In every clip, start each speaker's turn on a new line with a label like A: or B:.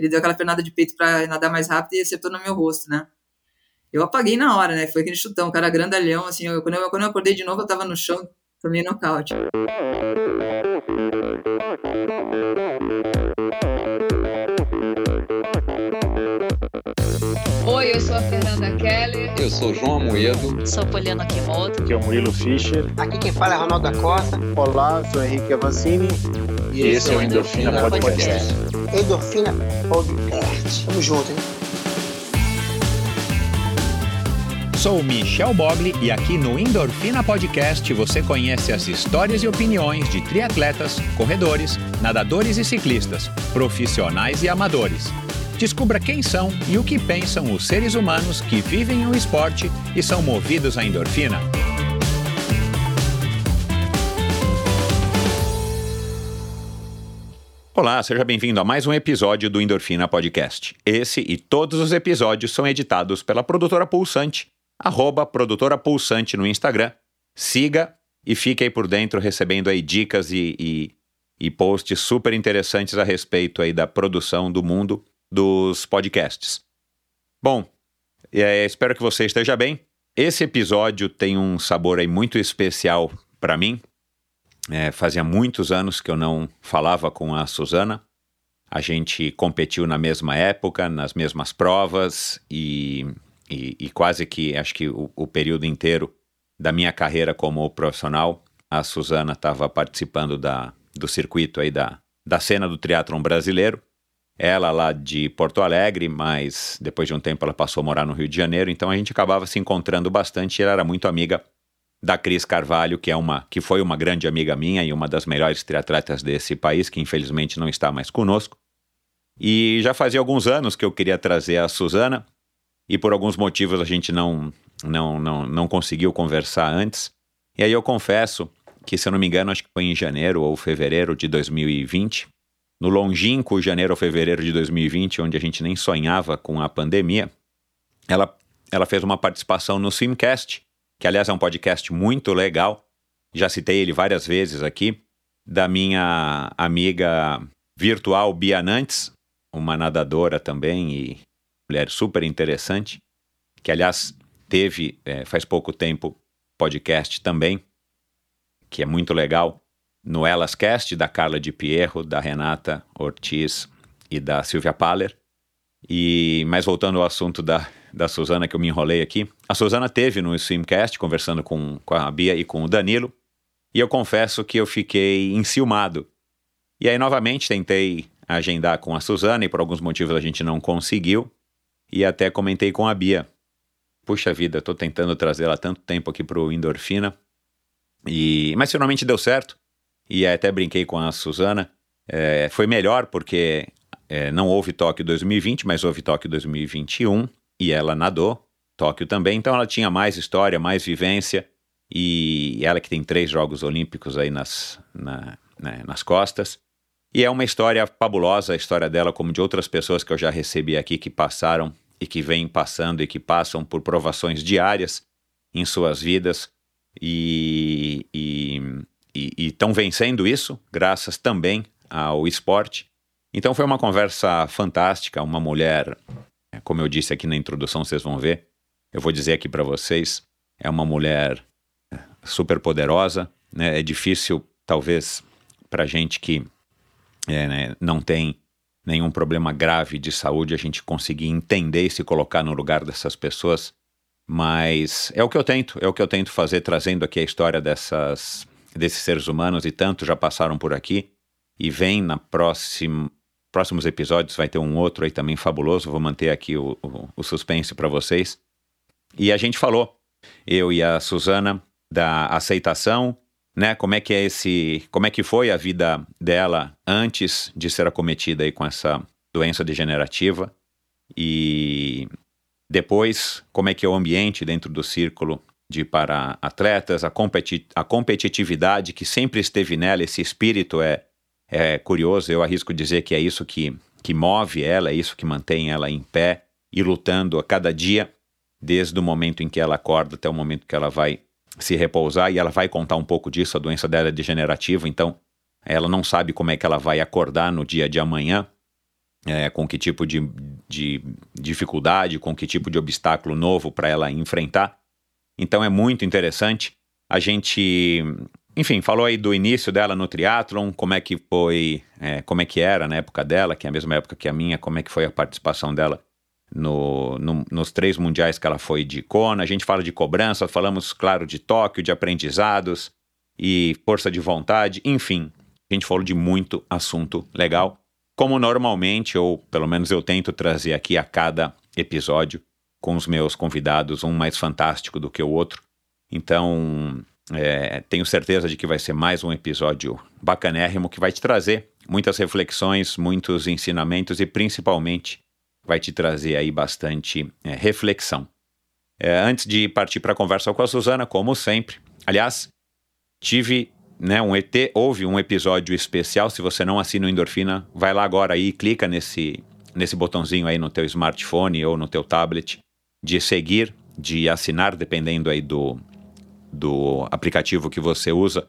A: ele deu aquela pernada de peito para nadar mais rápido e acertou no meu rosto, né? Eu apaguei na hora, né? Foi aquele chutão, o cara grandalhão, assim. Eu, quando, eu, quando eu acordei de novo, eu tava no chão, tomei nocaute.
B: Oi, eu sou a Fernanda Keller.
C: Eu sou João Amoedo.
D: Sou Poliana Kimoto.
E: Aqui é o Murilo Fischer.
F: Aqui quem fala é Ronaldo da Costa.
G: Olá, sou Henrique Avancini.
C: E, esse é o Endorfina, Endorfina Podcast.
F: Podcast. Endorfina Podcast. Tamo junto, hein?
H: Sou Michel Bogli e aqui no Endorfina Podcast você conhece as histórias e opiniões de triatletas, corredores, nadadores e ciclistas, profissionais e amadores. Descubra quem são e o que pensam os seres humanos que vivem o esporte e são movidos à endorfina. Olá, seja bem-vindo a mais um episódio do Endorfina Podcast. Esse e todos os episódios são editados pela produtora Pulsante, arroba produtora Pulsante no Instagram. Siga e fique aí por dentro recebendo aí dicas e, e, e posts super interessantes a respeito aí da produção do mundo dos podcasts. Bom, é, espero que você esteja bem. Esse episódio tem um sabor aí muito especial para mim. É, fazia muitos anos que eu não falava com a Suzana. A gente competiu na mesma época, nas mesmas provas e, e, e quase que acho que o, o, período inteiro da minha carreira como profissional, a Suzana estava participando da, do circuito aí da, da cena do triatlon brasileiro ela lá de Porto Alegre, mas depois de um tempo ela passou a morar no Rio de Janeiro, então a gente acabava se encontrando bastante ela era muito amiga da Cris Carvalho, que é uma que foi uma grande amiga minha e uma das melhores triatletas desse país, que infelizmente não está mais conosco. E já fazia alguns anos que eu queria trazer a Suzana, e por alguns motivos a gente não não não, não conseguiu conversar antes. E aí eu confesso que, se eu não me engano, acho que foi em janeiro ou fevereiro de 2020, no longínquo janeiro ou fevereiro de 2020, onde a gente nem sonhava com a pandemia, ela, ela fez uma participação no Swimcast, que aliás é um podcast muito legal, já citei ele várias vezes aqui, da minha amiga virtual Bia Nantes, uma nadadora também e mulher super interessante, que aliás teve é, faz pouco tempo podcast também, que é muito legal no Elas Cast, da Carla de Pierro, da Renata Ortiz e da Silvia Paller. E, mas voltando ao assunto da, da Suzana, que eu me enrolei aqui, a Suzana teve no Swimcast, conversando com, com a Bia e com o Danilo, e eu confesso que eu fiquei enciumado. E aí, novamente, tentei agendar com a Suzana, e por alguns motivos a gente não conseguiu, e até comentei com a Bia. Puxa vida, estou tentando trazê-la tanto tempo aqui para o Endorfina, e... mas finalmente deu certo e até brinquei com a Suzana. É, foi melhor porque é, não houve Tóquio 2020, mas houve Tóquio 2021 e ela nadou Tóquio também, então ela tinha mais história, mais vivência e ela que tem três Jogos Olímpicos aí nas, na, né, nas costas. E é uma história fabulosa, a história dela, como de outras pessoas que eu já recebi aqui que passaram e que vêm passando e que passam por provações diárias em suas vidas. E, estão vencendo isso, graças também ao esporte. Então foi uma conversa fantástica, uma mulher, como eu disse aqui na introdução, vocês vão ver, eu vou dizer aqui para vocês, é uma mulher super poderosa, né? É difícil, talvez, para gente que é, né, não tem nenhum problema grave de saúde, a gente conseguir entender e se colocar no lugar dessas pessoas, mas é o que eu tento, é o que eu tento fazer, trazendo aqui a história dessas desses seres humanos e tantos já passaram por aqui e vem na próxima próximos episódios vai ter um outro aí também fabuloso. Vou manter aqui o, o, o suspense para vocês. E a gente falou, eu e a Suzana, da aceitação, né? Como é que é esse, como é que foi a vida dela antes de ser acometida aí com essa doença degenerativa e depois como é que é o ambiente dentro do círculo de para atletas, a, competi a competitividade que sempre esteve nela, esse espírito é, é curioso, eu arrisco dizer que é isso que, que move ela, é isso que mantém ela em pé e lutando a cada dia, desde o momento em que ela acorda até o momento que ela vai se repousar, e ela vai contar um pouco disso, a doença dela é degenerativa, então ela não sabe como é que ela vai acordar no dia de amanhã, é, com que tipo de, de dificuldade, com que tipo de obstáculo novo para ela enfrentar. Então é muito interessante. A gente, enfim, falou aí do início dela no triatlon, como é que foi, é, como é que era na época dela, que é a mesma época que a minha, como é que foi a participação dela no, no, nos três mundiais que ela foi de Kona. A gente fala de cobrança, falamos, claro, de Tóquio, de aprendizados e força de vontade, enfim. A gente falou de muito assunto legal, como normalmente, ou pelo menos eu tento trazer aqui a cada episódio, com os meus convidados, um mais fantástico do que o outro. Então, é, tenho certeza de que vai ser mais um episódio bacanérrimo que vai te trazer muitas reflexões, muitos ensinamentos e principalmente vai te trazer aí bastante é, reflexão. É, antes de partir para a conversa com a Suzana, como sempre, aliás, tive né, um ET, houve um episódio especial. Se você não assina o Endorfina, vai lá agora aí, clica nesse, nesse botãozinho aí no teu smartphone ou no teu tablet de seguir, de assinar, dependendo aí do, do aplicativo que você usa.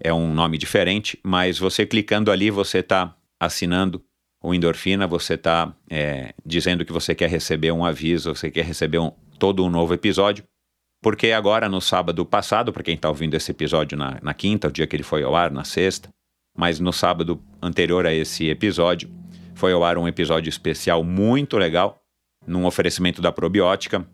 H: É um nome diferente, mas você clicando ali, você está assinando o endorfina, você está é, dizendo que você quer receber um aviso, você quer receber um, todo um novo episódio, porque agora no sábado passado, para quem está ouvindo esse episódio na, na quinta, o dia que ele foi ao ar, na sexta, mas no sábado anterior a esse episódio, foi ao ar um episódio especial muito legal, num oferecimento da probiótica,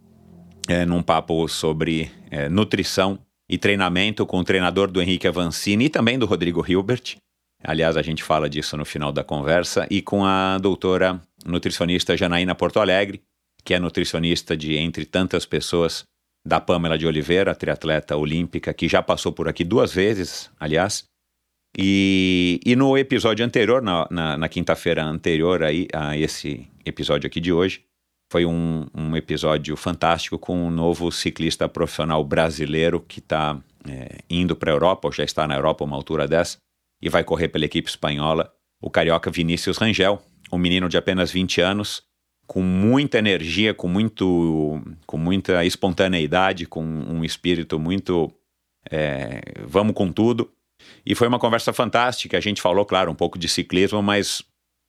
H: é, num papo sobre é, nutrição e treinamento com o treinador do Henrique Avancini e também do Rodrigo Hilbert. Aliás, a gente fala disso no final da conversa, e com a doutora nutricionista Janaína Porto Alegre, que é nutricionista de entre tantas pessoas da Pamela de Oliveira, triatleta olímpica, que já passou por aqui duas vezes, aliás. E, e no episódio anterior, na, na, na quinta-feira anterior aí, a esse episódio aqui de hoje, foi um, um episódio fantástico com um novo ciclista profissional brasileiro que está é, indo para a Europa, ou já está na Europa uma altura dessa, e vai correr pela equipe espanhola, o carioca Vinícius Rangel, um menino de apenas 20 anos, com muita energia, com, muito, com muita espontaneidade, com um espírito muito é, vamos com tudo. E foi uma conversa fantástica. A gente falou, claro, um pouco de ciclismo, mas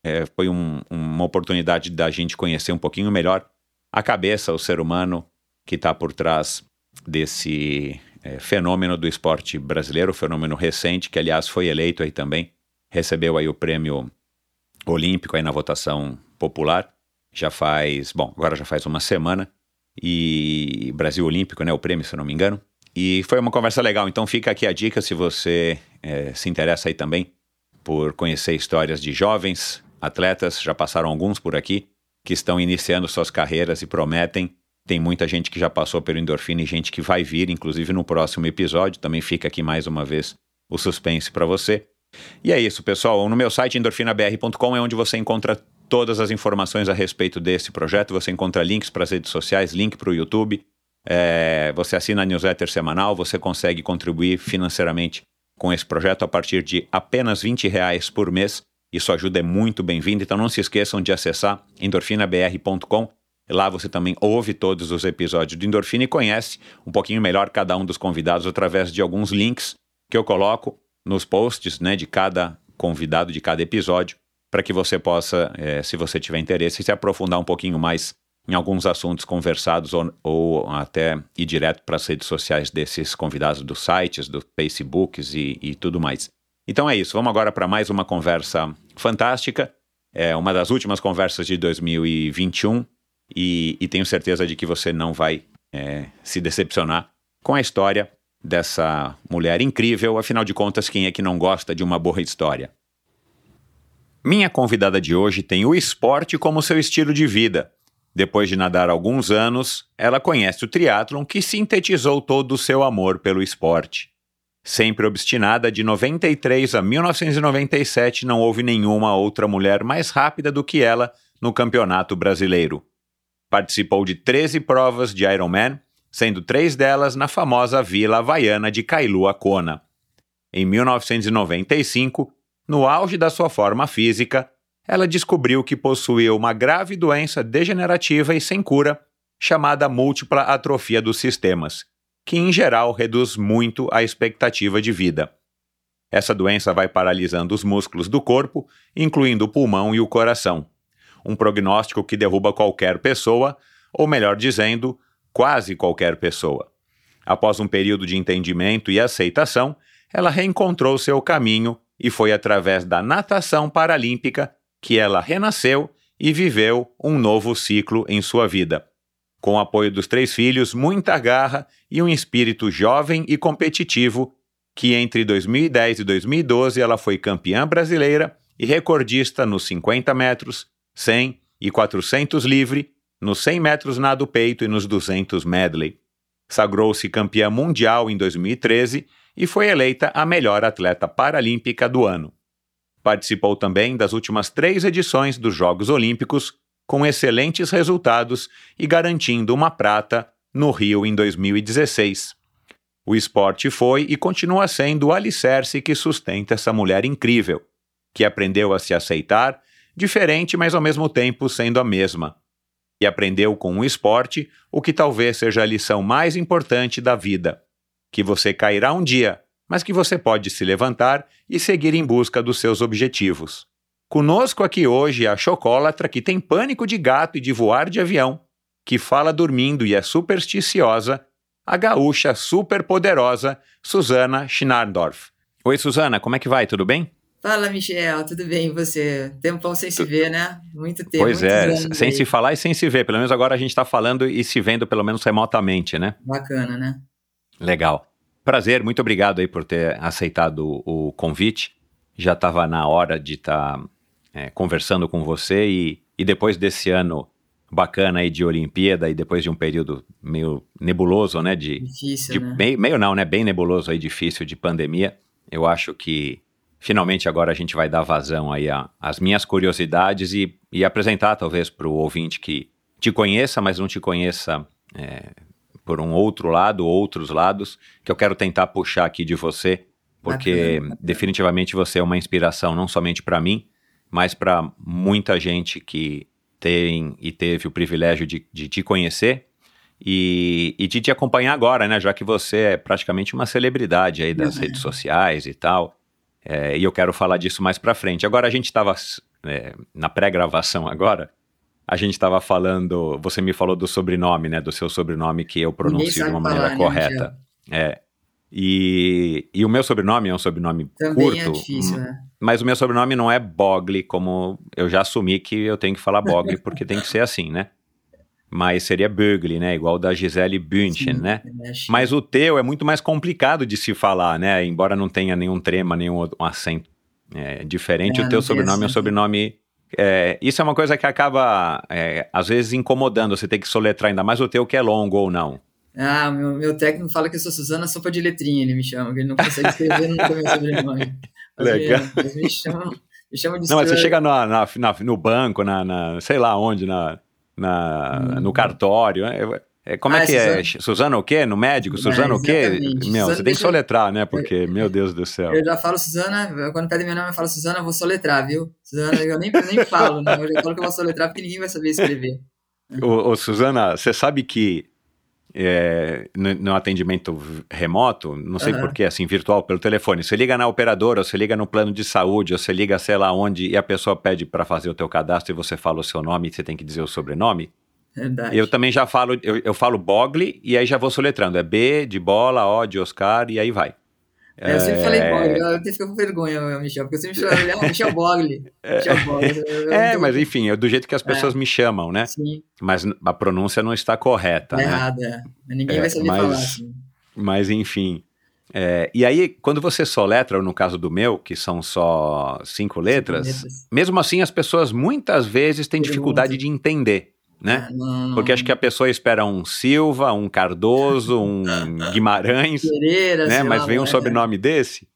H: é, foi um, uma oportunidade da gente conhecer um pouquinho melhor a cabeça, o ser humano que está por trás desse é, fenômeno do esporte brasileiro, fenômeno recente, que aliás foi eleito aí também, recebeu aí o prêmio olímpico aí na votação popular, já faz, bom, agora já faz uma semana, e Brasil Olímpico, né, o prêmio, se eu não me engano, e foi uma conversa legal, então fica aqui a dica se você é, se interessa aí também por conhecer histórias de jovens atletas, já passaram alguns por aqui, que estão iniciando suas carreiras e prometem tem muita gente que já passou pelo endorfina e gente que vai vir, inclusive no próximo episódio. Também fica aqui mais uma vez o suspense para você. E é isso, pessoal. No meu site endorfinabr.com é onde você encontra todas as informações a respeito desse projeto. Você encontra links para as redes sociais, link para o YouTube. É, você assina a newsletter semanal, você consegue contribuir financeiramente com esse projeto a partir de apenas 20 reais por mês. Isso ajuda, é muito bem-vindo. Então não se esqueçam de acessar endorfinabr.com Lá você também ouve todos os episódios do Endorfina e conhece um pouquinho melhor cada um dos convidados através de alguns links que eu coloco nos posts né, de cada convidado, de cada episódio, para que você possa, é, se você tiver interesse, se aprofundar um pouquinho mais em alguns assuntos conversados ou, ou até ir direto para as redes sociais desses convidados dos sites, dos Facebooks e, e tudo mais. Então é isso, vamos agora para mais uma conversa fantástica, é uma das últimas conversas de 2021 e, e tenho certeza de que você não vai é, se decepcionar com a história dessa mulher incrível. Afinal de contas, quem é que não gosta de uma boa história? Minha convidada de hoje tem o esporte como seu estilo de vida. Depois de nadar alguns anos, ela conhece o triatlon que sintetizou todo o seu amor pelo esporte. Sempre obstinada, de 93 a 1997 não houve nenhuma outra mulher mais rápida do que ela no Campeonato Brasileiro. Participou de 13 provas de Ironman, sendo três delas na famosa vila havaiana de Kailua Kona. Em 1995, no auge da sua forma física, ela descobriu que possuía uma grave doença degenerativa e sem cura, chamada múltipla atrofia dos sistemas, que em geral reduz muito a expectativa de vida. Essa doença vai paralisando os músculos do corpo, incluindo o pulmão e o coração um prognóstico que derruba qualquer pessoa, ou melhor dizendo, quase qualquer pessoa. Após um período de entendimento e aceitação, ela reencontrou seu caminho e foi através da natação paralímpica que ela renasceu e viveu um novo ciclo em sua vida. Com o apoio dos três filhos, muita garra e um espírito jovem e competitivo, que entre 2010 e 2012 ela foi campeã brasileira e recordista nos 50 metros, 100 e 400 livre, nos 100 metros nado peito e nos 200 medley. Sagrou-se campeã mundial em 2013 e foi eleita a melhor atleta paralímpica do ano. Participou também das últimas três edições dos Jogos Olímpicos, com excelentes resultados e garantindo uma prata no Rio em 2016. O esporte foi e continua sendo o alicerce que sustenta essa mulher incrível, que aprendeu a se aceitar, diferente, mas ao mesmo tempo sendo a mesma. E aprendeu com o esporte o que talvez seja a lição mais importante da vida: que você cairá um dia, mas que você pode se levantar e seguir em busca dos seus objetivos. Conosco aqui hoje a chocólatra que tem pânico de gato e de voar de avião, que fala dormindo e é supersticiosa, a gaúcha superpoderosa Susana Schnardorf. Oi, Susana, como é que vai? Tudo bem?
A: Fala, Michel, tudo bem? E você? Tempão sem se ver, né? Muito tempo.
H: Pois é, sem
A: aí.
H: se falar e sem se ver. Pelo menos agora a gente está falando e se vendo, pelo menos remotamente, né?
A: Bacana, né?
H: Legal. Prazer, muito obrigado aí por ter aceitado o, o convite. Já estava na hora de estar conversando com você e, e depois desse ano bacana aí de Olimpíada e depois de um período meio nebuloso, né? De,
A: Difícil,
H: de-
A: né?
H: meio, meio não, né? Bem nebuloso aí, difícil de pandemia. Eu acho que finalmente agora a gente vai dar vazão aí às minhas curiosidades e, e apresentar talvez para o ouvinte que te conheça, mas não te conheça é, por um outro lado, outros lados, que eu quero tentar puxar aqui de você, porque
A: Bacana, bacana.
H: definitivamente você é uma inspiração não somente para mim, mas para muita gente que tem e teve o privilégio de, de te conhecer e, e de te acompanhar agora, né? Já que você é praticamente uma celebridade aí das
A: Uhum.
H: redes sociais e tal. É, e eu quero falar disso mais pra frente. Agora a gente estava na pré-gravação agora. A gente estava falando, você me falou do sobrenome, né? Do seu sobrenome que eu pronuncio de uma
A: falar,
H: maneira
A: né,
H: correta. É. E, e o meu sobrenome é um sobrenome
A: Também
H: curto,
A: é difícil, né?
H: mas o meu sobrenome não é Bogli, como eu já assumi que eu tenho que falar Bogli, porque tem que ser assim, né? Mas seria Bugli, né? Igual da Gisele Bündchen,
A: Sim,
H: né? Mas o teu é muito mais complicado de se falar, né? Embora não tenha nenhum trema, nenhum um acento é, diferente,
A: É,
H: o teu sobrenome é um sobrenome. é, isso é uma coisa que acaba, é, às vezes, incomodando. Você tem que soletrar ainda mais o teu que é longo ou não.
A: Ah, meu, meu técnico fala que eu sou Suzana Sopa de Letrinha, ele me chama, que ele não consegue escrever nunca meu sobrenome.
H: Legal.
A: Mas me chamam, me chamam de
H: Não, mas você chega na, na- na- no banco, na, na- sei lá onde, na, na- no cartório. É, é- como
A: Hum. Ah,
H: é que
A: é
H: é? Suzana o quê? No médico?
A: É,
H: Suzana o quê? Meu,
A: Suzana
H: você tem que soletrar, né? Porque, meu Deus do céu.
A: Eu já falo Suzana, quando pedem meu nome, eu falo Suzana, eu vou soletrar, viu? Suzana, eu nem, nem falo, né? Eu já falo que eu vou soletrar porque ninguém vai saber escrever.
H: Ô, ô, Suzana, você sabe que é, no, no atendimento remoto, não sei
A: Aham.
H: porquê, assim, virtual, pelo telefone, você liga na operadora, ou você liga no plano de saúde, ou você liga sei lá onde, e a pessoa pede para fazer o teu cadastro e você fala o seu nome e você tem que dizer o sobrenome.
A: Verdade.
H: Eu também já falo, eu, eu falo Bogli e aí já vou soletrando. É B de bola, O de Oscar e aí vai.
A: É, eu sempre falei
H: É,
A: Bogli, eu até fico com vergonha, Michel, porque eu sempre falei, ah, Michel Bogli. Michel Bogli. Eu- eu
H: É,
A: não-
H: mas enfim, é do jeito que as pessoas me chamam, né?
A: Sim,
H: Mas a pronúncia não está correta,
A: tá
H: né?
A: errado, é. Ninguém
H: É,
A: vai saber
H: mas-
A: falar assim.
H: Mas enfim. É, e aí, quando você soletra, no caso do meu, que são só cinco letras,
A: letras.
H: mesmo assim as pessoas muitas vezes têm dificuldade de entender, né?
A: Não.
H: Porque acho que a pessoa espera um Silva, um Cardoso, um Guimarães,
A: Pereira,
H: né? Mas
A: lá,
H: vem um
A: é.
H: sobrenome desse.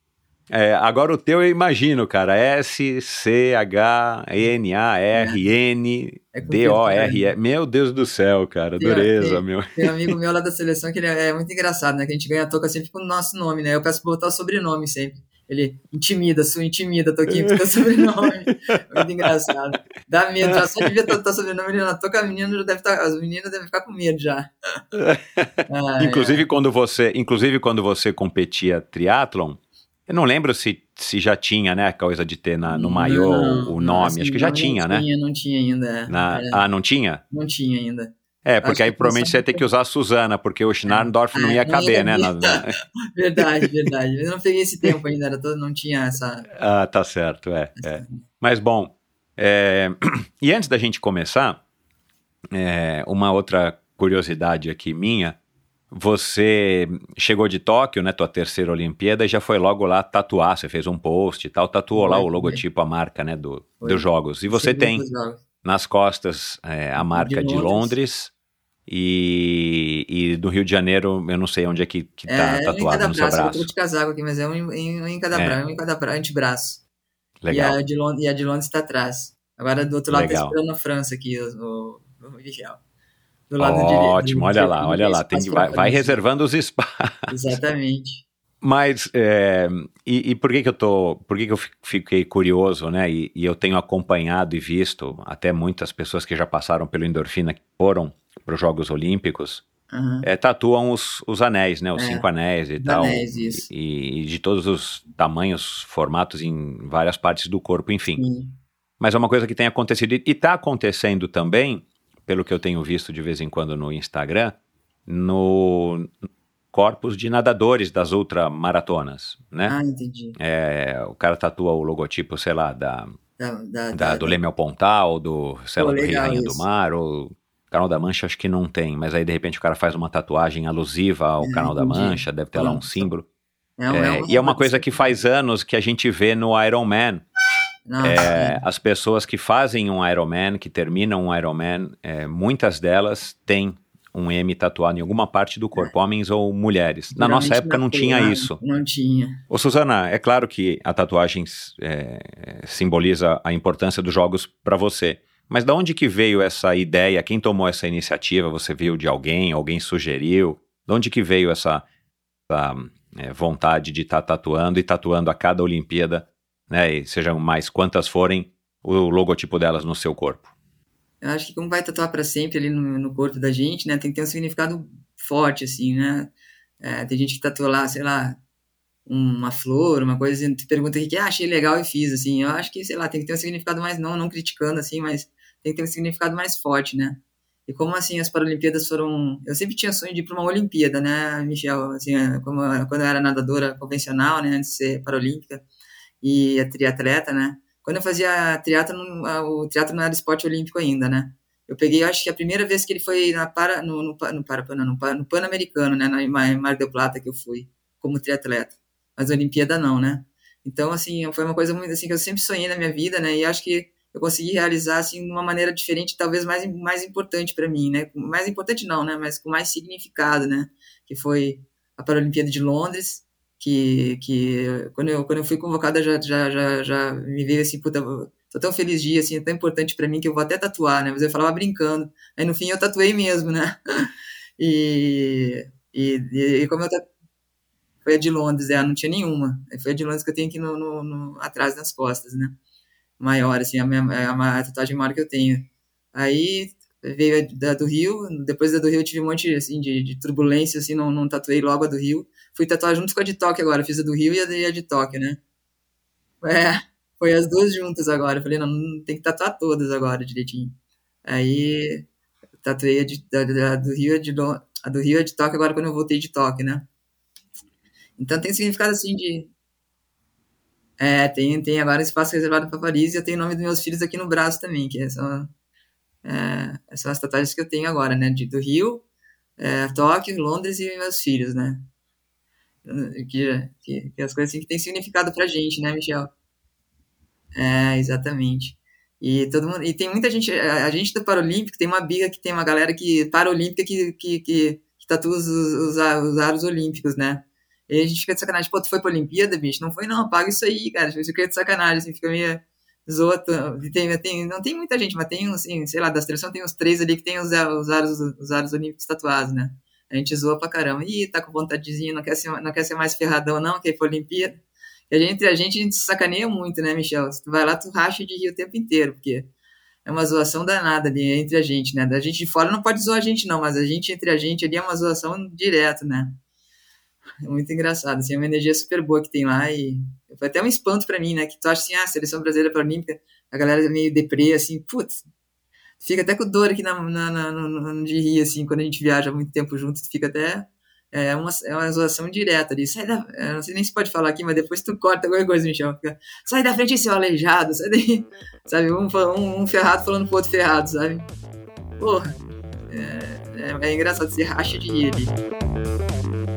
H: É, agora o teu eu imagino, cara. S, C, H, N, A, R, N,
A: É
H: D, O, R, E. Meu Deus do céu, cara.
A: Tem-
H: Dureza,
A: tem-
H: meu.
A: Tem um amigo meu lá da seleção que ele é, é muito engraçado, né? Que a gente ganha a toca sempre com o nosso nome, né? Eu peço pra botar o sobrenome sempre. Ele intimida, sua intimida, Toquinho, com o teu sobrenome. Muito engraçado. Dá medo, já só de ver o teu sobrenome na toca, a menina já deve estar, as meninas devem ficar com medo já. Ai,
H: Inclusive quando você, inclusive quando você competia triatlon, Eu não lembro se, se já tinha, né, a coisa de ter na, no maiô
A: Não,
H: o
A: não,
H: nome.
A: assim,
H: Acho que já
A: não,
H: tinha,
A: não
H: né?
A: Tinha, não tinha ainda. é.
H: Na-
A: Era-
H: ah, não tinha?
A: Não tinha ainda.
H: É, porque aí provavelmente você ia ter que usar a Suzana, porque o Schnarndorf não ia caber, né? na-
A: Verdade, verdade. Eu não peguei esse tempo ainda, era todo, não tinha essa.
H: Ah, tá certo, é. é. Mas bom, é, e antes da gente começar, é, uma outra curiosidade aqui minha, você chegou de Tóquio, né, tua terceira Olimpíada, e já foi logo lá tatuar, você fez um post e tal, tatuou
A: Foi,
H: lá o logotipo, a marca, né, do,
A: Foi.
H: dos jogos. E você tem nas costas é, a marca de,
A: Londres.
H: Londres, e, e do Rio de Janeiro, eu não sei onde é que, que tá
A: É, um
H: tatuado
A: cada
H: no seu
A: braço. Eu
H: braço.
A: tô de casaco aqui, mas é um em, um em cada
H: É.
A: braço, um em cada bra antebraço.
H: Legal.
A: E a, de Londres, e a de Londres está atrás. Agora do outro lado tá
H: Legal.
A: esperando a França aqui, o, o, Michel. Do lado direito.
H: Ótimo, olha lá, olha lá. Tem, que- vai, vai reservando os espaços.
A: Exatamente.
H: Mas, é, e, e por que que eu tô, por que que eu fi- fiquei curioso, né, e, e eu tenho acompanhado e visto até muitas pessoas que já passaram pelo Endorfina, que foram para os Jogos Olímpicos,
A: Aham.
H: é, tatuam os, os anéis, né, os
A: É,
H: cinco anéis e
A: os
H: tal,
A: anéis, isso.
H: e, e de todos os tamanhos, formatos em várias partes do corpo, enfim.
A: Sim.
H: Mas é uma coisa que tem acontecido e está acontecendo também, pelo que eu tenho visto de vez em quando no Instagram, no corpos de nadadores das ultramaratonas, né?
A: Ah, entendi.
H: É, o cara tatua o logotipo, sei lá, da,
A: Da, da,
H: da- do Leme ao Pontal, do, sei
A: Pô,
H: lá, do Rei
A: legal
H: Rainha do
A: isso.
H: Mar, ou Canal da Mancha acho que não tem, mas aí de repente o cara faz uma tatuagem alusiva ao
A: É,
H: Canal da. Mancha, deve ter lá um símbolo.
A: É,
H: É,
A: um-
H: e é uma coisa que faz anos que a gente vê no Iron Man,
A: Não,
H: é, as pessoas que fazem um Ironman, que terminam um Ironman, é, muitas delas têm um M tatuado em alguma parte do corpo, homens ou mulheres. Na nossa época não tinha
A: coluna,
H: isso.
A: Não tinha.
H: Ô Suzana, é claro que a tatuagem é, simboliza a importância dos jogos para você. Mas da onde que veio essa ideia? Quem tomou essa iniciativa? Você viu de alguém? Alguém sugeriu? De onde que veio essa, essa, é, vontade de estar tatuando e tatuando a cada Olimpíada, né? E sejam mais quantas forem, o logotipo delas no seu corpo?
A: Eu acho que como vai tatuar para sempre ali no, no corpo da gente, né? Tem que ter um significado forte, assim, né? É, tem gente que tatua lá, sei lá, uma flor, uma coisa, e pergunta o que que é, ah, achei legal e fiz, assim. Eu acho que, sei lá, tem que ter um significado mais, não, não criticando, assim, mas tem que ter um significado mais forte, né? E como, assim, as Paralimpíadas foram... Eu sempre tinha sonho de ir para uma Olimpíada, né, Michel? Assim, é, como, quando eu era nadadora convencional, né, antes de ser paralímpica, e triatleta, né? Quando eu fazia triatlo, o triatlo não era esporte olímpico ainda, né? Eu peguei, acho que a primeira vez que ele foi na para, no, no, no, para, não, no, no Pan-Americano, né, na Mar del Plata que eu fui, como triatleta. Mas Olimpíada não, né? Então, assim, foi uma coisa muito assim que eu sempre sonhei na minha vida, né? E acho que eu consegui realizar assim de uma maneira diferente, talvez mais mais importante para mim, né? Mais importante não, né? Mas com mais significado, né? Que foi a Paralimpíada de Londres, que que quando eu quando eu fui convocada já já já, já me veio assim, puta, tô tão feliz dia, assim, é tão importante para mim que eu vou até tatuar, né? Mas eu falava brincando. Aí no fim eu tatuei mesmo, né? E e, e como eu tatu... foi a de Londres, é, não tinha nenhuma. Foi a de Londres que eu tenho aqui no, no, no atrás nas costas, né? Maior, assim, a, minha, a, a tatuagem maior que eu tenho. Aí veio da do Rio, depois da do Rio eu tive um monte, assim, de, de turbulência, assim, não, não tatuei logo a do Rio. Fui tatuar junto com a de Tóquio agora, fiz a do Rio e a de, a de Tóquio, né? É, foi as duas juntas agora. Falei, não, não tem que tatuar todas agora direitinho. Aí tatuei a, de, a, a do Rio a a do Rio e a de Tóquio agora quando eu voltei de Tóquio, né? Então tem significado assim de. É, tem, tem agora espaço reservado para Paris e eu tenho o nome dos meus filhos aqui no braço também, que são, é, são as tatuagens que eu tenho agora, né? De, do Rio, é, Tóquio, Londres e meus filhos, né? Que, que, que as coisas assim que tem significado pra gente, né, Michel? É, exatamente. E todo mundo, e tem muita gente, a gente do Paralímpico tem uma biga que tem uma galera que paralímpica que que, que, que tatua os, os, os aros olímpicos, né? E a gente fica de sacanagem, pô, tu foi pra Olimpíada, bicho? Não foi não, apaga isso aí, cara. Gente fica de sacanagem, assim, fica meio zoa. Tem, tem, não tem muita gente, mas tem, assim, sei lá, da seleção tem uns três ali que tem os, os, aros, os aros olímpicos tatuados, né? A gente zoa pra caramba. Ih, tá com vontadezinha, não quer ser, não quer ser mais ferradão, não, quer ir pra Olimpíada. E a gente, entre a gente, a gente sacaneia muito, né, Michel? Se tu vai lá, tu racha de rir o tempo inteiro, porque é uma zoação danada ali entre a gente, né? Da gente de fora não pode zoar a gente, não, mas a gente entre a gente ali é uma zoação direto, né? É muito engraçado, assim, é uma energia super boa que tem lá e foi até um espanto para mim, né? Que tu acha assim, ah, a seleção brasileira paralímpica, a galera é meio deprê, assim, putz, fica até com dor aqui na, na, na, de rir, assim, quando a gente viaja muito tempo junto, tu fica até. É uma, é uma exorção direta ali. Sai da, eu não sei nem se pode falar aqui, mas depois tu corta qualquer coisa, Michel. Fica, sai da frente, seu aleijado, sai daí. Sabe? Um, um, um ferrado falando pro outro ferrado, sabe? Porra. É, é, é engraçado, você racha de rir ali.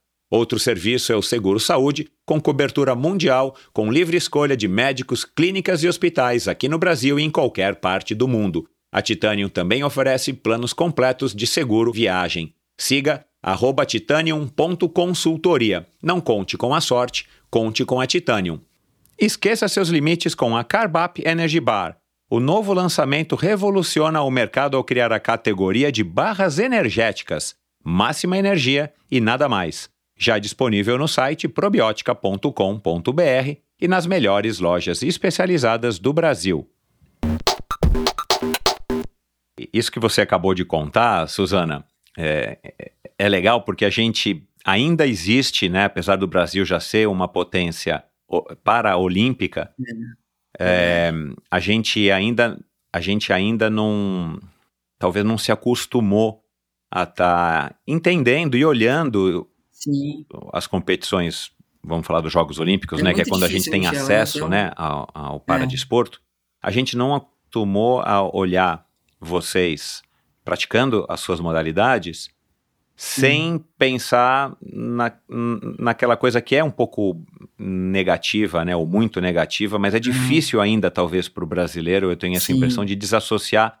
H: Outro serviço é o Seguro Saúde, com cobertura mundial, com livre escolha de médicos, clínicas e hospitais aqui no Brasil e em qualquer parte do mundo. A Titanium também oferece planos completos de seguro viagem. Siga arroba titanium.consultoria. Não conte com a sorte, conte com a Titanium. Esqueça seus limites com a Carbap Energy Bar. O novo lançamento revoluciona o mercado ao criar a categoria de barras energéticas, máxima energia e nada mais já disponível no site probiotica.com.br e nas melhores lojas especializadas do Brasil. Isso que você acabou de contar, Suzana, é, é legal porque a gente ainda existe, né, apesar do Brasil já ser uma potência paraolímpica, é, a gente ainda a gente ainda não talvez não se acostumou a estar tá entendendo e olhando
A: Sim.
H: as competições, vamos falar dos Jogos Olímpicos, é né? Que é quando a gente tem acesso né, ao, ao paradesporto. É. A gente não acostumou a olhar vocês praticando as suas modalidades sem hum. pensar na, naquela coisa que é um pouco negativa, né, ou muito negativa, mas é uhum. difícil hum. ainda, talvez, para o brasileiro, eu tenho essa Sim. impressão de desassociar,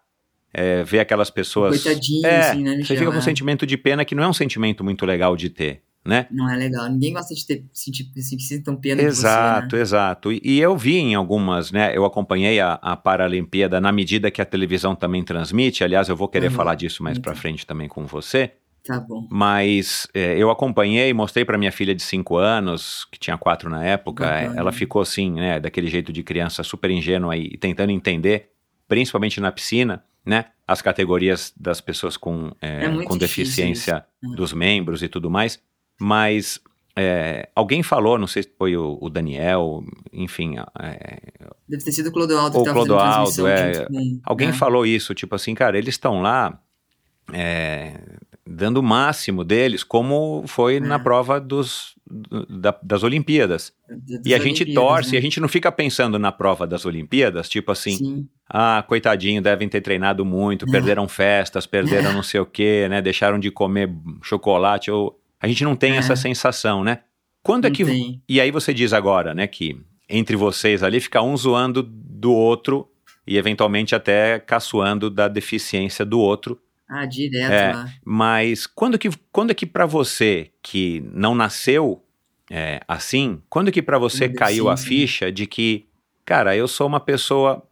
H: é, ver aquelas pessoas...
A: Coitadinho,
H: é,
A: assim, né,
H: Você fica com um sentimento de pena que não é um sentimento muito legal de ter né?
A: Não é legal. Ninguém gosta de ter sentir que sintam pena
H: Exato,
A: você, né?
H: exato. E, e, eu vi em algumas, né? Eu acompanhei a, a Paralimpíada na medida que a televisão também transmite. Aliás, eu vou querer uhum. falar disso mais para frente também com você.
A: Tá bom.
H: Mas é, eu acompanhei, mostrei para minha filha de 5 anos, que tinha 4 na época. Bacana. Ela ficou assim, né? Daquele jeito de criança super ingênua e tentando entender, principalmente na piscina, né? As categorias das pessoas com, é, é com deficiência isso. dos membros e tudo mais mas é, alguém falou, não sei se foi o, o Daniel, enfim. É,
A: Deve ter sido o Clodoaldo
H: o Clodoaldo, é, com, alguém é. falou isso, tipo assim, cara, eles estão lá é, dando o máximo deles, como foi na é. prova dos, da, das Olimpíadas. Das e a gente torce, né? a gente não fica pensando na prova das Olimpíadas, tipo assim, Sim. ah, coitadinho, devem ter treinado muito, perderam festas, perderam não sei o quê, né, deixaram de comer chocolate ou a gente não tem é. essa sensação, né? Quando é não é que. Tem. E aí você diz agora, né, que entre vocês ali fica um zoando do outro e eventualmente até caçoando da deficiência do outro.
A: Ah, direto
H: é,
A: lá.
H: Mas quando que, quando é que para você que não nasceu é, assim, quando que para você caiu a ficha de que, cara, eu sou uma pessoa.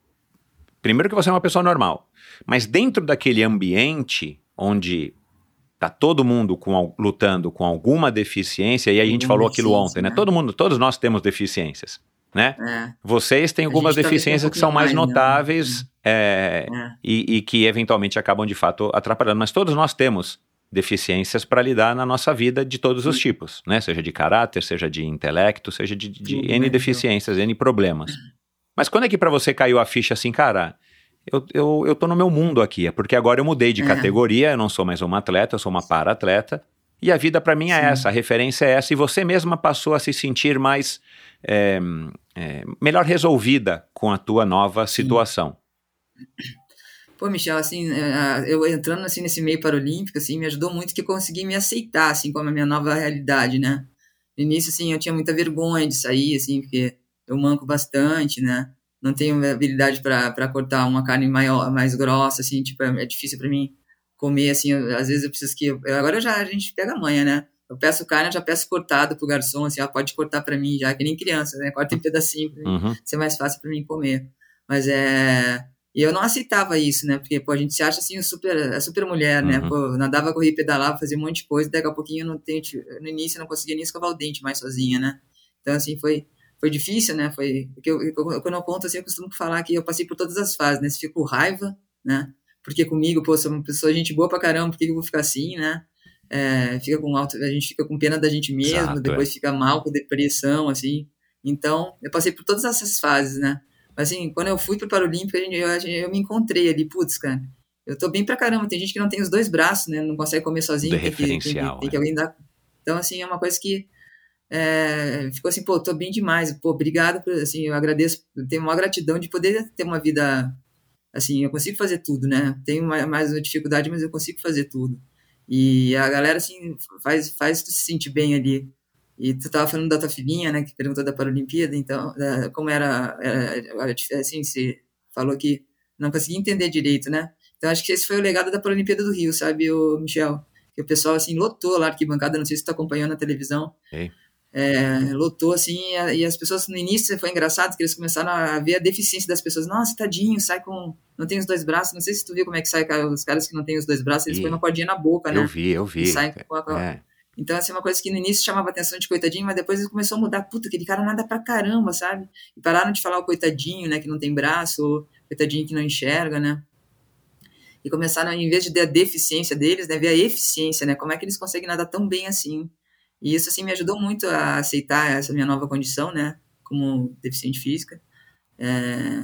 H: Primeiro que você é uma pessoa normal, mas dentro daquele ambiente onde tá todo mundo com, lutando com alguma deficiência, e a gente falou aquilo ontem, né? né? Todo mundo, todos nós temos deficiências, né? É. Vocês têm algumas deficiências um que são mais, mais né? notáveis né? é, é. E, e, que eventualmente acabam de fato atrapalhando, mas todos nós temos deficiências para lidar na nossa vida de todos os tipos, né? Seja de caráter, seja de intelecto, seja de, de N deficiências, N problemas. Mas quando é que para você caiu a ficha assim, cara, eu, eu, eu tô no meu mundo aqui. É porque agora eu mudei de é. categoria, eu não sou mais uma atleta, eu sou uma para-atleta. E a vida para mim é
A: Sim.
H: essa, a referência é essa, e você mesma passou a se sentir mais é, é, melhor resolvida com a tua nova situação.
A: Pô, Michel, assim, é, eu entrando assim nesse meio paralímpico, assim, me ajudou muito que eu consegui me aceitar, assim, como a minha nova realidade, né? No início, assim, eu tinha muita vergonha de sair, assim, porque eu manco bastante, né? Não tenho habilidade para cortar uma carne maior, mais grossa, assim, tipo, é, é difícil para mim comer, assim, eu- às vezes eu preciso que... eu- agora já a gente pega a manha, né? Eu peço carne, eu já peço cortado pro garçom, assim, ó, pode cortar para mim já, que nem criança, né? Corta em pedacinho pra mim
H: Uhum.
A: ser mais fácil para mim comer. Mas é. E eu não aceitava isso, né? Porque, pô, a gente se acha assim, super, super mulher, né?
H: Uhum.
A: Pô, nadava, corria, pedalava, fazia um monte de coisa, daqui a pouquinho eu não tenho. No início eu não conseguia nem escovar o dente mais sozinha, né? Então, assim, foi, foi difícil, né? Foi. Porque eu, eu- quando eu conto assim, eu costumo falar que eu passei por todas as fases, né? Fica com raiva, né? Porque comigo, pô, sou uma pessoa, gente boa pra caramba, por que eu vou ficar assim, né? É, fica com alto, a gente fica com pena da gente mesmo,
H: Exato, é.
A: depois fica mal com depressão, assim. Então, eu passei por todas essas fases, né? Mas, assim, quando eu fui pro Paralímpico, eu, eu, eu me encontrei ali, putz, cara, eu tô bem pra caramba. Tem gente que não tem os dois braços, né? Não consegue comer sozinho, tem que, tem, que,
H: referencial,
A: tem que
H: é.
A: alguém dar. Então, assim, é uma coisa que é, ficou assim, pô, tô bem demais, pô, obrigado, por, assim, eu agradeço, eu tenho uma gratidão de poder ter uma vida, assim, eu consigo fazer tudo, né? Tenho ma- mais uma dificuldade, mas eu consigo fazer tudo. E a galera, assim, faz, faz tu se sentir bem ali. E tu tava falando da tua filhinha, né, que perguntou da Paralimpíada, então, da- como era, era, assim, você falou que não conseguia entender direito, né? Então, acho que esse foi o legado da Paralimpíada do Rio, sabe, o Michel? Que o pessoal, assim, lotou lá a arquibancada, não sei se tu acompanhou na televisão.
H: Sei.
A: É, lotou, assim, e, as pessoas, no início, foi engraçado que eles começaram a ver a deficiência das pessoas. Nossa, tadinho, sai com... Não tem os dois braços. Não sei se tu viu como é que sai cara, os caras que não têm os dois braços, eles põem uma cordinha na boca, né?
H: Eu vi, eu vi.
A: A-
H: É.
A: Então, assim, uma coisa que no início chamava atenção de coitadinho, mas depois começou a mudar. Puta, aquele cara nada pra caramba, sabe? E pararam de falar o coitadinho, né, que não tem braço, ou coitadinho que não enxerga, né? E começaram, em vez de ver a deficiência deles, né, ver a eficiência, né? Como é que eles conseguem nadar tão bem assim? E isso, assim, me ajudou muito a aceitar essa minha nova condição, né? Como deficiente física. É,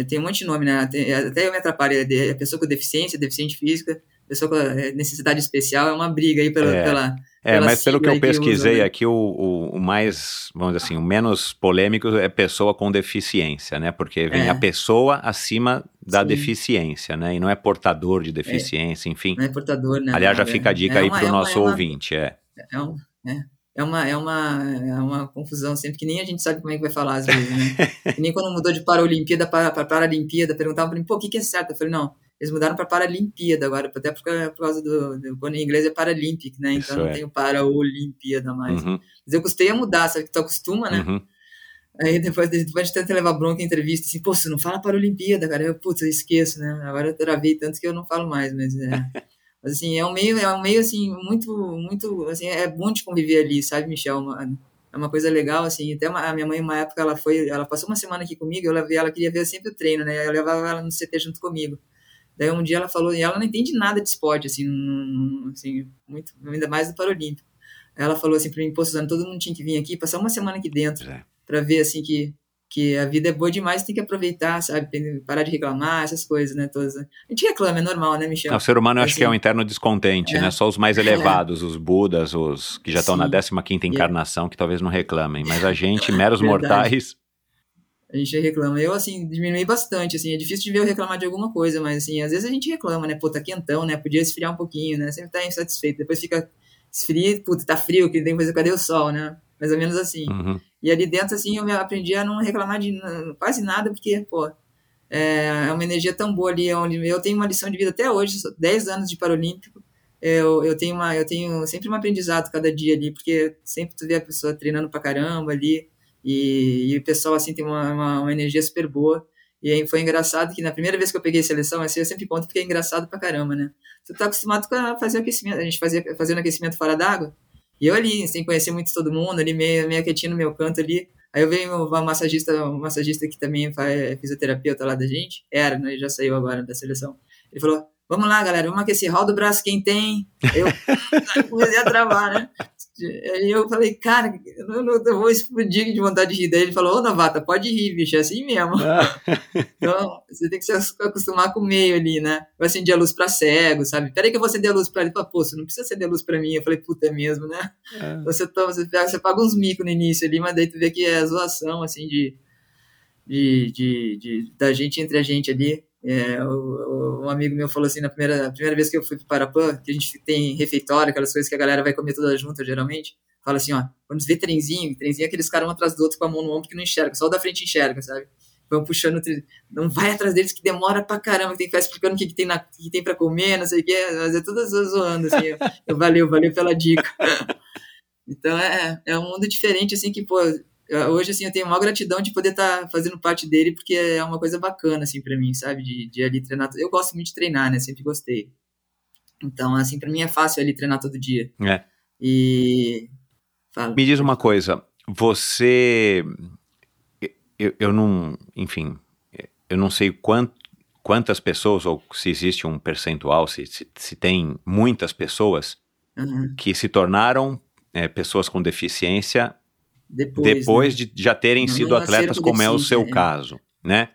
A: é, tem um monte de nome, né? Tem- até eu me atrapalho. É é pessoa com deficiência, deficiente física, pessoa com é, necessidade especial, é uma briga aí pela,
H: É.
A: pela,
H: É,
A: pela
H: mas pelo que eu
A: que
H: pesquisei
A: né?
H: aqui, o, o, o mais, vamos dizer assim, o menos polêmico é pessoa com deficiência, né? Porque vem
A: É.
H: a pessoa acima da
A: Sim.
H: deficiência, né? E não é portador de deficiência, enfim.
A: Não é portador, né?
H: Aliás, já
A: É,
H: fica a dica
A: é
H: aí
A: é uma-
H: nosso
A: é
H: ouvinte, é.
A: É, um, é, é, uma, é, uma, é uma confusão sempre, que nem a gente sabe como é que vai falar às vezes, né? nem quando mudou de Paralimpíada para, para Paralimpíada, perguntavam para mim, pô, o que, que é certo? Eu falei, não, eles mudaram para Paralimpíada agora, até por, por causa do, do. Quando em inglês é Paralympic, né? Então
H: Isso
A: não
H: é.
A: tem o Paraolimpíada mais.
H: Uhum,
A: Mas eu custei a mudar, sabe? Que tu acostuma, né?
H: uhum.
A: Aí depois, depois de tentar levar bronca em entrevista, assim, pô, você não fala Paralimpíada, cara. Eu, putz, eu esqueço, né? Agora eu travei tanto que eu não falo mais, mas é. mas assim, é um meio, é um meio assim, muito, muito, assim, é bom de conviver ali, sabe, Michel? Uma- é uma coisa legal, assim, até uma- a minha mãe, uma época, ela foi, ela passou uma semana aqui comigo, eu levei, ela queria ver sempre o treino, né? Eu levava ela no CT junto comigo. Daí um dia ela falou, e ela não entende nada de esporte, assim, assim muito, ainda mais do Paralímpico. Ela falou assim pra mim, pô, Suzana, todo mundo tinha que vir aqui, passar uma semana aqui dentro
H: é.
A: para ver assim que que a vida é boa demais, tem que aproveitar, sabe? Que Parar de reclamar, essas coisas, né? Todas. A gente reclama, é normal, né, Michel?
H: Não, o ser humano eu acho
A: Assim,
H: que é um interno descontente,
A: é.
H: né? Só os mais elevados, os budas, os que já estão na
A: Sim.
H: 15ª encarnação, que talvez não reclamem. Mas a gente, meros mortais,
A: A gente reclama. Eu, assim, diminui bastante, assim, é difícil de ver eu reclamar de alguma coisa, mas, assim, às vezes a gente reclama, né? Pô, tá quentão, né? Podia esfriar um pouquinho, né? Sempre tá insatisfeito. Depois fica esfria, puta, tá frio, que tem coisa, cadê o sol, né? Mais ou menos assim.
H: uhum,
A: E ali dentro, assim, eu aprendi a não reclamar de quase nada, porque, pô, é é uma energia tão boa ali, onde eu tenho uma lição de vida até hoje, sou 10 anos de Paralímpico, eu, eu, tenho uma, eu tenho sempre um aprendizado cada dia ali, porque sempre tu vê a pessoa treinando pra caramba ali, e, e o pessoal, assim, tem uma, uma, uma energia super boa, e aí foi engraçado que na primeira vez que eu peguei seleção, assim, eu sempre conto porque é engraçado pra caramba, né? Tu tá acostumado a fazer aquecimento, a gente fazia fazendo aquecimento fora d'água, e eu ali, sem conhecer muito todo mundo, ali meio, meio quietinho no meu canto ali. Aí eu veio uma massagista, uma massagista que também faz fisioterapeuta lá da gente, era, né, já saiu agora da seleção. Ele falou, vamos lá, galera, vamos aquecer, roda o braço quem tem. Eu comecei a travar, né? Aí eu falei, cara, eu, não, eu vou explodir de vontade de rir. Daí ele falou, ô Novata, pode rir, bicho, é assim mesmo. então, você tem que se acostumar com o meio ali, né? Eu acendi a luz pra cego, sabe? Peraí que eu vou acender a luz pra ele. Ele falou, pô, você não precisa acender a luz pra mim. Eu falei, puta, é mesmo, né? É. Você, toma, você, você paga uns micos no início ali, mas daí tu vê que é zoação, assim, de, de, de, de da gente entre a gente ali. É, o, um amigo meu falou assim, na primeira, primeira vez que eu fui para Parapã, que a gente tem refeitório, aquelas coisas que a galera vai comer toda junto, geralmente, fala assim, ó, quando vê trenzinho, trenzinho é aqueles caras um atrás do outro com a mão no ombro que não enxerga, só o da frente enxerga, sabe? Vão puxando, não vai atrás deles que demora pra caramba, que tem que ficar explicando o que, que tem, na, que tem pra comer, não sei o que, mas é tudo zoando, assim, eu, eu, valeu, valeu pela dica. então é, é um mundo diferente, assim, que, pô, hoje assim eu tenho uma gratidão de poder estar tá fazendo parte dele porque é uma coisa bacana assim para mim sabe de, de ali treinar eu gosto muito de treinar né sempre gostei então assim para mim é fácil ali treinar todo dia
H: é.
A: e
H: Fala. me diz uma coisa você eu, eu não enfim eu não sei quanto quantas pessoas ou se existe um percentual se, se, se tem muitas pessoas uhum. que se tornaram é, pessoas com deficiência depois, depois né? de já terem não, sido atletas, como é o seu é. caso, né?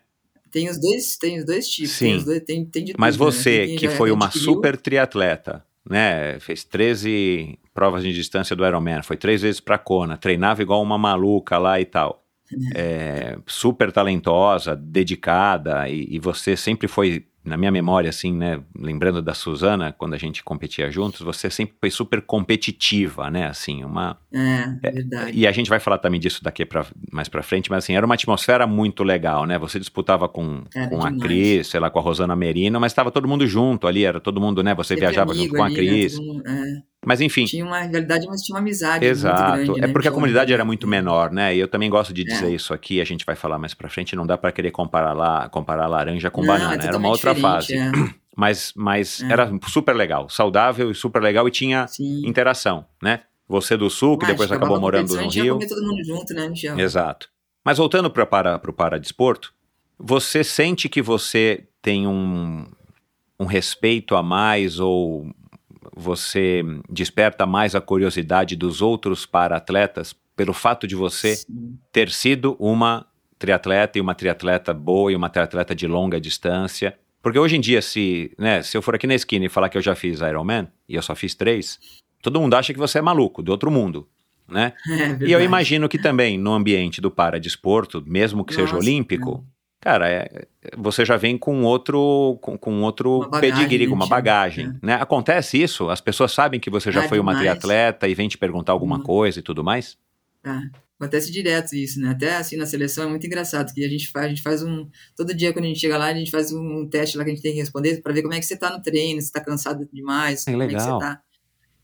A: Tem os dois, tem os dois tipos.
H: Sim.
A: Tem dois, tem, tem
H: Mas tudo, né? você, né? que foi uma adquiriu. super triatleta, né? Fez 13 provas de distância do Ironman, foi três vezes para Kona, treinava igual uma maluca lá e tal. É, super talentosa, dedicada, e, e você sempre foi na minha memória, assim, né, lembrando da Suzana, quando a gente competia juntos, você sempre foi super competitiva, né, assim, uma...
A: É, é verdade.
H: E a gente vai falar também disso daqui pra, mais pra frente, mas assim, era uma atmosfera muito legal, né, você disputava com, com a Cris, sei lá, com a Rosana Merino, mas estava todo mundo junto ali, era todo mundo, né, você viajava junto com a né, Cris. Né, é. Mas enfim.
A: Tinha uma rivalidade, mas tinha uma amizade.
H: Exato.
A: Grande,
H: é né? porque a comunidade era muito menor, né? E eu também gosto de dizer é. isso aqui, a gente vai falar mais pra frente, não dá para querer comparar lá, comparar laranja com não, banana. É era uma outra fase. É. Mas, mas é. era super legal, saudável e super legal e tinha Sim. interação, né? Você do sul, que mas, depois acabou morando no Rio.
A: comer todo mundo junto, né, Michel?
H: Exato. Mas voltando para para o paradesporto, você sente que você tem um, um respeito a mais ou você desperta mais a curiosidade dos outros para atletas pelo fato de você Sim. ter sido uma triatleta e uma triatleta boa e uma triatleta de longa distância. Porque hoje em dia, se, né, se eu for aqui na esquina e falar que eu já fiz Ironman, e eu só fiz três, todo mundo acha que você é maluco, de outro mundo, né? É e eu imagino que também no ambiente do paradesporto, mesmo que Nossa, seja olímpico, é cara, é, você já vem com outro, com, com outro pedigree, com uma né, bagagem, é. né? Acontece isso? As pessoas sabem que você já ah, foi uma triatleta e vem te perguntar alguma uhum. coisa e tudo mais?
A: Ah, acontece direto isso, né? Até assim na seleção é muito engraçado, que a gente faz, a gente faz um, todo dia quando a gente chega lá, a gente faz um teste lá que a gente tem que responder para ver como é que você tá no treino, se tá cansado demais,
H: é
A: como
H: legal.
A: é que você tá.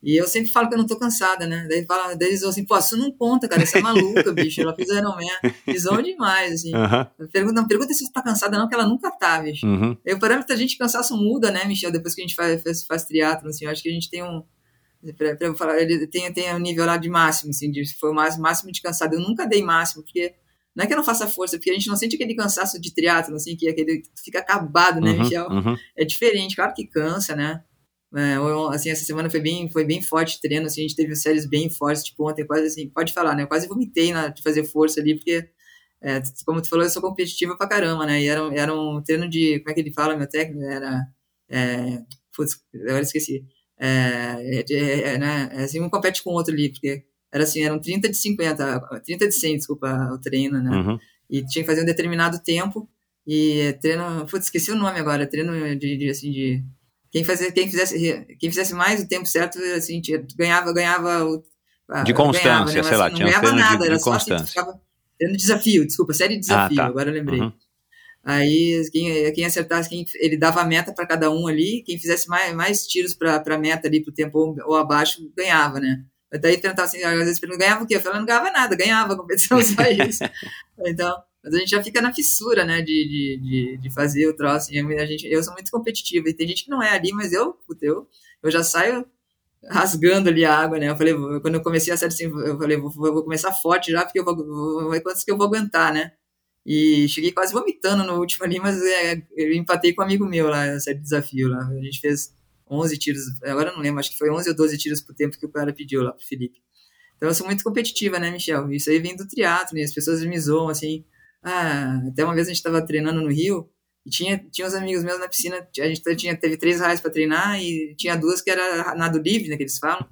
A: E eu sempre falo que eu não tô cansada, né? Daí, fala, daí eles falam assim, pô, isso não conta, cara, você é maluca, bicho. Ela fez Ironman, pisou demais, assim. Uhum. Pergunta, não pergunta se você tá cansada, não, que ela nunca tá, bicho.
H: Uhum.
A: E o parâmetro da gente cansaço muda, né, Michel? Depois que a gente faz, faz, faz triatlo, assim, eu acho que a gente tem um. Pra, pra falar, ele tem, tem um nível lá de máximo, assim, de, foi o máximo, de cansado. Eu nunca dei máximo, porque não é que eu não faça força, porque a gente não sente aquele cansaço de triatlo, assim, que é aquele que fica acabado, né,
H: uhum,
A: Michel?
H: Uhum.
A: É diferente, claro que cansa, né? É, assim, essa semana foi bem, foi bem forte treino, assim, a gente teve séries bem fortes, tipo, ontem quase assim, pode falar, né, eu quase vomitei na, de fazer força ali, porque, é, como tu falou, eu sou competitiva pra caramba, né, e era, era um treino de, como é que ele fala, meu técnico, era, é, putz, agora esqueci, é, é, é, é né, é, assim, um compete com o outro ali, porque era assim, eram 30 de 50, 30 de 100, desculpa, o treino, né,
H: uhum.
A: e tinha que fazer um determinado tempo, e treino, putz, esqueci o nome agora, treino de, de assim, de quem, fazia, quem, fizesse, quem fizesse mais o tempo certo, assim, ganhava, ganhava o,
H: de constância, ganhava, né? sei lá,
A: não ganhava nada,
H: de,
A: era
H: de
A: só
H: constância.
A: assim, ficava tendo desafio, desculpa, série de desafio, ah, tá. agora eu lembrei. Uhum. Aí quem, quem acertasse, quem, ele dava a meta para cada um ali, quem fizesse mais, mais tiros para a meta ali, para o tempo ou, ou, abaixo, ganhava, né? Daí tentava assim, às vezes perguntava, ganhava o quê? Eu falava, não ganhava nada, ganhava a competição, só isso. então, mas a gente já fica na fissura, né, de, de, de, de fazer o troço. E a gente, eu sou muito competitiva, e tem gente que não é ali, mas eu, puta, eu, eu já saio rasgando ali a água, né? Eu falei, quando eu comecei a série assim, eu falei, vou, vou começar forte já, porque eu vou, vou, quantos que eu vou aguentar, né? E cheguei quase vomitando no último ali, mas é, eu empatei com um amigo meu lá, esse desafio lá. A gente fez 11 tiros, agora eu não lembro, acho que foi 11 ou 12 tiros por tempo que o cara pediu lá pro Felipe. Então eu sou muito competitiva, né, Michel? Isso aí vem do triatlo, né? As pessoas me zoam assim. Ah, até uma vez a gente tava treinando no Rio e tinha, tinha uns amigos meus na piscina, a gente tinha, teve três raias para treinar e tinha duas que era nado livre, né, que eles falam.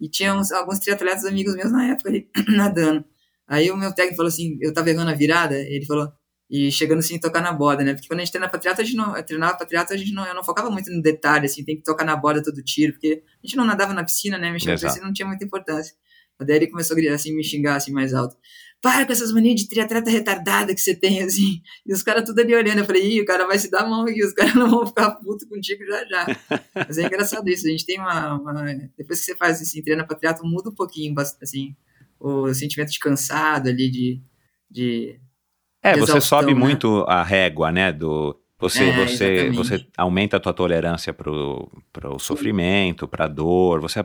A: E tinha uns, alguns triatletas amigos meus na época ali, nadando. Aí o meu técnico falou assim, eu tava errando a virada, ele falou, e chegando assim, tocar na borda, né? Porque quando a gente treina pra a gente não, treinava pra triatlo, a gente não, eu não focava muito no detalhe, assim, tem que tocar na borda todo tiro, porque a gente não nadava na piscina, né? Mexer na piscina não tinha muita importância. Daí ele começou a gritar, assim, me xingar assim mais alto. Para com essas manias de triatleta retardada que você tem, assim. E os caras tudo ali olhando. Eu falei, ih, o cara vai se dar a mão aqui, os caras não vão ficar puto contigo já já. Mas é engraçado isso, a gente tem uma. uma depois que você faz assim, treina pra triatlo, muda um pouquinho, assim, o sentimento de cansado ali, de. de
H: É,
A: de
H: você sobe
A: né?
H: muito a régua, né? Do, você,
A: É,
H: você,
A: exatamente.
H: você aumenta a tua tolerância pro, pro sofrimento, pra dor, você,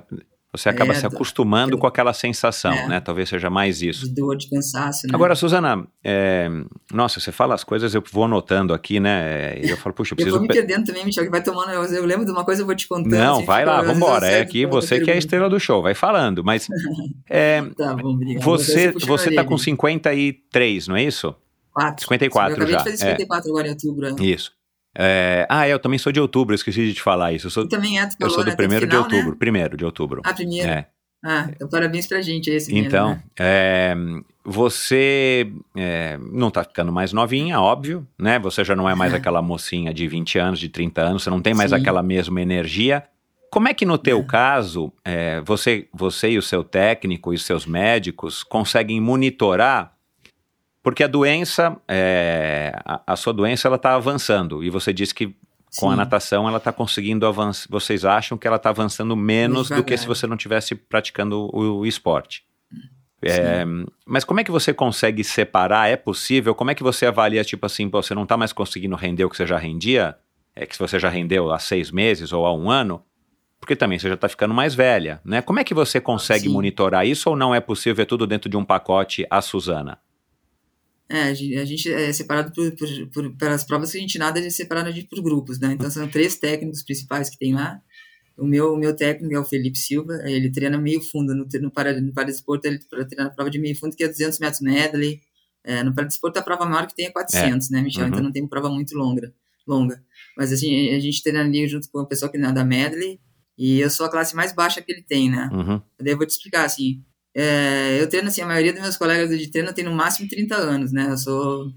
H: você acaba
A: É,
H: se
A: do-
H: acostumando com aquela sensação,
A: É.
H: né? Talvez seja mais isso.
A: de dor, de cansaço, né?
H: Agora, Suzana, é, nossa, você fala as coisas, eu vou anotando aqui, né? E eu falo, puxa, eu
A: eu
H: preciso.
A: vou me
H: pe-
A: perdendo também, Michel, que vai tomando. Eu, eu lembro de uma coisa, eu vou te contando.
H: Não,
A: assim,
H: vai
A: fica-
H: lá,
A: eu
H: vambora. É aqui você que é a estrela do show, vai falando. Mas é,
A: Tá bom, obrigado.
H: você, você tá com
A: orelha.
H: 53, não é isso?
A: Quatro.
H: 54
A: eu acabei
H: já,
A: de fazer
H: é.
A: 54 agora em outubro. né?
H: Isso. É, ah, eu também sou de outubro, esqueci de te falar isso. Eu sou,
A: também é, tu
H: eu
A: falou,
H: sou
A: né?
H: do
A: Tá
H: primeiro
A: final,
H: de outubro.
A: Né?
H: Primeiro de outubro.
A: Ah, primeiro.
H: É.
A: Ah, então parabéns pra gente, é esse mesmo,
H: Então,
A: né?
H: é, você é, não tá ficando mais novinha, óbvio, né? Você já não é mais
A: É.
H: aquela mocinha de 20 anos, de 30 anos, você não tem mais
A: Sim.
H: aquela mesma energia. Como é que no teu
A: É.
H: caso, é, você, você e o seu técnico e os seus médicos conseguem monitorar? Porque a doença, é, a, a sua doença, ela está avançando e você disse que com a
A: Sim.
H: natação ela está conseguindo avançar. Vocês acham que ela está avançando menos do que se
A: devagar.
H: você não tivesse praticando o, o esporte? É, mas como é que você consegue separar? É possível? Como é que você avalia, tipo assim, pô, você não está mais conseguindo render o que você já rendia? É que se você já rendeu há seis meses ou há um ano? Porque também você já está ficando mais velha, né? Como é que você consegue
A: Sim.
H: monitorar isso ou não é possível? É tudo dentro de um pacote a Suzana?
A: É, a gente, a gente é separado por, por, por- pelas provas que a gente nada, a gente é separado de- por grupos, né? Então são três técnicos principais que tem lá. O meu, o meu técnico é o Felipe Silva, ele treina meio fundo, no, no, para, no paradesporto ele treina a prova de meio fundo, que é 200 metros medley. É, no paradesporto a prova maior que tem é 400, né, Michel?
H: Uhum.
A: Então não tem prova muito longa, longa. Mas assim, a gente treina ali junto com o pessoal que nada medley, e eu sou a classe mais baixa que ele tem, né?
H: Uhum.
A: Daí eu vou te explicar, assim, é, eu treino, assim, a maioria dos meus colegas de treino tem no máximo 30 anos, né, eu sou,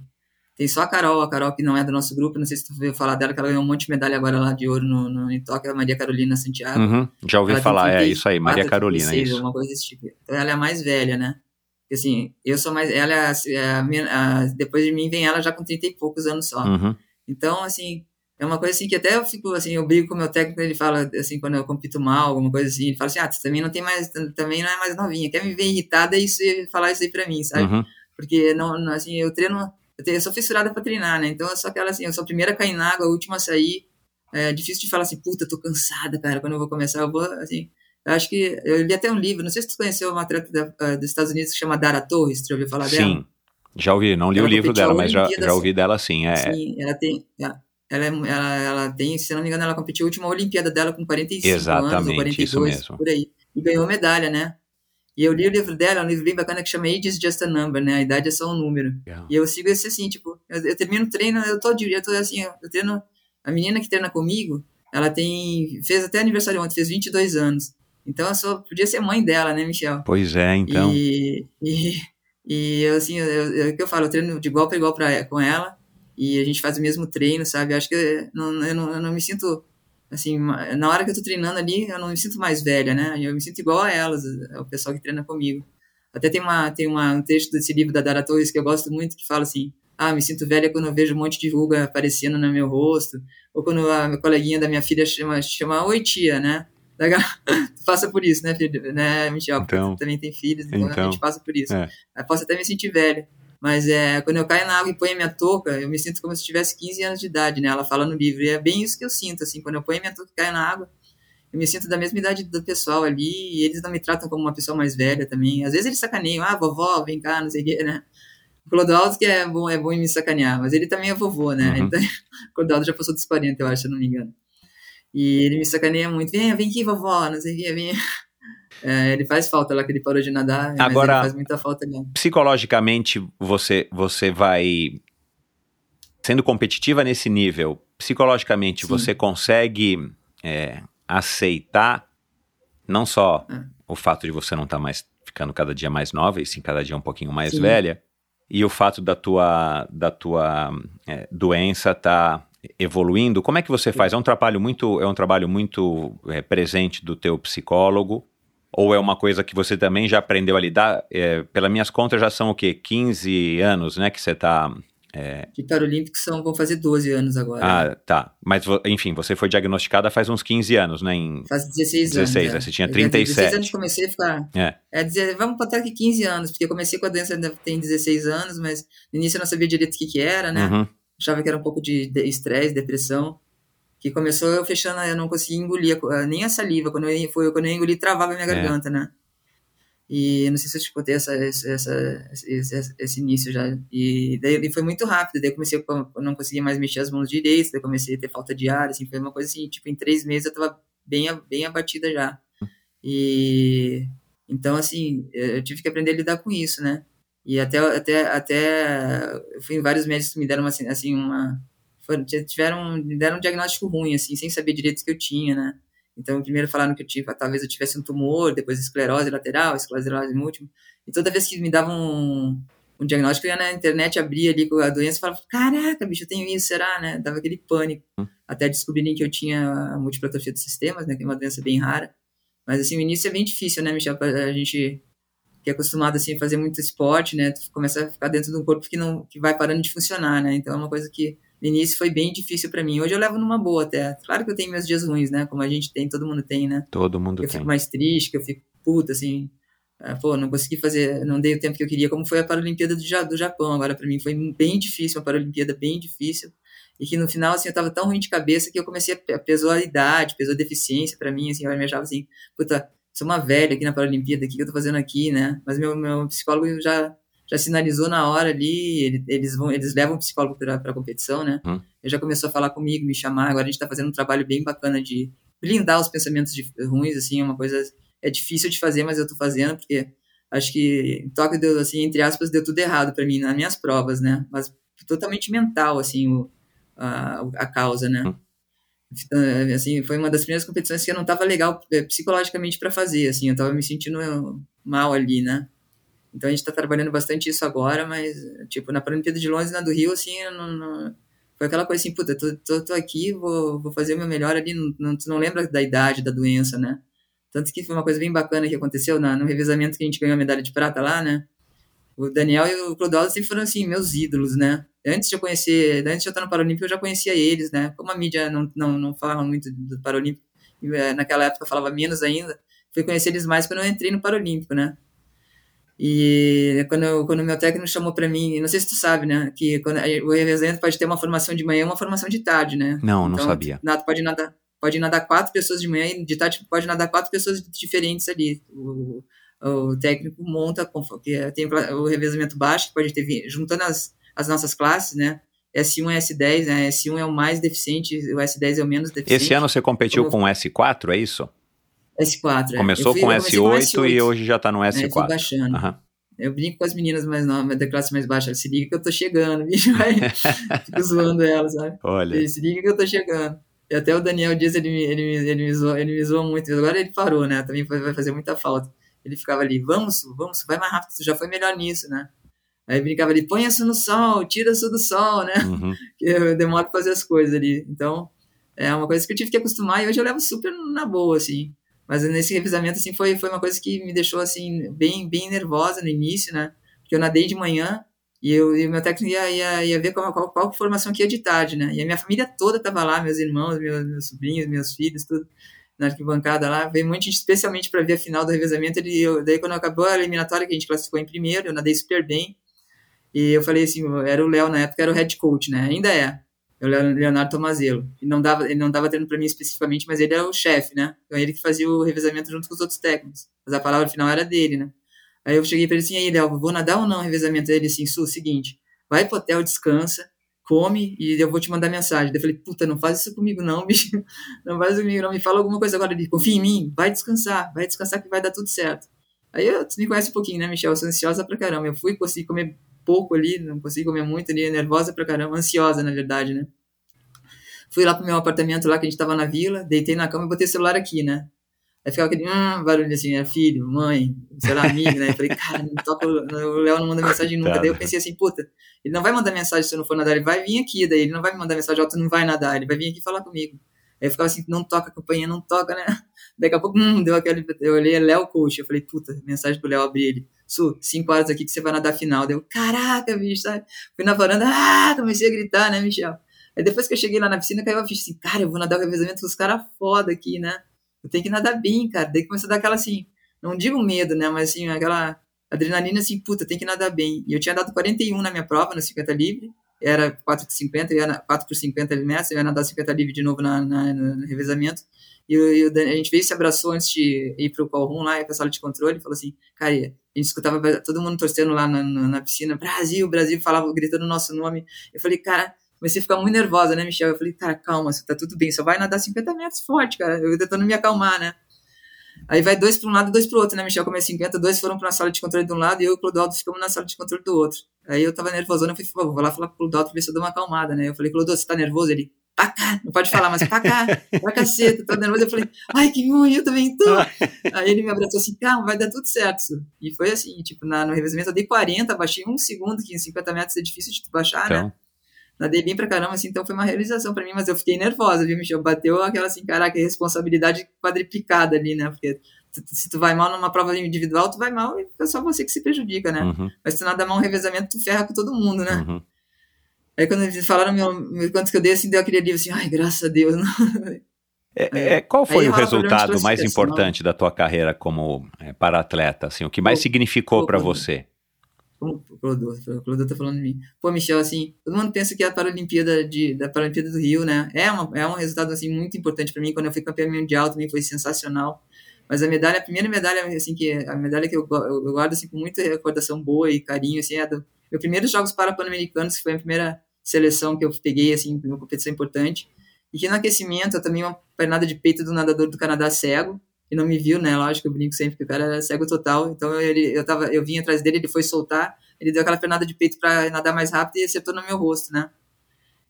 A: tem só a Carol, a Carol que não é do nosso grupo, não sei se tu ouviu falar dela, que ela ganhou um monte de medalha agora lá de ouro no, no, em Tóquio, a Maria Carolina Santiago.
H: Uhum. Já ouvi
A: Ela
H: falar, é
A: 34,
H: isso aí, Maria Carolina,
A: 36,
H: isso.
A: Alguma coisa desse tipo. Então ela é a mais velha, né? Porque, assim, eu sou mais, ela é a, é a a- depois de mim vem ela já com 30 e poucos anos só.
H: Uhum.
A: Então, assim, é uma coisa assim que até eu fico, assim, eu brigo com o meu técnico, ele fala, assim, quando eu compito mal, alguma coisa assim, ele fala assim, ah, tu também não tem mais, também não é mais novinha, quer me ver irritada e isso- falar isso aí pra mim, sabe?
H: Uhum.
A: Porque, não, não, assim, eu treino, eu, te- eu sou fissurada pra treinar, né? Então, eu sou aquela, assim, eu sou a primeira a cair na água, a última a sair, é difícil de falar assim, puta, tô cansada, cara, quando eu vou começar, eu vou, assim, eu acho que, eu li até um livro, não sei se tu conheceu uma atleta da- ah, dos Estados Unidos que chama Dara Torres, tu já ouviu falar dela?
H: Sim, já ouvi, não li
A: Ela
H: o livro dela, mas já, já ouvi dela sim. É,
A: Sim, ela tem. Ela, ela, é- ela, ela tem, se eu não me engano, ela competiu a última Olimpíada dela com 45 anos
H: Exatamente,
A: ou 42,
H: isso mesmo.
A: por aí. E ganhou medalha, né? E eu li o livro dela, é um livro bem bacana que chama Age is Just a Number, né? A idade é só um número.
H: Legal.
A: E eu sigo esse assim, tipo, eu, eu termino o treino, eu tô, eu tô assim, eu treino. A menina que treina comigo, ela tem. fez até aniversário ontem, fez 22 anos. Então eu sou, podia ser mãe dela, né, Michel?
H: Pois é, então.
A: E, e, e eu, assim, eu, eu, o que eu falo, eu treino de igual para igual pra, com ela e a gente faz o mesmo treino, sabe? Eu acho que eu não, eu não, eu não me sinto, assim, na hora que eu tô treinando ali, eu não me sinto mais velha, né? Eu me sinto igual a elas, o pessoal que treina comigo. Até tem, uma, tem uma, um texto desse livro da Dara Torres que eu gosto muito, que fala assim, ah, me sinto velha quando eu vejo um monte de ruga aparecendo no meu rosto, ou quando a minha coleguinha da minha filha chama, chama oi tia, né? Passa por isso, né, filho? Né, Michel? Porque
H: Então.
A: também tem filhos, então,
H: Então.
A: a gente passa por isso.
H: É.
A: Eu posso até me sentir velho. Mas é, quando eu caio na água e ponho a minha touca, eu me sinto como se tivesse 15 anos de idade, né? Ela fala no livro. E é bem isso que eu sinto, assim. Quando eu ponho a minha touca e caio na água, eu me sinto da mesma idade do pessoal ali. E eles não me tratam como uma pessoa mais velha também. Às vezes eles sacaneiam. Ah, vovó, vem cá, não sei o quê, né? O Clodoaldo que é bom, é bom em me sacanear, mas ele também é vovô, né?
H: Uhum.
A: Tá- O Clodoaldo já passou dos 40, eu acho, se eu não me engano. E ele me sacaneia muito. Vem, vem aqui, vovó, não sei o que, vem. É, ele faz falta lá que ele parou de nadar, mas
H: Agora-
A: ele faz muita falta.
H: Psicologicamente, você, você vai. Sendo competitiva nesse nível, psicologicamente,
A: Sim.
H: você consegue é, aceitar não só
A: É.
H: o fato de você não estar mais ficando cada dia mais nova, e sim cada dia um pouquinho mais
A: Sim.
H: velha, e o fato da tua, da tua é, doença estar evoluindo. Como é que você faz? É um trabalho muito, é um trabalho muito é, presente do teu psicólogo? Ou é uma coisa que você também já aprendeu a lidar? É, pelas minhas contas, já são o quê? 15 anos, né? Que você tá.
A: Que Paralímpicos são, vão fazer 12 anos agora.
H: Ah, tá. Mas, enfim, você foi diagnosticada faz uns 15 anos, né? Em...
A: Faz 16 anos.
H: 16,
A: é.
H: né? Você tinha
A: Eu já tenho
H: 37.
A: 16 anos que comecei a ficar.
H: É.
A: É dizer, vamos botar aqui 15 anos, porque eu comecei com a doença, ainda tem 16 anos, mas no início eu não sabia direito o que, que era, né?
H: Uhum.
A: Achava que era um pouco de estresse, depressão. Que começou eu fechando, eu não conseguia engolir co- nem a saliva. Quando eu, foi, quando eu ia engolir, travava minha
H: É.
A: garganta, né? E não sei se eu te contei essa, essa, esse, esse início já. E daí foi muito rápido. Daí eu comecei, eu não conseguia mais mexer as mãos direitas, daí comecei a ter falta de ar, assim, foi uma coisa assim, tipo, em três meses eu tava bem, bem abatida já. E então, assim, eu tive que aprender a lidar com isso, né? E até, até, até eu fui em vários médicos que me deram uma, assim, assim, uma. Foram- tiveram, me deram um diagnóstico ruim, assim, sem saber direito o que eu tinha, né? Então, primeiro falaram que eu tive, talvez eu tivesse um tumor, depois esclerose lateral, esclerose múltipla. E toda vez que me davam um, um diagnóstico, eu ia na internet, abria ali com a doença e falava: Caraca, bicho, eu tenho isso, será, né? Dava aquele pânico. Até descobrirem que eu tinha a múltipla atrofia dos sistemas, né? Que é uma doença bem rara. Mas, assim, o início é bem difícil, né, Michel? A gente que é acostumado, assim, a fazer muito esporte, né? Tu começa a ficar dentro de um corpo que, não, que vai parando de funcionar, né? Então, é uma coisa que no início foi bem difícil pra mim. Hoje eu levo numa boa até. Claro que eu tenho meus dias ruins, né? Como a gente tem, todo mundo tem, né?
H: Todo mundo
A: eu
H: tem.
A: fico mais triste, que eu fico puta, assim. ah, pô, não consegui fazer, não dei o tempo que eu queria, como foi a Paralimpíada do, do Japão. Agora, pra mim, foi bem difícil, uma Paralimpíada bem difícil. E que no final, assim, eu tava tão ruim de cabeça que eu comecei a, pesou a idade, pesou a deficiência pra mim, assim, eu me achava assim, puta, sou uma velha aqui na Paralimpíada, o que que eu tô fazendo aqui, né? Mas meu, meu psicólogo já, já sinalizou na hora ali, ele- eles vão, eles levam o psicólogo pra, pra competição, né?
H: Hum.
A: Ele já começou a falar comigo, me chamar, agora a gente tá fazendo um trabalho bem bacana de blindar os pensamentos de- ruins, assim, é uma coisa, é difícil de fazer, mas eu tô fazendo, porque acho que em Tóquio deu, assim, entre aspas, deu tudo errado pra mim nas minhas provas, né? Mas totalmente mental, assim, o, a, a causa, né?
H: Hum.
A: Então, assim, foi uma das primeiras competições que eu não tava legal eh, psicologicamente para fazer, assim, eu tava me sentindo mal ali, né? Então a gente tá trabalhando bastante isso agora, mas, tipo, na Paralimpíada de Londres e na do Rio, assim, não, não- foi aquela coisa assim, puta, tô, tô, tô aqui, vou, vou fazer o meu melhor ali, não, tu não lembra da idade, da doença, né? Tanto que foi uma coisa bem bacana que aconteceu na, no revezamento que a gente ganhou a medalha de prata lá, né? O Daniel e o Clodoaldo sempre foram, assim, meus ídolos, né? Antes de eu conhecer, antes de eu estar no Paralímpico, eu já conhecia eles, né? Como a mídia não, não, não falava muito do Paralímpico, eh, naquela época falava menos ainda, fui conhecer eles mais quando eu entrei no Paralímpico, né? E quando, quando o meu técnico chamou para mim, não sei se tu sabe, né? Que quando, o revezamento pode ter uma formação de manhã e uma formação de tarde, né?
H: Não, não
A: Então,
H: sabia.
A: Nada, pode nadar, pode nadar quatro pessoas de manhã e de tarde pode nadar quatro pessoas diferentes ali. O, o técnico monta, conforme- que tem o revezamento baixo, que pode ter, juntando as, as nossas classes, né? S1 e S10, né? S1 é o mais deficiente, o S10 é o menos deficiente.
H: Esse ano você competiu
A: Como-
H: com S4, é isso?
A: S4, é.
H: Começou
A: fui-
H: com
A: eu comecei
H: S8, e hoje já tá no
A: É, eu fui
H: S4.
A: baixando.
H: Aham.
A: Eu brinco com as meninas mais novas, da classe mais baixa. Se liga que eu tô chegando, bicho. Vai, fico zoando elas, sabe?
H: Olha.
A: Se liga que eu tô chegando. E até o Daniel Dias, ele, me- ele, ele, me zoou, ele me zoou muito. Agora ele parou, né? Também vai fazer muita falta. Ele ficava ali, vamos, vamos, vai mais rápido, tu já foi melhor nisso, né? Aí brincava ali, põe isso no sol, tira isso do sol, né?
H: Uhum.
A: que eu demoro pra fazer as coisas ali. Então, é uma coisa que eu tive que acostumar e hoje eu levo super na boa, assim. Mas nesse revisamento, assim, foi, foi uma coisa que me deixou, assim, bem, bem nervosa no início, né? Porque eu nadei de manhã e, eu, e o meu técnico ia, ia, ia ver qual, qual, qual formação que ia de tarde, né? E a minha família toda tava lá, meus irmãos, meus, meus sobrinhos, meus filhos, tudo na arquibancada lá. Veio muita gente especialmente para ver a final do revezamento. Ele, eu, daí, quando acabou a eliminatória, que a gente classificou em primeiro, eu nadei super bem. E eu falei assim, era o Léo na época, era o head coach, né? Ainda é. O Leo- Leonardo Tomazelo. Ele não dava, ele não dava treino para mim especificamente, mas ele é o chefe, né? Então ele que fazia o revezamento junto com os outros técnicos. Mas a palavra final era dele, né? Aí eu cheguei pra ele assim, aí, Léo, vou nadar ou não revezamento? Aí ele assim, Su, seguinte, vai pro hotel, descansa, come e eu vou te mandar mensagem. Daí eu falei, puta, não faz isso comigo não, bicho. Não faz isso comigo não, me fala alguma coisa agora. Ele, confia em mim, vai descansar, vai descansar que vai dar tudo certo. Aí eu, você me conhece um pouquinho, né, Michel? Eu sou ansiosa pra caramba. Eu fui, consegui comer pouco ali, não consegui comer muito ali, nervosa pra caramba, ansiosa, na verdade, né? Fui lá pro meu apartamento lá, que a gente tava na vila, deitei na cama e botei o celular aqui, né? Aí ficava aquele hum, barulho assim, é filho, mãe, sei lá, amigo, né? Eu falei, cara, não toca, o Léo não manda mensagem nunca.
H: Tá.
A: Daí eu pensei assim, puta, ele não vai mandar mensagem se eu não for nadar, ele vai vir aqui, daí ele não vai me mandar mensagem, ó, tu não vai nadar, ele vai vir aqui falar comigo. Aí eu ficava assim, não toca a campainha, não toca, né? Daqui a pouco, hum, deu aquele, eu olhei, é Léo Coach, eu falei, puta, mensagem pro Léo, abri ele. Su, cinco horas aqui que você vai nadar final. Deu, caraca, bicho, sabe? Fui na varanda, ah, comecei a gritar, né, Michel? Aí depois que eu cheguei lá na piscina, caiu a ficha assim, cara, eu vou nadar o revezamento com os caras foda aqui, né? Eu tenho que nadar bem, cara. Daí começou a dar aquela assim, não digo medo, né? Mas assim, aquela adrenalina assim, puta, tem que nadar bem. E eu tinha dado 41 na minha prova, no 50 livre. Era 4 por 50, eu ia na, 4 por 50 metros, eu ia nadar 50 livre de novo na, na, no revezamento. E eu, eu, a gente veio se abraçou antes de ir pro call room lá, pra sala de controle, e falou assim, cara, gente escutava todo mundo torcendo lá na, na, na piscina, Brasil, Brasil, falava, gritando o nosso nome. Eu falei, cara, comecei a ficar muito nervosa, né, Michel? Eu falei, cara, calma, tá tudo bem, só vai nadar 50 metros forte, cara. Eu tentando me acalmar, né? Aí vai dois para um lado dois para o outro, né, Michel? Como é 50, dois foram para a sala de controle de um lado e eu e o Clodoaldo ficamos na sala de controle do outro. Aí eu tava nervosona, eu falei, vou lá falar pro Clodoaldo pra ver se eu dou uma acalmada, né? Eu falei, Clodoaldo, você tá nervoso? Ele, pra cá, não pode falar, mas pra cá, pra caceta, tô nervoso. Eu falei, ai, que ruim, eu também tô. Aí ele me abraçou assim, calma, vai dar tudo certo. E foi assim, tipo, na, no revezamento eu dei 40, baixei um segundo, que em 50 metros é difícil de tu baixar,
H: Então.
A: né? Nadei bem pra caramba, assim, então foi uma realização pra mim, mas eu fiquei nervosa, viu, Michel? Bateu aquela assim, caraca, responsabilidade quadriplicada ali, né? Porque se tu vai mal numa prova individual, tu vai mal e é só você que se prejudica, né?
H: Uhum,
A: Mas se tu nada mal um revezamento, tu ferra com todo mundo, né?
H: uhum.
A: Aí quando eles falaram meu, quantos que eu dei, assim, deu aquele alívio, assim, ai, graças a Deus.
H: É, é, qual foi
A: Aí
H: o resultado mais
A: classificação.
H: importante da tua carreira como é, para-atleta? Assim, o que mais
A: Pô,
H: significou para você?
A: Como o Clodô, tá falando de mim. Pô, Michel, assim, todo mundo pensa que a Paralimpíada de, da Paralimpíada do Rio, né, é, uma, é um resultado, assim, muito importante pra mim. Quando eu fui campeão mundial também foi sensacional. Mas a medalha, a primeira medalha, assim, que a medalha que eu, eu guardo, assim, com muita recordação boa e carinho, assim, é do meu primeiros Jogos Parapan-Americanos, que foi a primeira seleção que eu peguei, assim, uma competição importante. E que no aquecimento, eu também uma pernada de peito do nadador do Canadá cego, e não me viu, né? Lógico, eu brinco sempre que o cara era cego total. Então eu, ele, eu, tava, eu vim atrás dele, ele foi soltar, ele deu aquela pernada de peito pra nadar mais rápido e acertou no meu rosto, né?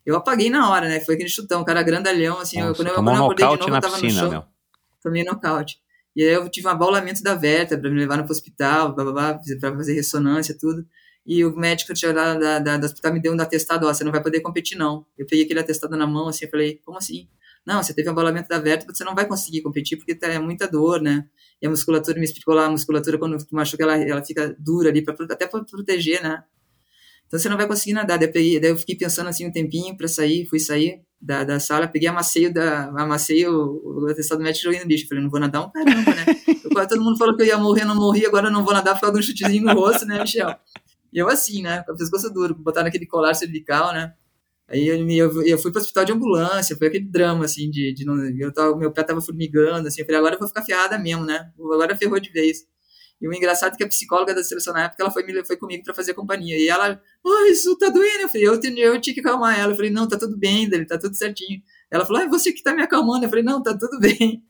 A: Eu apaguei na hora, né? Foi aquele chutão, o cara grandalhão, assim. eu,
H: Nossa,
A: quando eu, quando
H: um
A: eu acordei de novo,
H: na
A: eu tava no
H: piscina,
A: chão.
H: meu.
A: Tomei nocaute. E aí eu tive um abaulamento da vértebra, me levaram pro hospital, blá, blá, blá, pra fazer ressonância, tudo. E o médico lá da, da, do hospital me deu um atestado, ó, você não vai poder competir, não. Eu peguei aquele atestado na mão, assim, eu falei, como assim? Não, você teve um abalamento da vértebra, você não vai conseguir competir porque tá, é muita dor, né? E a musculatura, me explicou lá, a musculatura quando machuca, ela, ela fica dura ali, pra, até para proteger, né? Então você não vai conseguir nadar. Daí eu, daí eu fiquei pensando assim um tempinho para sair, fui sair da, da sala, peguei, amassei, da, amassei o, o atestado médico e joguei no lixo. Falei, não vou nadar um caramba, né? Eu, todo mundo falou que eu ia morrer, não morri, agora não vou nadar por causa de um chutezinho no rosto, né, Michel? E eu assim, né, com a pescoço duro, botar naquele colar cervical, né? Aí eu, eu, fui pro hospital de ambulância, foi aquele drama, assim, de, de não, eu tava, meu pé tava formigando, assim, eu falei, agora eu vou ficar ferrada mesmo, né? Agora ferrou de vez. E o engraçado é que a psicóloga da seleção na época, ela foi, foi comigo para fazer companhia. E ela, oh, isso tá doendo. Eu falei, eu, eu tinha que acalmar ela. Eu falei, não, tá tudo bem, dele, tá tudo certinho. Ela falou, ah, você que tá me acalmando. Eu falei, não, tá tudo bem.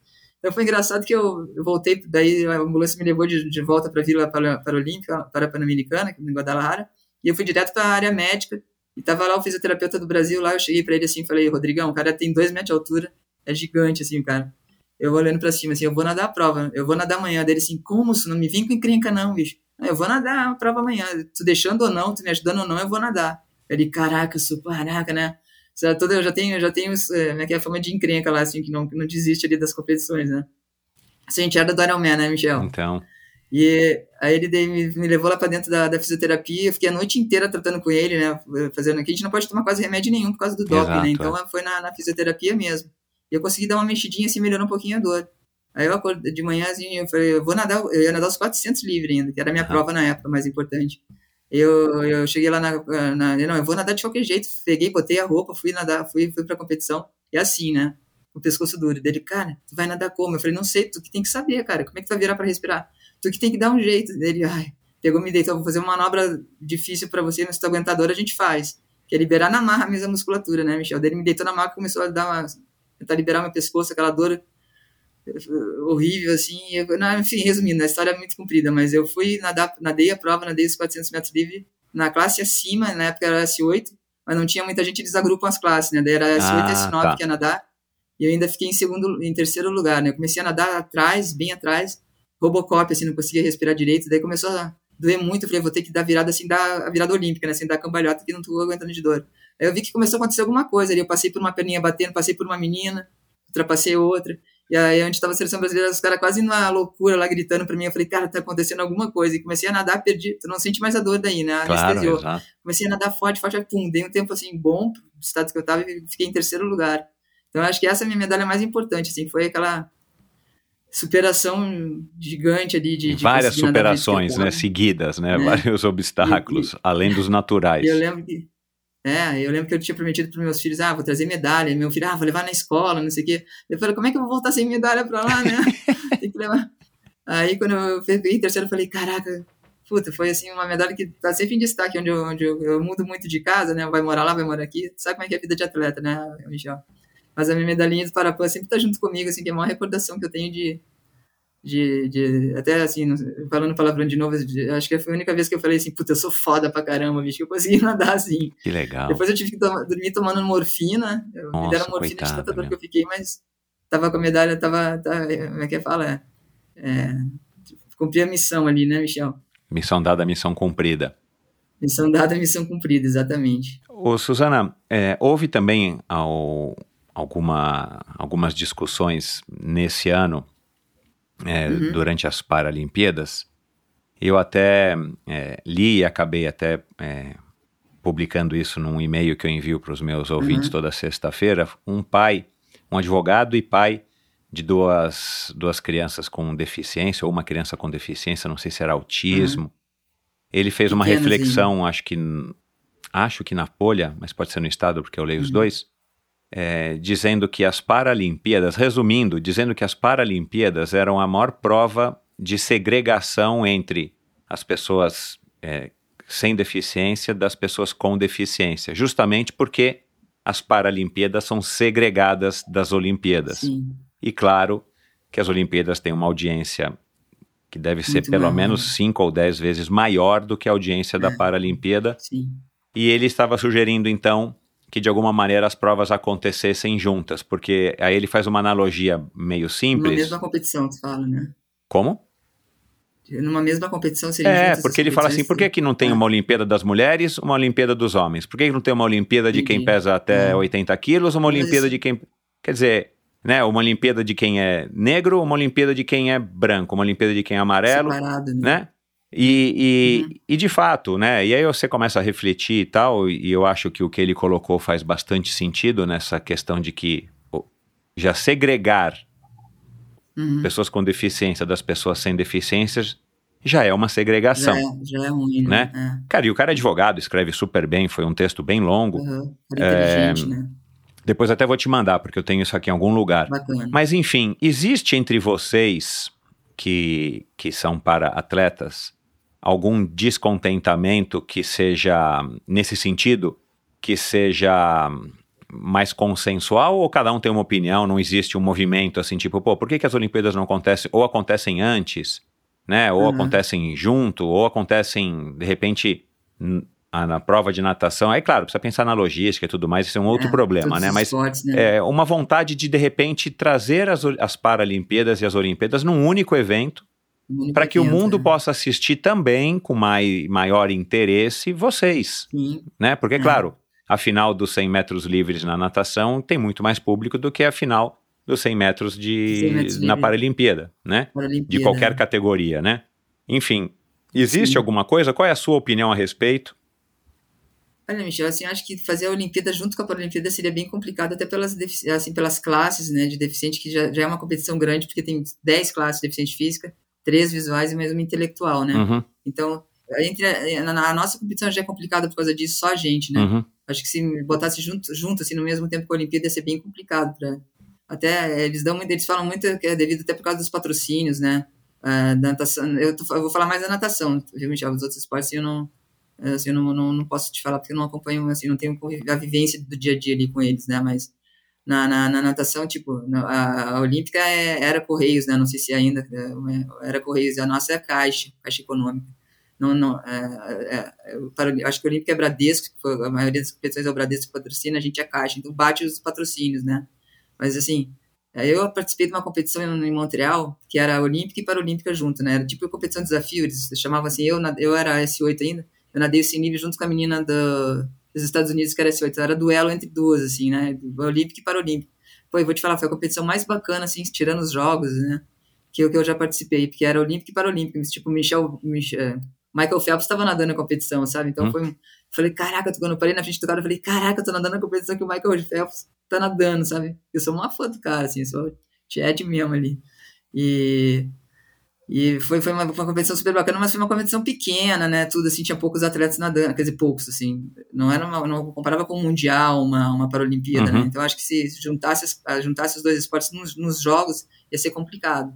A: Então foi engraçado que eu, voltei, daí a ambulância me levou de, de volta para a Vila Paralímpica, para a Pan-Americana, em Guadalajara. E eu fui direto para a área médica. E tava lá o fisioterapeuta do Brasil, lá eu cheguei para ele assim, falei, Rodrigão, o cara tem dois metros de altura, é gigante, assim, o cara. Eu olhando pra cima, assim, eu vou nadar a prova, eu vou nadar amanhã. Dele assim, como isso? Não me vem com encrenca não, bicho. Eu vou nadar a prova amanhã. Tu deixando ou não, tu me ajudando ou não, eu vou nadar. Ele, caraca, sou caraca, né? Eu já tenho, já tenho é, minha fama de encrenca lá, assim, que não, não desiste ali das competições, né? Assim, a gente era do Ironman, né, Michel?
H: Então.
A: E aí ele me, me levou lá pra dentro da, da, fisioterapia, eu fiquei a noite inteira tratando com ele, né? Fazendo aqui, a gente não pode tomar quase remédio nenhum por causa do doping,
H: Exato,
A: né? Então é. foi na, na fisioterapia mesmo. E eu consegui dar uma mexidinha assim, melhorou um pouquinho a dor. Aí eu acordei de manhã, assim, eu falei, eu vou nadar, eu ia nadar os 400 livre ainda, que era a minha prova na época, mais importante. Eu, eu cheguei lá na, na, Não, eu vou nadar de qualquer jeito. Peguei, botei a roupa, fui nadar, fui, fui pra competição. E assim, né? O pescoço duro. Dele, cara, tu vai nadar como? Eu falei, não sei, tu que tem que saber, cara. Como é que tu vai virar pra respirar? tu que tem que dar um jeito. Ele, ai, pegou, me deitou, vou fazer uma manobra difícil para você, mas se tu aguentar dor, a gente faz. Que é liberar na marra mesmo a musculatura, né, Michel? Daí ele me deitou na marra e começou a dar uma, tentar liberar meu pescoço, aquela dor horrível, assim. Eu, não, enfim, resumindo, a história é muito comprida, mas eu fui nadar, nadei a prova, nadei os 400 metros livre na classe acima, na época era S8, mas não tinha muita gente, eles agrupam as classes, né? Daí era S8
H: Ah,
A: e S9
H: tá.
A: que ia nadar, e eu ainda fiquei em segundo, em terceiro lugar, né? Eu comecei a nadar atrás, bem atrás, Robocop, assim, não conseguia respirar direito, daí começou a doer muito, eu falei, vou ter que dar virada, assim, dar a virada olímpica, né? Assim, dar cambalhota, que não tô aguentando de dor. Aí eu vi que começou a acontecer alguma coisa ali, eu passei por uma perninha batendo, passei por uma menina, ultrapassei outra, e aí, onde estava a seleção brasileira, os caras quase numa loucura lá gritando pra mim. Eu falei, cara, tá acontecendo alguma coisa. E comecei a nadar, perdi. Tu não sente mais a dor daí, né?
H: Claro,
A: Anestesiou.
H: exato.
A: Comecei a nadar forte, forte, pum. Dei um tempo assim bom pro status que eu tava e fiquei em terceiro lugar. Então, acho que essa é a minha medalha mais importante, assim. Foi aquela superação gigante ali de. de
H: Várias superações, né? Seguidas, né?
A: É.
H: Vários obstáculos, além dos naturais.
A: E eu lembro que. É, eu lembro que eu tinha prometido para meus filhos, ah, vou trazer medalha. Meu filho, ah, vou levar na escola, não sei o quê. Eu falei, como é que eu vou voltar sem medalha para lá, né? Tem que levar. Aí, quando eu peguei em terceiro, eu falei, caraca, puta, foi assim uma medalha que tá sempre em destaque, onde eu, onde eu, eu mudo muito de casa, né? Vai morar lá, vai morar aqui. Sabe como é que é a vida de atleta, né, Michel? Mas a minha medalhinha do Parapan sempre tá junto comigo, assim, que é a maior recordação que eu tenho de, de, de até assim, falando palavrão de novo, de- acho que foi a única vez que eu falei assim, puta, eu sou foda pra caramba, bicho, que eu consegui nadar assim.
H: Que legal.
A: Depois eu tive que dormir tomando morfina, eu, me
H: Nossa,
A: deram morfina de
H: coitado,
A: tanta dor
H: meu.
A: que eu fiquei, mas tava com a medalha, tava, tava como é que fala? É, cumpri a missão ali, né, Michel?
H: Missão dada, missão cumprida.
A: Missão dada, missão cumprida, exatamente.
H: Ô, Suzana, é, houve também ao- alguma, algumas discussões nesse ano, é,
A: Uhum.
H: durante as Paralimpíadas. Eu até é, li e acabei até é, publicando isso num e-mail que eu envio para os meus ouvintes
A: Uhum.
H: toda sexta-feira. Um pai, um advogado e pai de duas, duas crianças com deficiência, ou uma criança com deficiência, não sei se era autismo. Ele fez uma reflexão, acho que acho que na Folha, mas pode ser no Estado, porque eu leio os dois, é, dizendo que as Paralimpíadas, resumindo, dizendo que as Paralimpíadas eram a maior prova de segregação entre as pessoas é, sem deficiência das pessoas com deficiência, justamente porque as Paralimpíadas são segregadas das Olimpíadas.
A: Sim,
H: E claro que as Olimpíadas têm uma audiência que deve ser
A: Muito
H: pelo
A: maior.
H: menos cinco ou dez vezes maior do que a audiência da
A: É.
H: Paralimpíada.
A: sim.
H: E ele estava sugerindo, então, que de alguma maneira as provas acontecessem juntas, porque aí ele faz uma analogia meio
A: Numa
H: simples.
A: mesma competição, tu fala, né?
H: Como?
A: Numa mesma competição seria
H: É, porque ele fala assim, por que,
A: sim.
H: que não tem
A: É.
H: uma Olimpíada das mulheres, uma Olimpíada dos homens? Por que, que não tem uma Olimpíada de quem pesa até
A: É.
H: 80 quilos, uma Olimpíada de quem... Quer dizer, né, uma Olimpíada de quem é negro, uma Olimpíada de quem é branco, uma Olimpíada de quem é amarelo,
A: Separado, né?
H: né? E, e,
A: Uhum.
H: e de fato, né? E aí você começa a refletir e tal, e eu acho que o que ele colocou faz bastante sentido nessa questão de que já segregar
A: Uhum.
H: pessoas com deficiência das pessoas sem deficiências já é uma segregação.
A: Já é, já é ruim, né?
H: Né? Cara, e o cara é advogado, escreve super bem, foi um texto bem longo.
A: É. Uhum. Inteligente, né?
H: Depois até vou te mandar, porque eu tenho isso aqui em algum lugar.
A: Bacana.
H: Mas enfim, existe entre vocês que, que são para atletas algum descontentamento que seja nesse sentido, que seja mais consensual ou cada um tem uma opinião, não existe um movimento assim, tipo, pô, por que, que as Olimpíadas não acontecem ou acontecem antes, né? Ou
A: Uhum.
H: acontecem junto, ou acontecem de repente na prova de natação. Aí, claro, precisa pensar na logística e tudo mais, isso é um outro
A: É,
H: problema, né? Mas
A: esportes, né?
H: é, uma vontade de, de repente, trazer as, as Paralimpíadas e as Olimpíadas num único evento, para que o mundo
A: né?
H: possa assistir também com mai, maior interesse vocês,
A: Sim,
H: né? Porque,
A: É.
H: claro, a final dos 100 metros livres na natação tem muito mais público do que a final dos 100 metros, de,
A: 100 metros
H: na. Paralimpíada, né?
A: Paralimpíada,
H: De qualquer
A: né?
H: categoria, né? Enfim, existe
A: Sim.
H: alguma coisa? Qual é a sua opinião a respeito?
A: Olha, Michel, assim, eu acho que fazer a Olimpíada junto com a Paralimpíada seria bem complicado, até pelas, assim, pelas classes, né, de deficiente, que já, já é uma competição grande, porque tem 10 classes de deficiente física, três visuais e mais uma intelectual, né?
H: Uhum,
A: Então, entre a, na, a nossa competição já é complicada por causa disso, só a gente, né?
H: uhum.
A: Acho que se botasse junto, junto assim, no mesmo tempo com a Olimpíada, ia ser bem complicado. Pra, até, eh, eles dão muito, eles falam muito que é devido até por causa dos patrocínios, né? uh, da natação, eu, tô, eu, vou falar mais da natação, viu, Michel? Os outros esportes eu não, assim, eu não, não, não, posso te falar porque eu não acompanho, assim, não tenho a vivência do dia a dia ali com eles, né? Mas na, na, na natação, tipo, a, a Olímpica é, era Correios, né? Não sei se ainda é, era Correios, a nossa é a Caixa, Caixa Econômica. Não, não, é, é, para, acho que o Olímpico é Bradesco, a maioria das competições é o Bradesco que patrocina, a gente é Caixa, então bate os patrocínios, né? Mas assim, eu participei de uma competição em Montreal, que era Olímpica e Paralímpica junto, né? Era tipo competição de desafio, eles chamavam assim, eu, eu era S8 ainda, eu nadei esse nível junto com a menina do, dos Estados Unidos, que era S8, era duelo entre duas, assim, né? Olímpico e Paralímpico. Pô, eu vou te falar, foi a competição mais bacana, assim, tirando os jogos, né? Que eu, que eu já participei, porque era Olímpico e Paralímpico, tipo, Michel, Michel Michael Phelps estava nadando na competição, sabe? Então hum. foi Falei, caraca, quando eu parei na frente do cara, eu falei, caraca, eu tô nadando na competição que o Michael Phelps tá nadando, sabe? Eu sou uma fã do cara, assim, sou chat mesmo ali. E, e foi, foi uma, uma, competição super bacana, mas foi uma competição pequena, né? Tudo assim, tinha poucos atletas nadando, quer dizer, poucos, assim. Não era uma, não comparava com o Mundial, uma, uma Paralimpíada, né? uhum. né? Então acho que se juntasse, juntasse os dois esportes nos, nos jogos, ia ser complicado.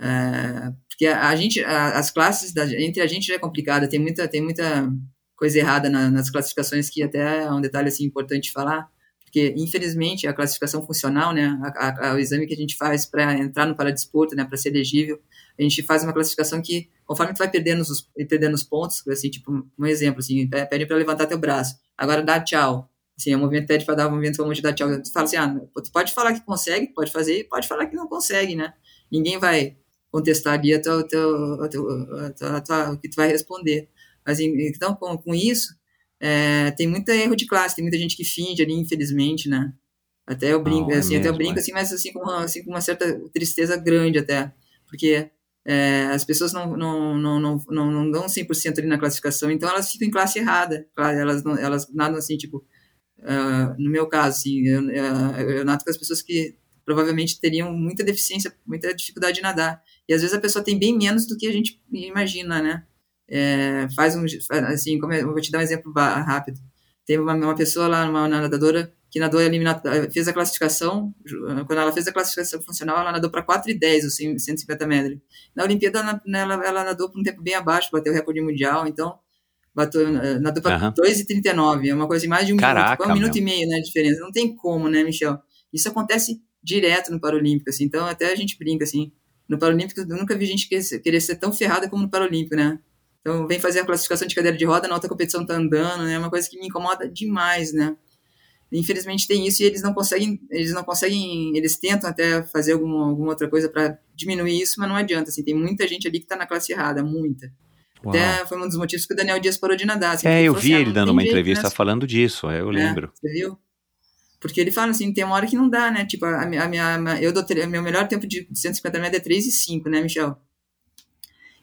A: É, porque a, a gente, a, as classes da, entre a gente já é complicada, tem muita, tem muita coisa errada na, nas classificações que até é um detalhe assim importante falar, porque infelizmente a classificação funcional, né, a, a, o exame que a gente faz para entrar no paradesporto, né, para ser elegível, a gente faz uma classificação que conforme tu vai perdendo os perdendo os pontos, assim, tipo um exemplo assim, pede para levantar teu braço, agora dá tchau. Assim, o movimento pede para dar o movimento como de dar tchau. Tu fala assim, ah, tu pode falar que consegue, pode fazer, pode falar que não consegue, né? Ninguém vai contestar ali a tua, a tua, a tua, a tua, o que tu vai responder. Mas, então, com, com isso, é, tem muito erro de classe, tem muita gente que finge ali, infelizmente, né? Até eu brinco, assim, é até eu brinco, é. assim, mas assim com, uma, assim, com uma certa tristeza grande até, porque é, as pessoas não, não, não, não, não, não dão 100% ali na classificação, então elas ficam em classe errada, elas, elas nadam assim, tipo, uh, no meu caso, assim, eu, eu, eu com as pessoas que provavelmente teriam muita deficiência, muita dificuldade de nadar, e às vezes a pessoa tem bem menos do que a gente imagina, né? É, faz um, assim, como eu vou te dar um exemplo rápido. Teve uma, uma pessoa lá, uma nadadora, que nadou eliminatória, fez a classificação, quando ela fez a classificação funcional, ela nadou para 4 e 10, o 150 metros. Na Olimpíada, ela, ela nadou por um tempo bem abaixo, bateu o recorde mundial, então bateu, eh, nadou para uhum. 2 e 39, é uma coisa de mais de um
H: Caraca,
A: minuto, um minuto e meio, né, diferença. Não tem como, né, Michel? Isso acontece direto no Paralímpico, assim, então até a gente brinca, assim, no Paralímpico eu nunca vi gente querer ser tão ferrada como no Paralímpico, né? Então, vem fazer a classificação de cadeira de roda, na outra competição tá andando, né? É uma coisa que me incomoda demais, né? Infelizmente tem isso e eles não conseguem, eles não conseguem, eles tentam até fazer alguma, alguma outra coisa para diminuir isso, mas não adianta, assim, tem muita gente ali que tá na classe errada, muita. Uau. Até foi um dos motivos que o Daniel Dias parou de nadar. Assim,
H: é, eu vi assim, ele ah, dando uma entrevista né? falando disso, é, eu é, lembro.
A: Você viu? Porque ele fala assim, tem uma hora que não dá, né? Tipo, a, a minha, a minha eu dou, meu melhor tempo de 150 metros é 3 e 5, né, Michel?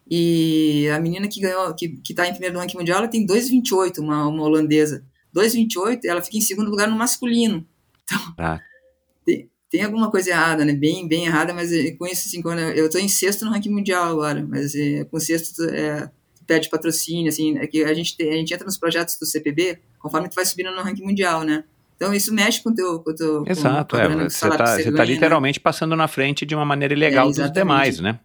A: E a menina que ganhou, que, que tá em primeiro ranking mundial, ela tem 2,28, uma, uma holandesa. 2,28, ela fica em segundo lugar no masculino. Então, ah. tem, tem alguma coisa errada, né? Bem, bem errada, mas eh, com isso, assim, quando eu, tô em sexto no ranking mundial agora, mas é, com sexto é, pede patrocínio, assim, é que a gente, tem, a gente entra nos projetos do CPB conforme tu vai subindo no ranking mundial, né? Então isso mexe com o teu, com teu
H: Exato, com é, você está tá, tá literalmente né? passando na frente de uma maneira ilegal é, dos demais, né?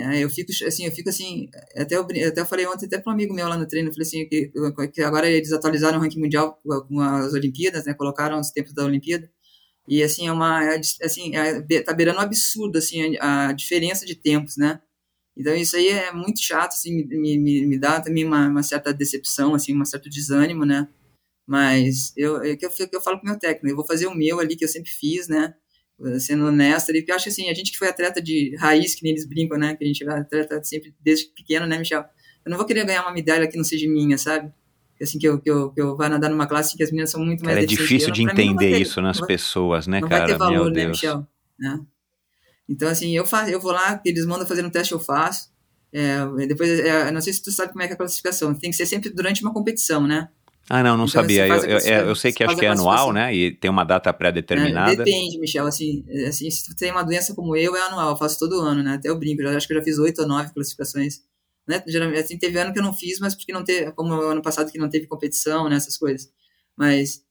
A: É, eu fico assim, eu fico assim, até eu, até eu falei ontem até para um amigo meu lá no treino, eu falei assim, que, que agora eles atualizaram o ranking mundial com as Olimpíadas, né, colocaram os tempos da Olimpíada, e assim, é uma, é, assim, é, tá beirando um absurdo, assim, a, a, diferença de tempos, né, então isso aí é muito chato, assim, me, me, me dá também uma, uma certa decepção, assim, um certo desânimo, né, mas eu, é que eu, eu falo com o meu técnico, eu vou fazer o meu ali que eu sempre fiz, né, sendo honesto ali, porque eu acho assim, a gente que foi atleta de raiz, que nem eles brincam, né, que a gente é atleta sempre desde pequeno, né, Michel? Eu não vou querer ganhar uma medalha que não seja minha, sabe? Assim, que eu, que eu, que eu vá nadar numa classe que as meninas são muito mais
H: cara, É difícil de entender ter, isso nas vai, pessoas, né,
A: não
H: cara?
A: Não vai ter valor, né, Michel? Né? Então, assim, eu, faço, eu vou lá, eles mandam fazer um teste, eu faço. É, depois, é, não sei se tu sabe como é que é a classificação. Tem que ser sempre durante uma competição, né?
H: Ah, não, não então, sabia. Eu, eu, eu, sei que acho que é anual, né? E tem uma data pré-determinada.
A: É, depende, Michel. Assim, assim, se tu tem uma doença como eu, é anual. Eu faço todo ano, né? Até eu brinco. Eu acho que eu já fiz oito ou nove classificações. Né? Geralmente, assim, teve ano que eu não fiz, mas porque não teve, como ano passado que não teve competição, né? Essas coisas. Mas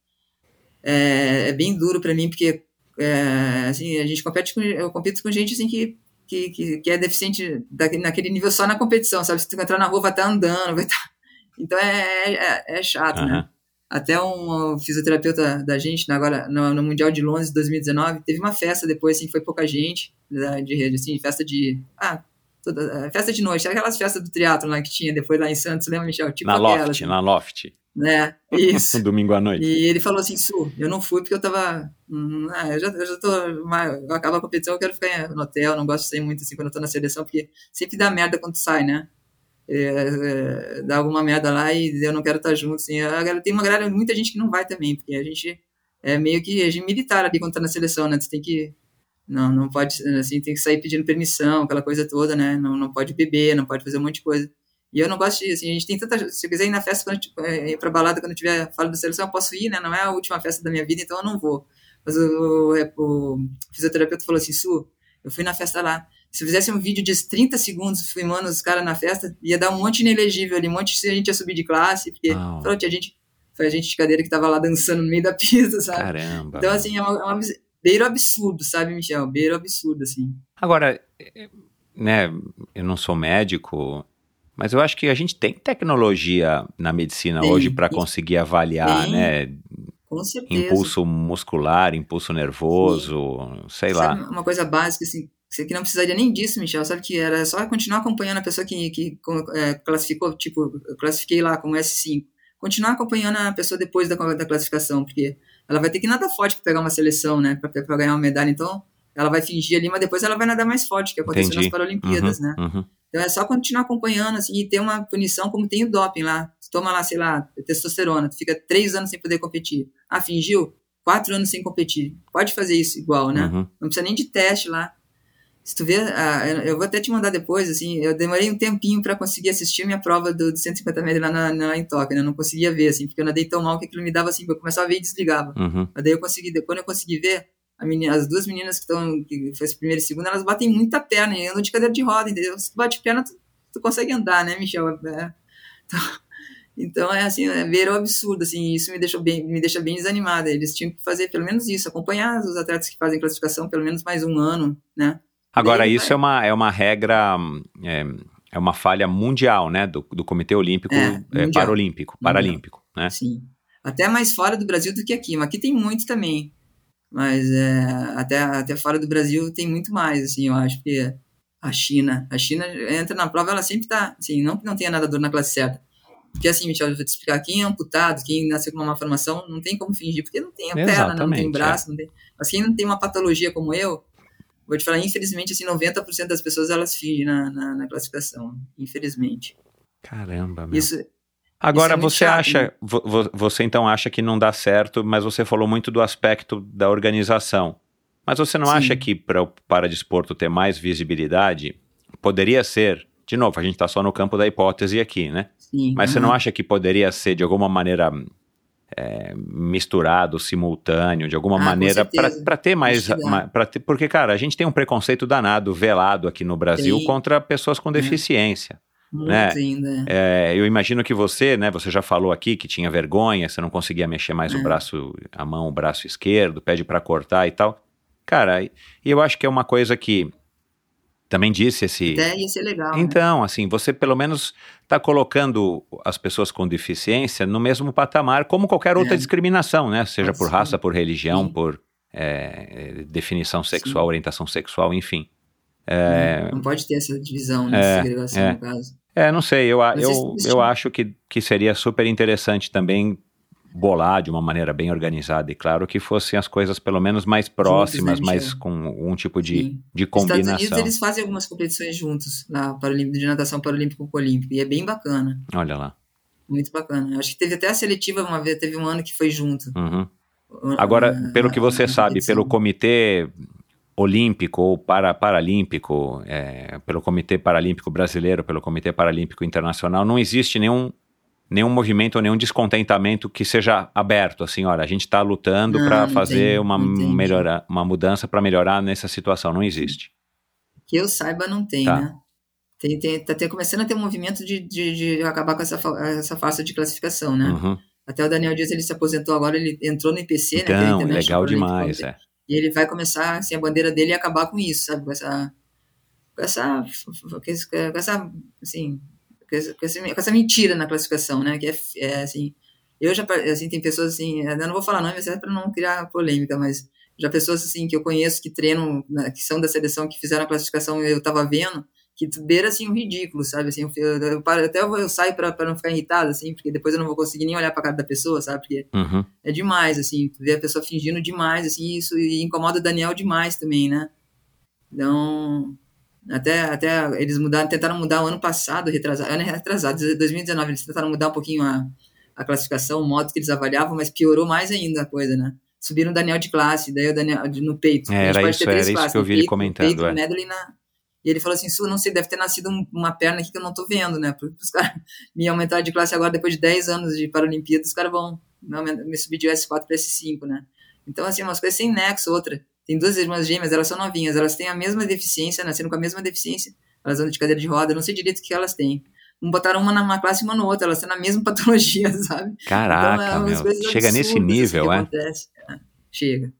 A: é, é bem duro para mim, porque é, assim, a gente compete com, eu compito com gente assim que que, que, que é deficiente daquele, naquele nível só na competição, sabe? Se tu entrar na rua, vai estar andando, vai estar. Então é, é, é chato,
H: Aham.
A: né? Até um fisioterapeuta da gente, né, agora no, no Mundial de Londres 2019, teve uma festa depois, assim, foi pouca gente, de rede, assim, festa de. Ah, toda, é, festa de noite, aquelas festas do triatlo lá que tinha depois lá em Santos, lembra, Michel? Tipo
H: na Loft,
A: assim,
H: na Loft.
A: né? Isso.
H: Domingo à noite.
A: E ele falou assim, Su, eu não fui porque eu tava. hum, ah, eu, já, eu já tô. Eu acabo a competição, eu quero ficar no hotel, não gosto de sair muito assim quando eu tô na seleção, porque sempre dá merda quando tu sai, né? É, é, dá alguma merda lá e eu não quero estar junto. Assim. A tem uma galera, muita gente que não vai também, porque a gente é meio que regime militar ali quando tá na seleção, né? Tu tem que. Não, não pode, assim, tem que sair pedindo permissão, aquela coisa toda, né? Não, não pode beber, não pode fazer um monte de coisa. E eu não gosto de, assim, a gente tem tanta, se eu quiser ir na festa, quando, tiver- eh, ir pra balada quando tiver fora da seleção, eu posso ir, né? Não é a última festa da minha vida, então eu não vou. Mas o, o, o fisioterapeuta falou assim, Su, eu fui na festa lá. Se eu fizesse um vídeo de 30 segundos filmando os caras na festa, ia dar um monte inelegível ali, um monte de gente ia subir de classe, porque
H: Não.
A: falou, tinha gente, foi a gente de cadeira que tava lá dançando no meio da pista, sabe?
H: Caramba.
A: Então, assim, é uma, é uma beiro absurdo, sabe, Michel? Beiro absurdo, assim.
H: Agora, né, eu não sou médico, mas eu acho que a gente tem tecnologia na medicina
A: Tem.
H: hoje para conseguir avaliar,
A: Tem.
H: né,
A: Com certeza.
H: impulso muscular, impulso nervoso, sei lá.
A: Sabe uma coisa básica, assim, você que não precisaria nem disso, Michel, sabe que era só continuar acompanhando a pessoa que, que é, classificou, tipo, eu classifiquei lá como S5. Continuar acompanhando a pessoa depois da, da classificação, porque ela vai ter que nadar forte para pegar uma seleção, né, para ganhar uma medalha. Então, ela vai fingir ali, mas depois ela vai nadar mais forte, que aconteceu
H: Entendi.
A: nas Paralimpíadas,
H: Uhum,
A: né?
H: uhum.
A: Então é só continuar acompanhando, assim, e ter uma punição como tem o doping lá. Tu toma lá, sei lá, testosterona, tu fica três anos sem poder competir. Ah, fingiu? Quatro anos sem competir. Pode fazer isso igual, né?
H: Uhum.
A: Não precisa nem de teste lá. Se tu vê, ah, eu vou até te mandar depois, assim, eu demorei um tempinho para conseguir assistir minha prova do, de 150 metros lá, na, na, em Tóquio, né? Eu não conseguia ver, assim, porque eu nadei tão mal que aquilo me dava, assim, eu começava a ver e desligava.
H: Uhum.
A: Mas daí eu consegui, quando eu consegui ver, menina- as duas meninas que estão, que foi esse primeiro e segundo, elas batem muita perna e andam de cadeira de roda, entendeu? Se tu bate perna, tu, tu consegue andar, né, Michel? É. Então, então, é assim, é, ver o absurdo, assim, isso me deixou bem, me deixa bem desanimada. Eles tinham que fazer pelo menos isso, acompanhar os atletas que fazem classificação pelo menos mais um ano, né?
H: Agora,
A: Daí
H: isso
A: vai-
H: é uma, é uma regra, é, é uma falha mundial, né, do, do Comitê Olímpico
A: É,
H: é. Paralímpico,
A: Mundial.
H: Paralímpico, né?
A: Sim. Até mais fora do Brasil do que aqui, mas aqui tem muito também. Mas é, até, até fora do Brasil tem muito mais, assim, eu acho que a China, a China entra na prova, ela sempre tá, assim, não que não tenha nadador na classe certa. Porque assim, Michel, eu vou te explicar, quem é amputado, quem nasceu com uma má formação, não tem como fingir, porque não tem a perna, não tem braço, não tem... Mas quem não tem uma patologia como eu, vou te falar, infelizmente, assim, 90% das pessoas, elas fingem na, na, na classificação, infelizmente.
H: Caramba, meu.
A: Isso,
H: Agora,
A: é
H: você
A: chato, né?
H: acha, vo- você então acha que não dá certo, mas você falou muito do aspecto da organização. Mas você não
A: Sim.
H: acha que para o paradesporto ter mais visibilidade, poderia ser, de novo, a gente está só no campo da hipótese aqui, né?
A: sim.
H: Mas você
A: aham.
H: não acha que poderia ser de alguma maneira é, misturado, simultâneo, de alguma
A: Ah,
H: maneira, para ter mais. Pra ter, porque, cara, a gente tem um preconceito danado, velado aqui no Brasil
A: Tem.
H: contra pessoas com deficiência.
A: Muito
H: né?
A: ainda.
H: É, eu imagino que você, né, você já falou aqui que tinha vergonha, você não conseguia mexer mais o
A: É.
H: braço, a mão, o braço esquerdo, pede para cortar e tal. Cara, eu acho que é uma coisa que também disse esse.
A: Até ia ser legal. né?
H: Então, assim, você pelo menos está colocando as pessoas com deficiência no mesmo patamar, como qualquer outra
A: É.
H: discriminação, né? Seja por
A: Sim.
H: raça, por religião,
A: Sim.
H: por é, definição sexual,
A: Sim.
H: orientação sexual, enfim.
A: Né? Não pode ter essa divisão, né?
H: É,
A: segregação,
H: é.
A: no caso.
H: É, não sei, eu,
A: Mas
H: eu, eu
A: tipo-
H: acho que, que seria super interessante também bolar de uma maneira bem organizada e claro que fossem as coisas pelo menos mais próximas,
A: né,
H: mais
A: Michel?
H: com um tipo de,
A: Sim.
H: de
A: Os Estados Unidos,
H: combinação.
A: eles fazem algumas competições juntos, lá, Paralímpico, de natação paralímpico com olímpico, e é bem bacana,
H: Olha lá.
A: muito bacana. Acho que teve até a seletiva uma vez, teve um ano que foi junto.
H: Uhum. Agora,
A: Ah,
H: pelo que você sabe, pelo comitê olímpico ou para paralímpico, é, pelo comitê paralímpico brasileiro, pelo comitê paralímpico internacional, não existe nenhum nenhum movimento ou nenhum descontentamento que seja aberto, assim, olha, a gente está lutando para
A: não
H: fazer
A: tem,
H: uma
A: tem.
H: melhora, uma mudança para melhorar nessa situação, não existe.
A: Que eu saiba, não tem,
H: Tá.
A: né? Tem, tem, tá ter- começando a ter um movimento de, de, de acabar com essa, essa farsa de classificação, né?
H: Uhum.
A: Até o Daniel Dias, ele se aposentou agora, ele entrou no IPC, né? que é
H: Então, legal demais, é.
A: E ele vai começar, assim, a bandeira dele é acabar com isso, sabe? Com essa, com essa, com essa, assim, com essa, com essa mentira na classificação, né? Que é, é assim, eu já, assim, tem pessoas assim, eu não vou falar nome, é para não criar polêmica, mas já pessoas assim que eu conheço que treinam, né, que são da seleção, que fizeram a classificação eu tava vendo, que beira assim um ridículo, sabe? Assim, eu, eu, eu até eu, eu saio para não ficar irritado, assim, porque depois eu não vou conseguir nem olhar para cara da pessoa, sabe? Porque
H: Uhum.
A: é demais, assim, vê a pessoa fingindo demais, assim, isso e incomoda o Daniel demais também, né? Então, até, até eles mudaram, tentaram mudar o ano passado, retrasado, ano retrasado, 2019, eles tentaram mudar um pouquinho a, a classificação, o modo que eles avaliavam, mas piorou mais ainda a coisa, né? Subiram o Daniel de classe, daí o Daniel no peito.
H: É, era isso, era isso que eu vi ele
A: peito, no
H: comentando,
A: peito,
H: é.
A: medley e na... E ele falou assim, Su, não sei, deve ter nascido um- uma perna aqui que eu não tô vendo, né? Porque os caras me aumentaram de classe agora, depois de 10 anos de Paralimpíadas, os caras vão me, me subir de S4 para S5, né? Então, assim, umas coisas sem nexo, outra. Tem duas irmãs gêmeas, elas são novinhas, elas têm a mesma deficiência, nasceram com a mesma deficiência, elas andam de cadeira de roda, não sei direito o que elas têm. Não botaram uma numa classe e uma na outra, elas têm a mesma patologia, sabe?
H: Caraca,
A: Então, é
H: Chega nesse
A: assim,
H: nível, é?
A: acontece. É, Chega.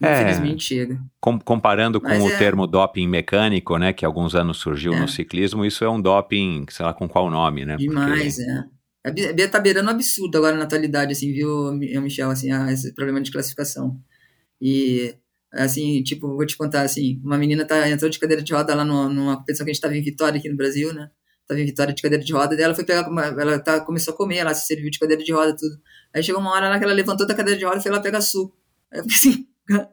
H: É.
A: Infelizmente chega.
H: Com- comparando com
A: Mas
H: o
A: é-
H: termo doping mecânico, né, que alguns anos surgiu
A: É.
H: no ciclismo, isso é um doping, sei lá com qual nome, né? porque-
A: Demais, é. A Bia Bia tá beirando um absurdo agora na atualidade, assim, viu, Mi- Michel, assim, a- esse problema de classificação. E, assim, tipo, vou te contar, assim, uma menina tá, entrou de cadeira de roda lá no, numa competição que a gente tava em Vitória aqui no Brasil, né? Tava em Vitória de cadeira de roda, daí ela foi pegar, ela tá, começou a comer, ela se serviu de cadeira de roda, tudo. Aí chegou uma hora lá que ela levantou da cadeira de roda e foi lá pegar suco. Aí eu fiquei assim,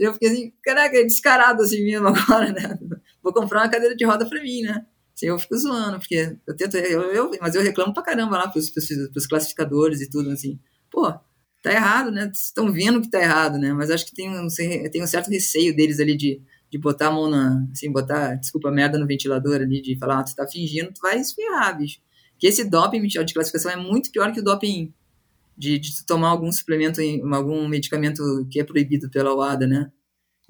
A: eu fiquei assim, caraca, é descarado assim mesmo agora, né? Vou comprar uma cadeira de roda pra mim, né? Assim, eu fico zoando, porque eu tento, eu, eu- mas eu reclamo pra caramba lá pros, pros, pros classificadores e tudo, assim. Pô, tá errado, né? Estão vendo que tá errado, né? Mas acho que tem um, tem um certo receio deles ali de, de botar a mão na, assim, botar, desculpa, merda no ventilador ali, de falar, ah, tu tá fingindo, tu vai esferrar, bicho. Que esse doping, Michel, de classificação é muito pior que o doping de, de tomar algum suplemento, em- algum medicamento que é proibido pela OADA, né?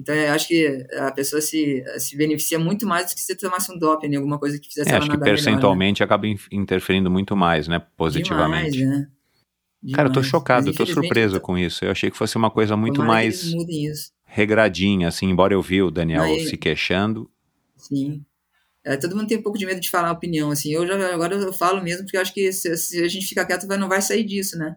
A: Então, eu acho que a pessoa se, se beneficia muito mais do que se tomasse um doping, alguma coisa que fizesse
H: É,
A: ela
H: acho que
A: nadar melhor, né?
H: percentualmente acaba in- interferindo muito mais, né, positivamente.
A: Demais, né?
H: Cara, eu tô
A: Demais.
H: chocado, eu tô surpreso com isso. Eu achei que fosse uma coisa muito mais regradinha, assim, embora eu vi o Daniel
A: Mas-
H: se queixando.
A: Sim. É, todo mundo tem um pouco de medo de falar a opinião, assim. Eu já, agora eu falo mesmo, porque eu acho que se, se a gente ficar quieto, vai, não vai sair disso, né?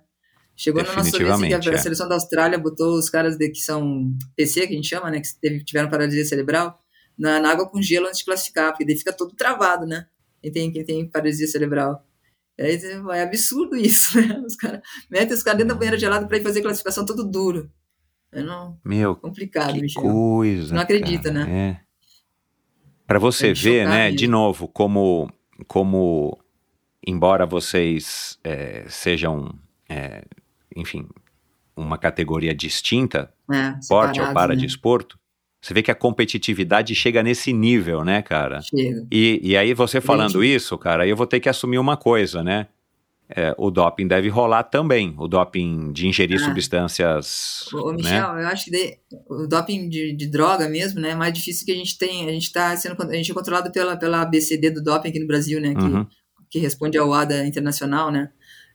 A: Chegou na nossa vez que a
H: é.
A: seleção da Austrália botou os caras de, que são PC, que a gente chama, né? Que teve, tiveram paralisia cerebral, na, na água com gelo antes de classificar, porque daí fica todo travado, né? Quem tem, quem tem paralisia cerebral. É, é absurdo isso, né? Os caras metem os caras dentro da banheira gelada pra ir fazer classificação todo duro. É não,
H: Meu,
A: complicado,
H: que
A: Michel.
H: coisa.
A: Não acredita,
H: cara,
A: né?
H: É. Para você ver, né,
A: mesmo.
H: de novo, como, como embora vocês é, sejam, é, enfim, uma categoria distinta,
A: É,
H: esporte ou para
A: né?
H: desporto, você vê que a competitividade chega nesse nível, né, cara?
A: Chega.
H: E, e aí você falando
A: Gente.
H: isso, cara, eu vou ter que assumir uma coisa, né? É, o doping deve rolar também, o doping de ingerir
A: Ah.
H: substâncias,
A: Ô,
H: né?
A: Michel, eu acho que daí, o doping de, de droga mesmo, né, é mais difícil que a gente tem, a gente tá sendo, a gente é controlado pela, pela ABCD do doping aqui no Brasil, né, que,
H: Uhum.
A: que responde ao ADA internacional, né,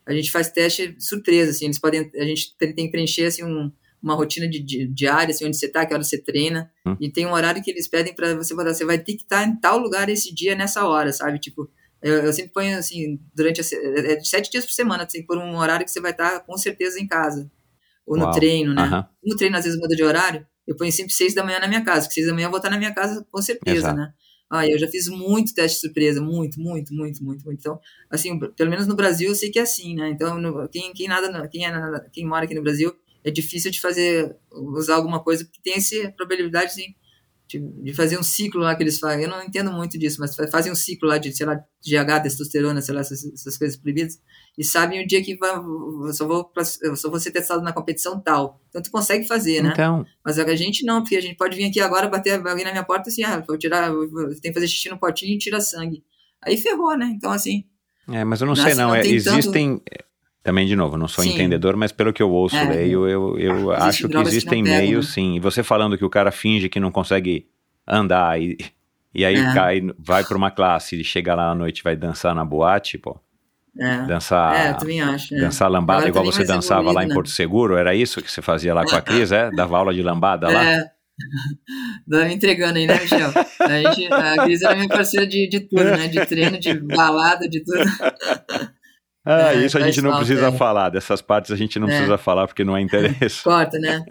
A: a gente faz teste surpresa, assim, eles podem, a gente tem, tem que preencher, assim, um, uma rotina de, de, diária, assim, onde você tá, que hora você treina,
H: Hum.
A: e tem um horário que eles pedem para você botar, você vai ter que estar em tal lugar esse dia, nessa hora, sabe, tipo, eu, eu sempre ponho, assim, durante, a, é de sete dias por semana, tem que pôr um horário que você vai estar, com certeza, em casa, ou no
H: Uau.
A: treino, né,
H: Aham.
A: no treino às vezes muda de horário, eu ponho sempre seis da manhã na minha casa, porque seis da manhã eu vou estar na minha casa com certeza,
H: Exato.
A: né? Ah, eu já fiz muito teste surpresa, muito, muito, muito, muito, muito. Então, assim, pelo menos no Brasil eu sei que é assim, né? Então, no- quem, quem, nada, no- quem, é quem mora aqui no Brasil, é difícil de fazer, usar alguma coisa, porque tem essa probabilidade, assim, de, de fazer um ciclo lá que eles fazem. Eu não entendo muito disso, mas fa- fazem um ciclo lá de, sei lá, GH, testosterona, sei lá, essas, essas coisas proibidas, e sabem o dia que eu só vou, só vou ser testado na competição tal. Então, tu consegue fazer, né?
H: Então,
A: Mas a gente não, porque a gente pode vir aqui agora, bater alguém na minha porta assim, ah, vou tirar, vou- tem que fazer xixi no potinho e tira sangue. Aí ferrou, né? Então, assim,
H: É, mas eu não sei não,
A: não
H: é,
A: tem tanto-
H: existem também de novo, não sou
A: Sim.
H: entendedor, mas pelo que eu ouço,
A: É.
H: leio, eu, eu
A: Existe
H: acho que existem
A: pegam,
H: meios,
A: né?
H: sim. E você falando que o cara finge que não consegue andar e, e aí
A: É.
H: cai, vai para uma classe e chega lá à noite e vai dançar na boate, pô,
A: é.
H: dançar,
A: é, eu também acho. É.
H: dançar lambada
A: Agora
H: igual você dançava lá em
A: evoluído, né?
H: Porto Seguro, era isso que você fazia lá com a Cris, é? Dava aula de lambada lá?
A: É, me entregando aí, né, Michel? A, gente, a Cris era minha parceira de, de tudo, né? De treino, de balada, de tudo.
H: Ah,
A: É,
H: isso a gente não precisa falar, dessas partes a gente não
A: É.
H: precisa falar porque não é interesse.
A: Corta, né?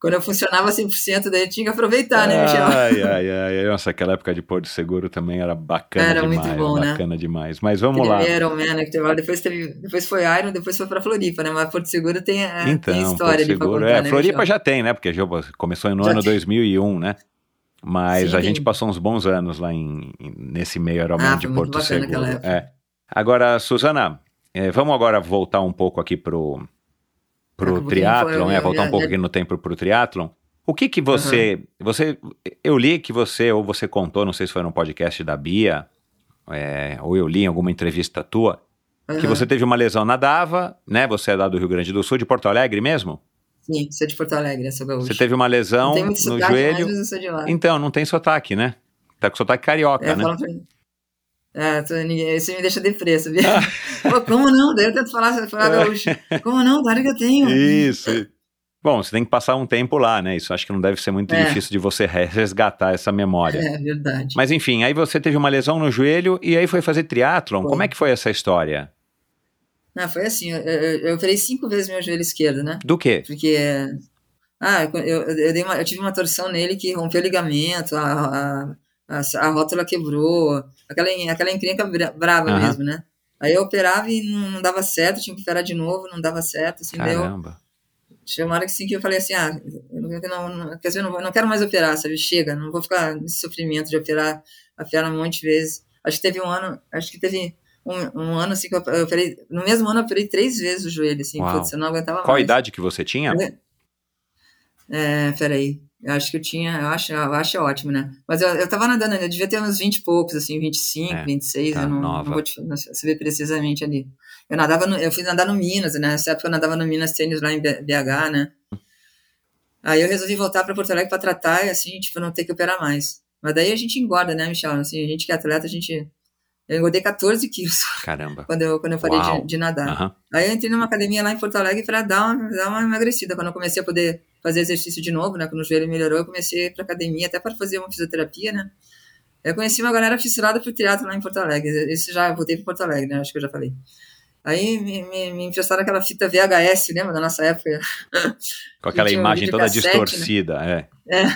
A: Quando eu funcionava 100%, daí tinha que aproveitar, né, Michel?
H: Ai, ai, ai. Nossa, aquela época de Porto Seguro também era bacana
A: Era
H: demais.
A: muito bom, né?
H: bacana demais. Mas vamos lá.
A: Aquele Iron Man, né, que teve lá, depois, teve, depois foi Iron, depois foi pra Floripa, né? Mas Porto Seguro tem, é,
H: Então,
A: tem
H: Porto
A: história pra
H: Seguro.
A: contar,
H: é,
A: né,
H: Floripa
A: Michel?
H: já tem, né? Porque começou no
A: Já
H: ano
A: tem.
H: 2001, né? Mas
A: Sim,
H: a
A: tem.
H: gente passou uns bons anos lá em, nesse meio Ironman
A: Ah,
H: de Porto Seguro. É. Agora, Suzana, é, vamos agora voltar um pouco aqui pro, pro
A: pouquinho
H: triatlon, é,
A: eu-
H: voltar um
A: eu-
H: pouco aqui no tempo pro triatlon. O que que você, você, eu li que você, ou você contou, não sei se foi num podcast da Bia, é, ou eu li em alguma entrevista tua, que
A: Aham.
H: você teve uma lesão na Dava, né? Você é lá do Rio Grande do Sul, de Porto Alegre mesmo?
A: Sim, sou de Porto Alegre, né, sou gaúcho.
H: Você teve uma lesão no
A: sotaque,
H: joelho.
A: mas eu sou de lá.
H: Então, não tem sotaque, né? Tá com sotaque carioca,
A: É,
H: né?
A: É, ninguém, isso me deixa deprê, sabia?
H: Ah.
A: Pô, como não? Daí eu tento falar, falar gaúcho. Como não? Claro que eu tenho.
H: Isso. Bom, você tem que passar um tempo lá, né? Isso acho que não deve ser muito
A: É.
H: difícil de você resgatar essa memória.
A: É verdade.
H: Mas enfim, aí você teve uma lesão no joelho e aí foi fazer triatlon.
A: Foi.
H: Como é que foi essa história?
A: Não, foi assim, eu, eu, eu operei cinco vezes meu joelho esquerdo, né?
H: Do quê?
A: Porque. Ah, eu, eu, uma- eu tive uma torção nele que rompeu o ligamento, a, a, a, a rótula quebrou, aquela, aquela encrenca bra- brava
H: Aham.
A: mesmo, né? Aí eu operava e não, não dava certo, tinha que operar de novo, não dava certo, assim,
H: Caramba.
A: chegou uma hora que, assim, que eu falei assim, ah, não, não, quer dizer, não, vou- não quero mais operar, sabe? Chega, não vou ficar nesse sofrimento de operar a perna um monte de vezes. Acho que teve um ano, acho que teve um, um ano assim que eu eu operei, no mesmo ano eu operei três vezes o joelho, assim,
H: Uau.
A: putz, eu não aguentava
H: Qual a
A: mais.
H: idade que você tinha?
A: É, peraí. Eu acho que eu tinha, eu acho, eu acho ótimo, né? Mas eu, eu tava nadando, eu devia ter uns 20 e poucos, assim, 25,
H: É,
A: 26,
H: tá
A: eu não,
H: nova.
A: não vou te, não saber precisamente ali. Eu nadava, no, eu fui nadar no Minas, né? Nessa época eu nadava no Minas Tênis lá em BH, né? Aí eu resolvi voltar para Porto Alegre para tratar e assim, tipo, não ter que operar mais. Mas daí a gente engorda, né, Michel? Assim, a gente que é atleta, a gente. Eu engordei 14 quilos
H: Caramba.
A: quando eu, quando eu parei de, de nadar.
H: Aham.
A: Aí eu entrei numa academia lá em Porto Alegre para dar uma, dar uma emagrecida. Quando eu comecei a poder fazer exercício de novo, né? Quando o joelho melhorou, eu comecei a ir pra academia até para fazer uma fisioterapia, né? Eu conheci uma galera fissurada pro teatro lá em Porto Alegre. Isso já voltei para Porto Alegre, né? Acho que eu já falei. Aí me, me, me emprestaram aquela fita VHS, lembra da nossa época?
H: Com aquela imagem toda
A: videocassete, né?
H: distorcida, é.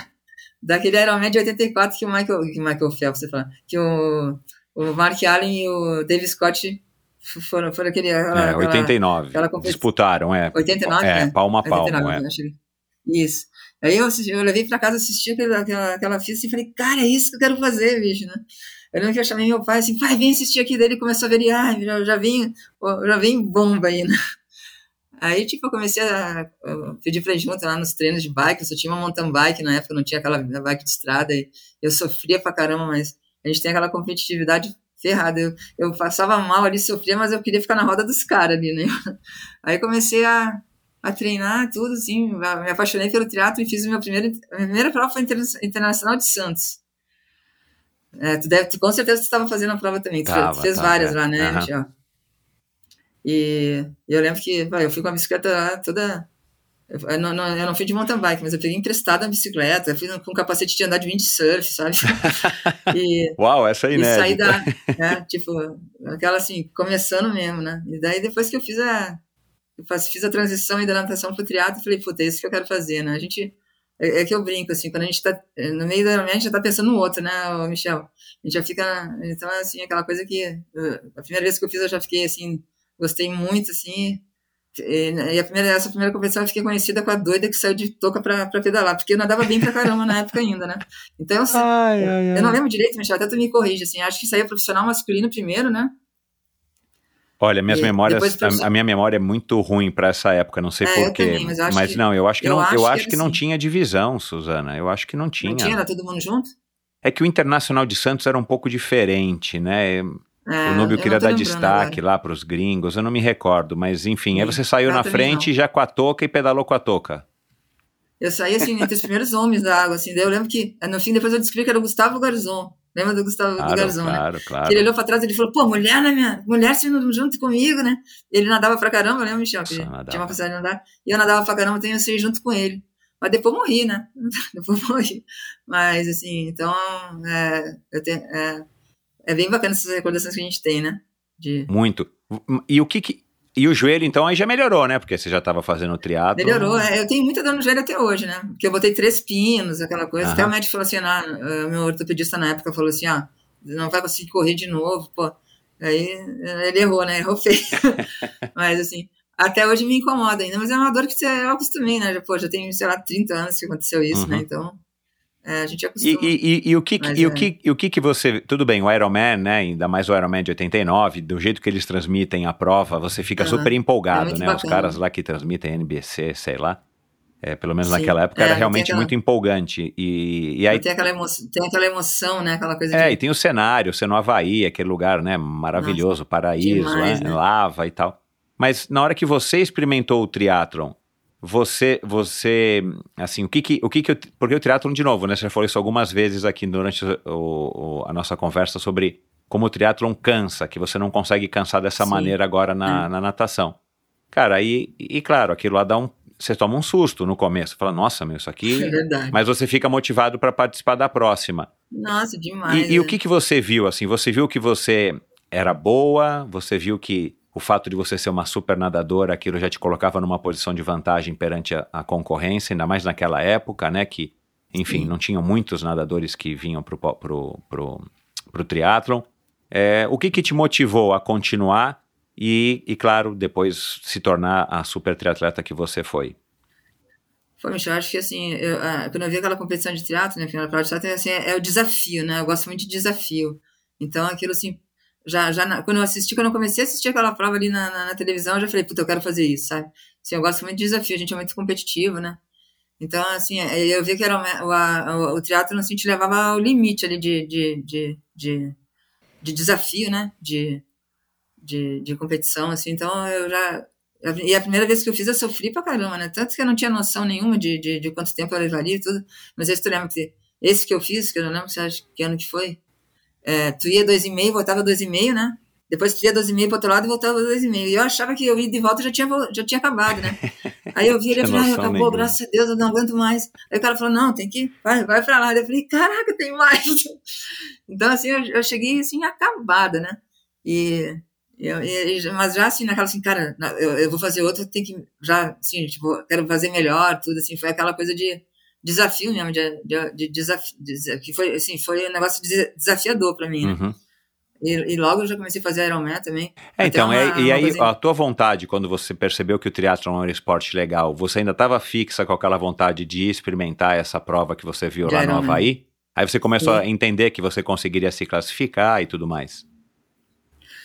A: Daquele Ironman de 84 que o Michael, que Michael Phelps, você fala, que o, o Mark Allen e o Dave Scott foram, foram aquele... Aquela,
H: É, 89.
A: aquela competi-
H: Disputaram, é.
A: 89,
H: É,
A: né?
H: palmo a palmo,
A: 89,
H: é.
A: Isso. Aí eu, assisti- eu levei pra casa, assisti aquela, aquela, aquela fita e falei, cara, é isso que eu quero fazer, bicho, né? Eu lembro que eu chamei meu pai assim, pai, vem assistir aqui. Daí ele começou a ver, ah, já, já vem, já vem bomba aí, né? Aí, tipo, eu comecei a, pedir pra junto lá nos treinos de bike. Eu só tinha uma mountain bike na época, não tinha aquela bike de estrada. E eu sofria pra caramba, mas a gente tem aquela competitividade ferrada. Eu, eu passava mal ali, sofria, mas eu queria ficar na roda dos caras ali, né? Aí comecei a, a treinar tudo, assim, me apaixonei pelo triatlo e fiz o meu primeiro, a minha primeira prova foi interna- internacional de Santos. É, tu deve, tu, com certeza tu estava fazendo a prova também, tu
H: Tava,
A: fez
H: tava,
A: várias
H: é.
A: lá, né. Michel? E eu lembro que, vai, eu fui com a bicicleta lá toda, eu, não, não- eu não fui de mountain bike, mas eu peguei emprestada a bicicleta, eu fui com um capacete de andar de windsurf, sabe? e,
H: Uau, essa é
A: e saí da, né, tipo, aquela assim, começando mesmo, né? E daí depois que eu fiz a, eu fiz a transição e da natação pro triatlo, eu falei, puta, é isso que eu quero fazer, né? A gente, é, é que eu brinco, assim, quando a gente tá é, no meio da gente já tá pensando no outro, né, Michel? A gente já fica, então, assim, aquela coisa que, eh, a primeira vez que eu fiz, eu já fiquei, assim, gostei muito, assim, e, e a primeira, essa primeira competição eu fiquei conhecida com a doida que saiu de touca pra, pra pedalar, porque eu nadava bem pra caramba na época ainda, né? Então, eu,
H: Ai, ai, ai.
A: eu não lembro direito, Michel, até tu me corrige, assim, acho que saiu profissional masculino primeiro, né?
H: Olha, minhas
A: E
H: memórias, a, minha memória é muito ruim pra essa época, não sei
A: É,
H: porquê.
A: mas acho que-
H: não, eu acho que
A: eu
H: não,
A: acho
H: eu
A: que
H: acho
A: era
H: que não
A: assim.
H: tinha divisão, Suzana. Eu acho que não tinha.
A: Não tinha, era todo mundo junto?
H: É que o Internacional de Santos era um pouco diferente, né?
A: É,
H: o Núbio queria dar destaque
A: agora.
H: lá pros gringos, eu não me recordo, mas enfim, aí
A: Sim.
H: você saiu
A: Ah,
H: na frente
A: não.
H: já com a touca e pedalou com a touca.
A: Eu saí, assim, entre os primeiros homens da água, assim, daí eu lembro que, no fim, depois eu descobri que era o Gustavo Garzon. Lembra do Gustavo do
H: Claro,
A: Garzon, né?
H: claro, claro.
A: Que ele olhou pra trás e ele falou, pô, mulher na minha... Mulher se junto comigo, né? Ele nadava pra caramba, lembra, Michel? Que tinha uma possibilidade de nadar. E eu nadava pra caramba, eu saí junto com ele. Mas depois morri, né? depois morri. Mas, assim, então, é, tenho, é, é bem bacana essas recordações que a gente tem, né? De...
H: Muito. E o que, que e o joelho, então, aí já melhorou, né? Porque você já estava fazendo o triatlo.
A: Melhorou. É, eu tenho muita dor no joelho até hoje, né? Porque eu botei três pinos, aquela coisa.
H: Aham.
A: Até o médico falou assim, ah, eh, meu ortopedista na época falou assim, ah, não vai conseguir correr de novo, pô. Aí eh, ele errou, né? Errou feio. mas, assim, até hoje me incomoda ainda. Mas é uma dor que você- eu acostumei, né? Já, Pô, já tem, sei lá, 30 anos que aconteceu isso,
H: Uhum.
A: né? Então, é, a gente
H: E,
A: acostuma.
H: e, e, e o que, e o
A: é.
H: que, e o que que você. Tudo bem, o Ironman, né? Ainda mais o Ironman de 89, do jeito que eles transmitem a prova, você fica
A: Aham.
H: super empolgado,
A: É
H: né? Os
A: bacana.
H: caras lá que transmitem NBC, sei lá. É, pelo menos
A: Sim.
H: naquela época
A: É,
H: era realmente
A: aquela-
H: muito empolgante. E, e aí.
A: tem, aquela emoção, tem aquela emoção, né? Aquela coisa
H: É,
A: de...
H: e tem o cenário, você no Havaí, aquele lugar, né? Maravilhoso, paraíso,
A: demais,
H: né?
A: né?
H: lava e tal. Mas na hora que você experimentou o triatlon, você, você, assim, o que que, o que que, eu- porque o triatlon, de novo, né? Você já falou isso algumas vezes aqui durante o- o- a nossa conversa sobre como o triatlon cansa, que você não consegue cansar dessa
A: Sim.
H: maneira agora na, na natação. Cara, aí, e claro, aquilo lá dá um, você toma um susto no começo, fala, nossa, meu, isso aqui...
A: É verdade.
H: Mas você fica motivado para participar da próxima.
A: Nossa, demais.
H: E, e o
A: né?
H: que, que você viu, assim? Você viu que você era boa? Você viu que o fato de você ser uma super nadadora, aquilo já te colocava numa posição de vantagem perante a, a concorrência, ainda mais naquela época, né? Que, enfim,
A: Sim.
H: não tinham muitos nadadores que vinham pro, pro, pro, pro triatlon. É, o que que te motivou a continuar e, e, claro, depois se tornar a super triatleta que você foi?
A: Pô, Michel, eu acho que assim, eu, ah, quando eu vi aquela competição de teatro, né, final de teatro, assim, é, é o desafio, né? Eu gosto muito de desafio. Então, aquilo assim, já, já na- quando eu assisti, quando eu comecei a assistir aquela prova ali na, na, na televisão, eu já falei, puta, eu quero fazer isso, sabe? Assim, eu gosto muito de desafio, a gente é muito competitivo, né? Então, assim, é, eu vi que era o, o, o, teatro, assim, te levava ao limite ali de, de, de, de, de desafio, né? De, de, de competição, assim, então eu já, e a primeira vez que eu fiz, eu sofri pra caramba, né? Tanto que eu não tinha noção nenhuma de, de, de quanto tempo eu levaria e tudo. Mas esse tu lembra que esse que eu fiz, que eu não lembro se acha que ano que foi, é, tu ia dois e meio, voltava dois e meio, né? Depois tu ia dois e meio pro outro lado e voltava dois e meio. E eu achava que eu ia de volta já tinha, já tinha acabado, né? Aí eu vi ele e falei, ah, acabou,
H: nenhuma.
A: graças a Deus, eu não aguento mais. Aí o cara falou, não, tem que ir, vai, vai pra lá. Eu falei, caraca, tem mais. Então, assim, eu, eu cheguei, assim, acabada, né? E, eu, e- mas já, assim, naquela, assim, cara, eu, eu vou fazer outra, tem que, já, assim, tipo, quero fazer melhor, tudo, assim, foi aquela coisa de desafio mesmo, de, de, de desafio, de- que foi, assim, foi um negócio de- desafiador pra mim, né?
H: Uhum.
A: E, e logo eu já comecei a fazer Ironman também.
H: É, então,
A: uma-
H: é- e aí
A: coisa-
H: a tua vontade, quando você percebeu que o triatlon era um esporte legal, você ainda estava fixa com aquela vontade de experimentar essa prova que você viu
A: De
H: lá no
A: Ironman.
H: Havaí? Aí você começou
A: Sim.
H: a entender que você conseguiria se classificar e tudo mais.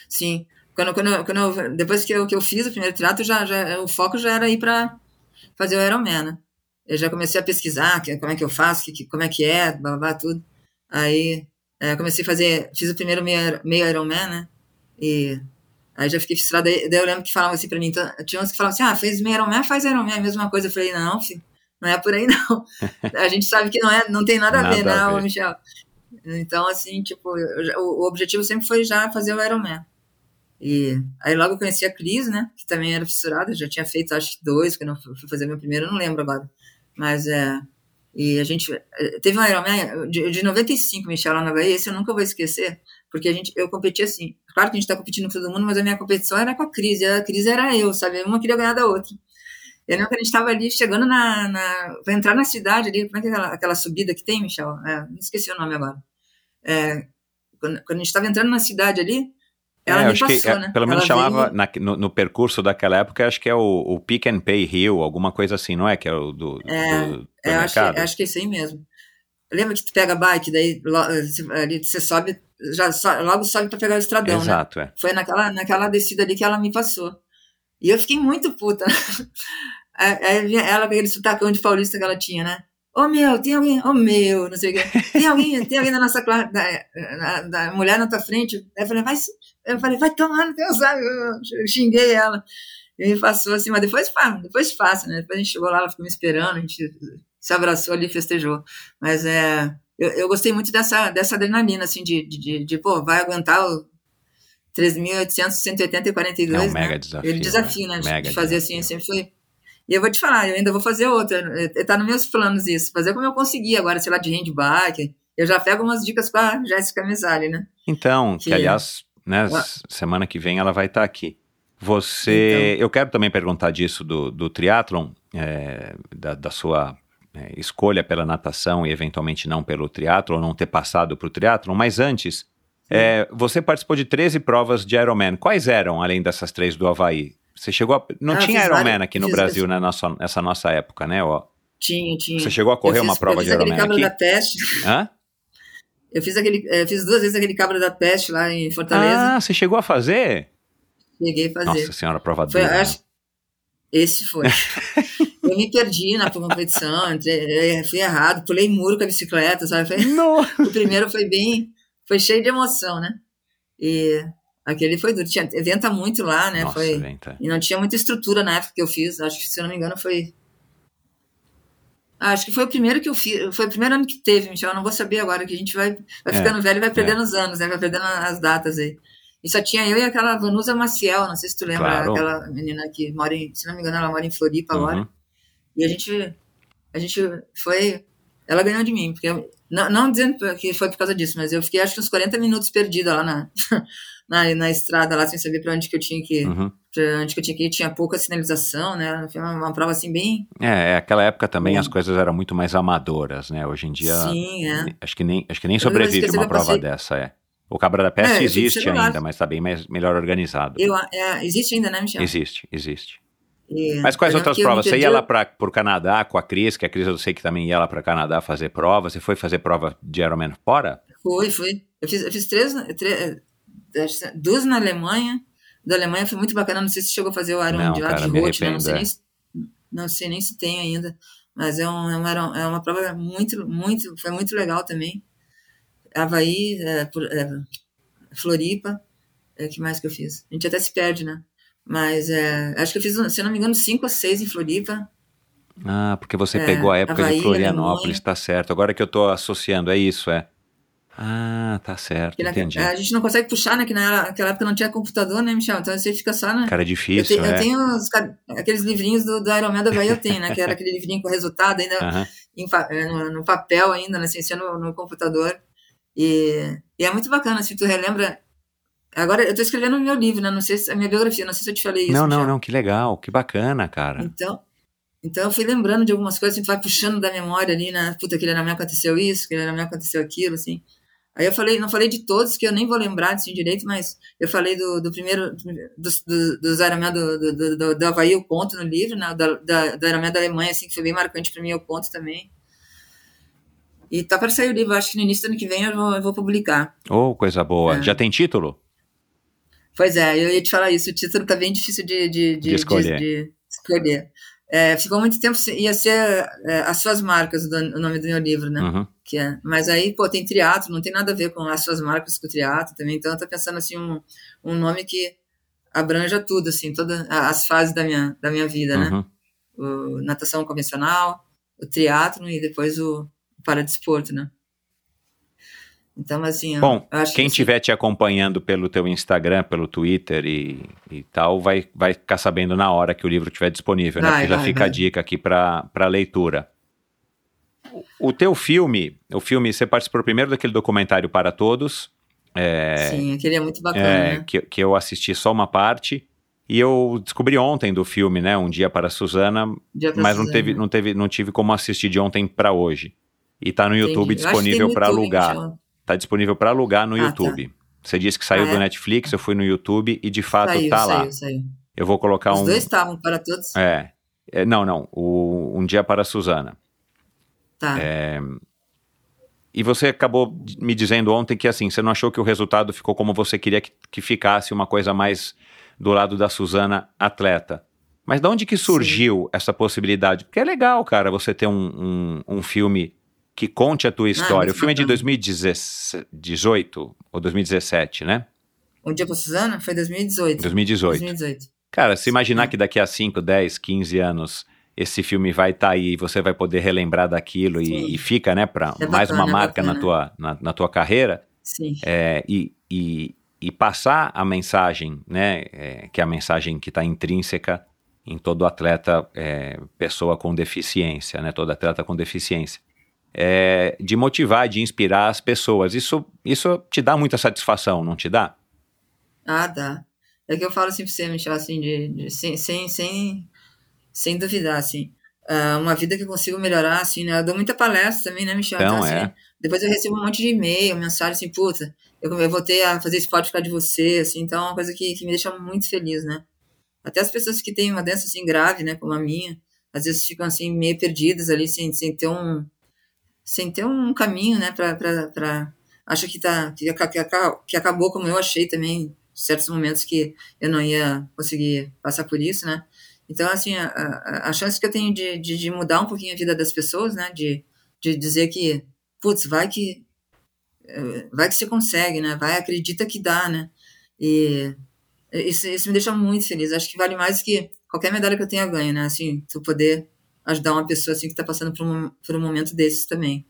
A: Sim. Quando, quando, quando eu- depois que eu, que eu fiz o primeiro triatlo, já, já, o foco já era ir para fazer o Ironman, né? Eu já comecei a pesquisar que, como é que eu faço, que, como é que é, blá, blá, tudo. Aí é, comecei a fazer, fiz o primeiro meio, meio Ironman, né? E aí já fiquei fissurada. Daí eu lembro que falavam assim pra mim, então, tinha uns que falavam assim, ah, fez meio Ironman, faz Ironman, a mesma coisa. Eu falei, não, filho, não é por aí não. a gente sabe que não, é, não tem nada a ver,
H: a
A: né, ô, Michel? Então, assim, tipo, eu o, o objetivo sempre foi já fazer o Ironman. E aí logo eu conheci a Cris, né? Que também era fissurada, já tinha feito acho que dois, quando eu fui fui fazer meu primeiro, eu não lembro agora. Mas é. E a gente. eh, Teve um Ironman de, de 95, Michel, lá na Bahia, esse eu nunca vou esquecer, porque a gente, eu competi assim. Claro que a gente tá competindo com todo mundo, mas a minha competição era com a Cris, e a Cris era eu, sabe? Uma queria ganhar da outra. Eu lembro que a gente tava ali chegando na. na pra entrar na cidade ali, como é que é aquela, aquela subida que tem, Michel? É, esqueci o nome agora. É, quando, quando a gente tava entrando na cidade ali, ela
H: É, acho
A: passou,
H: que, é,
A: né?
H: pelo menos
A: Ela
H: chamava
A: veio-
H: na- no, no percurso daquela época, acho que é o, o Pick and Pay Hill, alguma coisa assim, não é? Que é o do,
A: É,
H: do, do
A: É, acho, acho que é isso aí mesmo. Lembra que tu pega a bike, daí ali você sobe, já so- logo sobe pra pegar o estradão, né?
H: Exato, é.
A: Foi naquela, naquela descida ali que ela me passou. E eu fiquei muito puta. Ela com aquele sotacão de paulista que ela tinha, né? Ô meu, tem alguém? Ô meu, não sei o quê. Tem alguém, tem alguém da nossa classe, da, da- da mulher na tua frente? Aí eu falei, vai, se- eu falei, vai tomar no teu saco. Eu xinguei ela. E me passou assim, mas depois passa, depois passa, né? Depois a gente chegou lá, ela ficou me esperando, a gente se abraçou ali e festejou. Mas é, eu, eu gostei muito dessa, dessa adrenalina, assim, de, de, de, de, pô, vai aguentar o 3.800, 180 e 42,
H: É um
A: né?
H: mega desafio.
A: Ele desafio, né? de-
H: Mega
A: de fazer
H: desafio.
A: assim, sempre foi. E eu vou te falar, eu ainda vou fazer outra. Está nos meus planos isso. Fazer como eu consegui agora, sei lá, de handbike. Eu já pego umas dicas com a Jéssica Mesali, né?
H: Então, que,
A: Que-
H: aliás, né,
A: Ah.
H: semana que vem ela vai estar aqui. Você,
A: Então.
H: eu quero também perguntar disso do, do triatlon, é, da, da sua é, escolha pela natação e eventualmente não pelo triatlon, não ter passado para o triatlon, mas antes, é, você participou de 13 provas de Ironman. Quais eram, além dessas três do Havaí? Você chegou a, Não
A: Ah,
H: tinha Ironman
A: várias-
H: aqui no Brasil né, nessa, nessa nossa época, né? Ó.
A: Tinha, tinha.
H: Você chegou a correr
A: fiz-
H: uma prova
A: eu
H: de
A: fiz aquele
H: Ironman aqui?
A: da peste.
H: Hã?
A: Eu fiz aquele, eh, fiz duas vezes aquele cabra da peste lá em Fortaleza.
H: Ah, você chegou a fazer?
A: Cheguei a fazer.
H: Nossa senhora, prova
A: Foi,
H: dura. né?
A: acho- esse foi. eu me perdi na competição, entrei- eh, fui errado, pulei muro com a bicicleta, sabe? Foi- o primeiro foi bem, foi cheio de emoção, né? E aquele foi duro. Tinha, venta muito lá, né?
H: Nossa,
A: foi,
H: venta.
A: e não tinha muita estrutura na época que eu fiz. Acho que, se eu não me engano, foi. Acho que foi o primeiro que eu fiz. Foi o primeiro ano que teve, Michel. Eu não vou saber agora, que a gente vai, vai
H: É,
A: ficando velho e vai perdendo os anos, né? Vai perdendo as datas aí. E só tinha eu e aquela Vanusa Maciel, não sei se tu lembra,
H: Claro.
A: aquela menina que mora em, se não me engano, ela mora em Floripa agora.
H: Uhum.
A: E a gente, a gente foi. Ela ganhou de mim, porque eu- não, não dizendo que foi por causa disso, mas eu fiquei acho que uns 40 minutos perdida lá na, na, na estrada, lá sem saber para onde que eu tinha que ir.
H: Uhum.
A: Pra onde que eu tinha que ir, tinha pouca sinalização, né? Foi uma, uma prova assim bem.
H: É, é, aquela época também
A: Sim.
H: as coisas eram muito mais amadoras, né? Hoje em dia,
A: Sim, é.
H: acho que nem, acho que nem sobrevive uma prova
A: passei-
H: dessa, é. O Cabra da Peste
A: É,
H: existe ainda, mas está bem mais, melhor organizado.
A: Eu, é, existe ainda, né, Michel?
H: Existe, existe.
A: E-
H: Mas quais outras provas? Você ia lá para o Canadá com a Cris, que a Cris eu sei que também ia lá para Canadá fazer prova. Você foi fazer prova de Ironman fora?
A: Foi, foi. Eu fiz, eu fiz três, que duas na Alemanha. Da Alemanha foi muito bacana. Não sei se chegou a fazer o Iron
H: Não,
A: de lá
H: cara,
A: de Roth, né? Não sei, nem, se- não sei nem se tem ainda. Mas é, um, é, uma, é uma prova muito, muito, foi muito legal também. Havaí, é, é, Floripa, é, que mais que eu fiz? A gente até se perde, né? Mas é, acho que eu fiz, se não me engano, cinco ou seis em Floripa.
H: Ah, porque você
A: É,
H: pegou a época
A: Havaí,
H: de Florianópolis,
A: Alemanha.
H: tá certo. Agora que eu tô associando, é isso, é. Ah, tá certo,
A: na-
H: entendi.
A: a gente não consegue puxar, né? Que naquela época não tinha computador, né, Michel? Então você fica só, né?
H: Cara, é
A: Eu, te-
H: difícil,
A: eu
H: é.
A: tenho os aqueles livrinhos do, do Iron Man da Havaí, eu tenho, né? Que era aquele livrinho com resultado ainda
H: Aham.
A: em pa- eh, no, no papel ainda, né? Sem ser no, no computador. E, e é muito bacana, se tu relembra... Agora, eu tô escrevendo o meu livro, né? Não sei se... A minha biografia, não sei se eu te falei isso,
H: Não, não, não, que legal, que bacana, cara.
A: Então, então eu fui lembrando de algumas coisas, a gente vai puxando da memória ali, né? Puta, aquele Iron Man aconteceu isso, aquele Iron Man aconteceu aquilo, assim. Aí eu falei, não falei de todos, que eu nem vou lembrar assim direito, mas eu falei do, do primeiro, dos, do, Man do, do, do, do, do Havaí, eu conto no livro, né? Da, da, do da Alemanha, assim, que foi bem marcante para mim, eu conto também. E tá para sair o livro, acho que no início do ano que vem eu vou, eu vou publicar.
H: Oh, coisa boa.
A: É.
H: Já tem título?
A: Pois é, eu ia te falar isso. O título tá bem difícil de, de, de,
H: De escolher.
A: de- escolher. É, ficou muito tempo, ia ser é, As Suas Marcas, do, o nome do meu livro, né?
H: Uhum.
A: Que é, mas aí, pô, tem triatlo, não tem nada a ver com As Suas Marcas com o triatlo também. Então, eu tô pensando, assim, um, um nome que abranja tudo, assim, todas as fases da minha, da minha vida, né?
H: Uhum.
A: O natação convencional, o triatlo e depois o paradesporto, né? Então, assim,
H: Bom, Quem
A: que, assim,
H: estiver te acompanhando pelo teu Instagram, pelo Twitter e, e tal, vai, vai ficar sabendo na hora que o livro estiver disponível, né?
A: Vai,
H: Porque já
A: vai,
H: fica a
A: vai.
H: dica aqui para leitura. O, teu filme, o filme, você participou primeiro daquele documentário Para Todos, é,
A: Sim, aquele é muito bacana,
H: é,
A: né?
H: que, que eu assisti só uma parte, e eu descobri ontem do filme, né? Um dia para a Suzana,
A: Dia
H: mas não
A: Suzana.
H: teve, não teve, não tive como assistir de ontem para hoje. E tá no YouTube
A: Entendi. Tem
H: disponível para
A: YouTube,
H: alugar.
A: Michel.
H: Tá disponível para alugar no
A: Ah, tá.
H: YouTube. Você disse que saiu
A: Ah,
H: do
A: é?
H: Netflix, eu fui no YouTube e de fato
A: Saiu,
H: tá lá.
A: saiu, saiu.
H: Eu vou colocar
A: Os
H: um.
A: dois estavam para todos.
H: É, é, não, não. O, um dia para a Suzana.
A: Tá.
H: É, E você acabou me dizendo ontem que assim, você não achou que o resultado ficou como você queria que, que ficasse uma coisa mais do lado da Suzana atleta. Mas de onde que surgiu essa possibilidade? Porque é legal, cara, você ter um, um, um filme que conte a tua história. o
A: Ah, muito
H: filme é de
A: bacana.
H: 2018 ou 2017, né?
A: Um dia para Suzana foi 2018.
H: 2018.
A: 2018.
H: Cara, se imaginar
A: Sim.
H: que daqui a 5, 10, 15 anos esse filme vai estar aí e você vai poder relembrar daquilo e, e fica, né, para
A: É
H: mais uma
A: bacana, é
H: marca na tua, na, na tua carreira
A: Sim.
H: é, e, e, e passar a mensagem, né, é, que é a mensagem que está intrínseca. em todo atleta, é, pessoa com deficiência, né? Todo atleta com deficiência. É, de motivar, de inspirar as pessoas. Isso, isso te dá muita satisfação, não te dá?
A: Ah, dá. É que eu falo assim pra você, Michel, assim, de, de- sem, sem, sem, sem duvidar, assim. Ah, uma vida que eu consigo melhorar, assim, né? Eu dou muita palestra também, né, Michel?
H: Então,
A: assim,
H: é.
A: depois eu recebo um monte de e-mail, mensagem assim, puta, eu, eu voltei a fazer esporte por causa de você, assim, então é uma coisa que, que me deixa muito feliz, né? Até as pessoas que têm uma doença assim grave, né, como a minha, às vezes ficam assim meio perdidas ali, sem, sem ter um sem ter um caminho, né, pra, pra, pra acha que tá que, que, aca- que acabou como eu achei também, certos momentos que eu não ia conseguir passar por isso, né? Então, assim, a, a, a chance que eu tenho de, de, de mudar um pouquinho a vida das pessoas, né, de, de dizer que, putz, vai que eh, vai que você consegue, né? Vai, acredita que dá, né? E isso, isso me deixa muito feliz. Acho que vale mais que qualquer medalha que eu tenha ganho, né? Assim, tu poder ajudar uma pessoa assim que tá passando por um, por um momento desses também.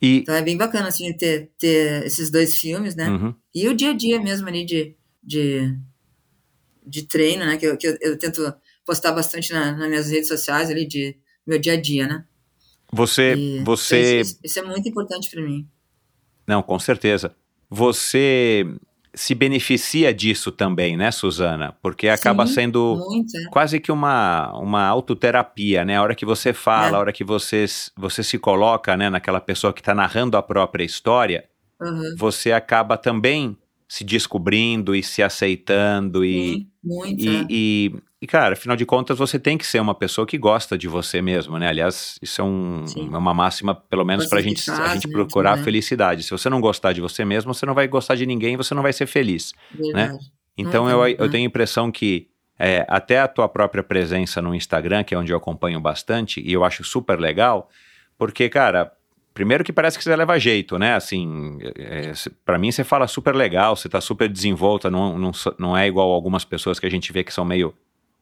H: E.
A: Então é bem bacana, assim, ter, ter esses dois filmes, né?
H: Uhum.
A: E o dia a dia mesmo ali de, de, de treino, né? Que, eu, que eu, eu tento postar bastante na, nas minhas redes sociais ali de meu dia a dia, né?
H: Você,
A: E
H: você,
A: Isso, isso é muito importante para mim.
H: não, com certeza. Você se beneficia disso também, né, Suzana? Porque acaba
A: Sim,
H: sendo
A: Muito, é.
H: quase que uma, uma autoterapia, né? A hora que você fala,
A: É.
H: a hora que você, você se coloca, né, naquela pessoa que está narrando a própria história,
A: Uhum.
H: você acaba também se descobrindo e se aceitando e,
A: Sim, muito,
H: e,
A: é.
H: e, e, cara, afinal de contas, você tem que ser uma pessoa que gosta de você mesmo, né? Aliás, isso é, um, é uma máxima, pelo menos
A: do que
H: gente, a
A: faz,
H: gente
A: né,
H: procurar a
A: também.
H: felicidade. Se você não gostar de você mesmo, você não vai gostar de ninguém, você não vai ser feliz.
A: Verdade.
H: Então
A: Uhum,
H: eu, eu
A: uhum.
H: tenho a impressão que é, até a tua própria presença no Instagram, que é onde eu acompanho bastante, e eu acho super legal, porque, cara, primeiro que parece que você leva jeito, né? Assim, é, cê- pra mim você fala super legal, você tá super desenvolta, não, não, não é igual algumas pessoas que a gente vê que são meio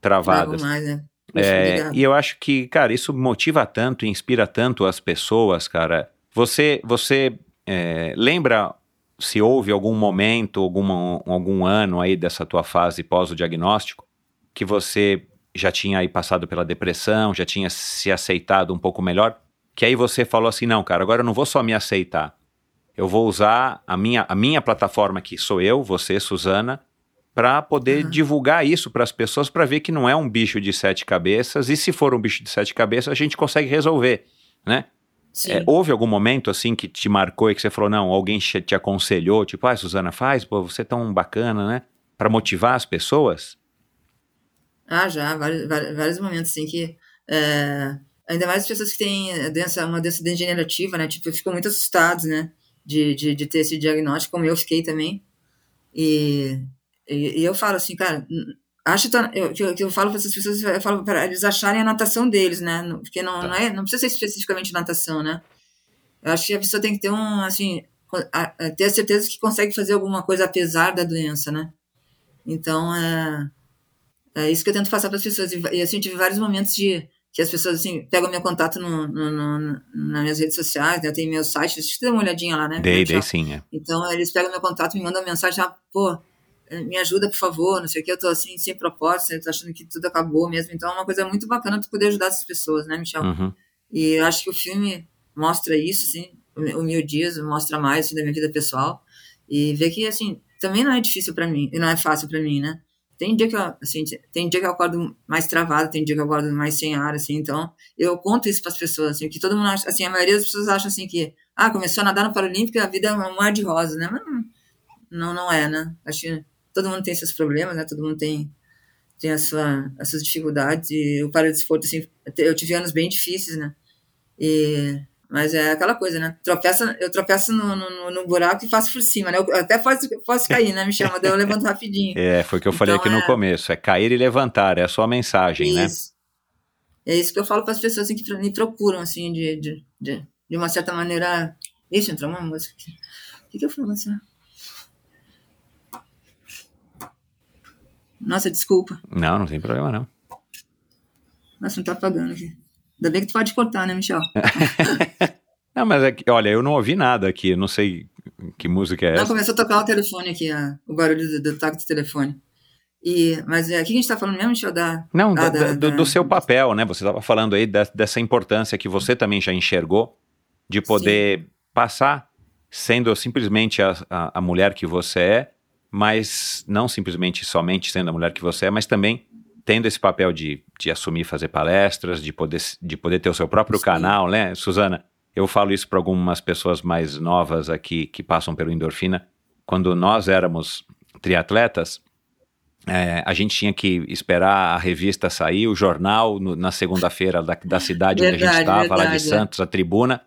H: Travadas.
A: mais, né?
H: É, e eu acho que, cara, isso motiva tanto, inspira tanto as pessoas, cara. Você, você é, lembra se houve algum momento, alguma, algum ano aí dessa tua fase pós o diagnóstico, que você já tinha aí passado pela depressão, já tinha se aceitado um pouco melhor, que aí você falou assim, não, cara, agora eu não vou só me aceitar, eu vou usar a minha, a minha plataforma que sou eu, você, Suzana, para poder
A: Uhum.
H: divulgar isso para as pessoas para ver que não é um bicho de sete cabeças e se for um bicho de sete cabeças a gente consegue resolver, né? É, houve algum momento assim que te marcou e que você falou não, alguém te, aconselhou, tipo, ah, Suzana faz, pô, você é tão bacana, né? Para motivar as pessoas?
A: Ah, já, vários, vários, momentos, assim, que... é, ainda mais as pessoas que têm a doença, uma doença degenerativa, né? Tipo, ficam muito assustados, né? De, de, de ter esse diagnóstico, como eu fiquei também. E, e, e eu falo assim, cara, acho que eu, que eu, falo para essas pessoas, eu falo para eles acharem a natação deles, né? Porque não,
H: Tá.
A: não, é, não precisa ser especificamente natação, né? Eu acho que a pessoa tem que ter um, assim, a- a- ter a certeza que consegue fazer alguma coisa apesar da doença, né? Então, é, é isso que eu tento passar para as pessoas. E, e, assim, tive vários momentos de que as pessoas, assim, pegam meu contato no, no, no- nas minhas redes sociais, né? Tem meu site, deixa eu dar uma olhadinha lá, né?
H: Dei,
A: Michel?
H: dei sim, é.
A: Então, eles pegam meu contato, me mandam mensagem, ah, pô, me ajuda, por favor, não sei o que, eu tô assim, sem propósito, eu tô achando que tudo acabou mesmo. Então, é uma coisa muito bacana tu poder ajudar essas pessoas, né, Michel?
H: Uhum.
A: E eu acho que o filme mostra isso, assim, o o Mil Dias mostra mais, assim, da minha vida pessoal. E ver que, assim, também não é difícil pra mim, e não é fácil pra mim, né? Tem dia que eu, assim, tem dia que eu acordo mais travado, tem dia que eu acordo mais sem ar, assim, então eu conto isso pras pessoas, assim, que todo mundo acha, assim, a maioria das pessoas acha, assim, que, ah, começou a nadar no Paralímpico, a vida é um mar de rosa, né? Mas não, não é, né? Acho que todo mundo tem seus problemas, né? Todo mundo tem, tem a sua, as suas dificuldades, e o paradesporto, assim, eu tive anos bem difíceis, né? E, mas é aquela coisa, né? Tropeça, eu tropeço no, no, no buraco e faço por cima, né? Eu até posso, posso cair, né? Me chama, daí eu levanto rapidinho.
H: É, foi o que eu falei
A: Então,
H: aqui no
A: é-
H: começo, é cair e levantar, é a sua mensagem, né?
A: Isso. É isso que eu falo para as pessoas assim, que me procuram, assim, de, de, de, de uma certa maneira. Ixi, entrou uma música aqui. O que, que eu falo assim? Nossa, desculpa.
H: Não, não tem problema não.
A: Nossa, não tá apagando aqui. Ainda bem que tu pode cortar, né, Michel?
H: Não, mas é que, olha, eu não ouvi nada aqui, não sei que música é
A: Não,
H: essa.
A: começou a tocar o telefone aqui, a- o barulho do, do toque do telefone. E, mas é, o que a gente está falando mesmo? Deixa eu dar.
H: Não, da-
A: da-
H: do,
A: da-
H: do seu papel, né? Você estava falando aí da- dessa importância que você também já enxergou de poder passar sendo simplesmente a, a, a mulher que você é, mas não simplesmente somente sendo a mulher que você é, mas também tendo esse papel de, de assumir fazer palestras, de poder, de poder ter o seu próprio
A: Sim.
H: canal, né? Suzana, eu falo isso para algumas pessoas mais novas aqui que passam pelo endorfina. Quando nós éramos triatletas, é, a gente tinha que esperar a revista sair, o jornal, no- na segunda-feira da, da cidade onde a gente
A: Verdade,
H: estava, lá de
A: verdade, é.
H: Santos, a tribuna,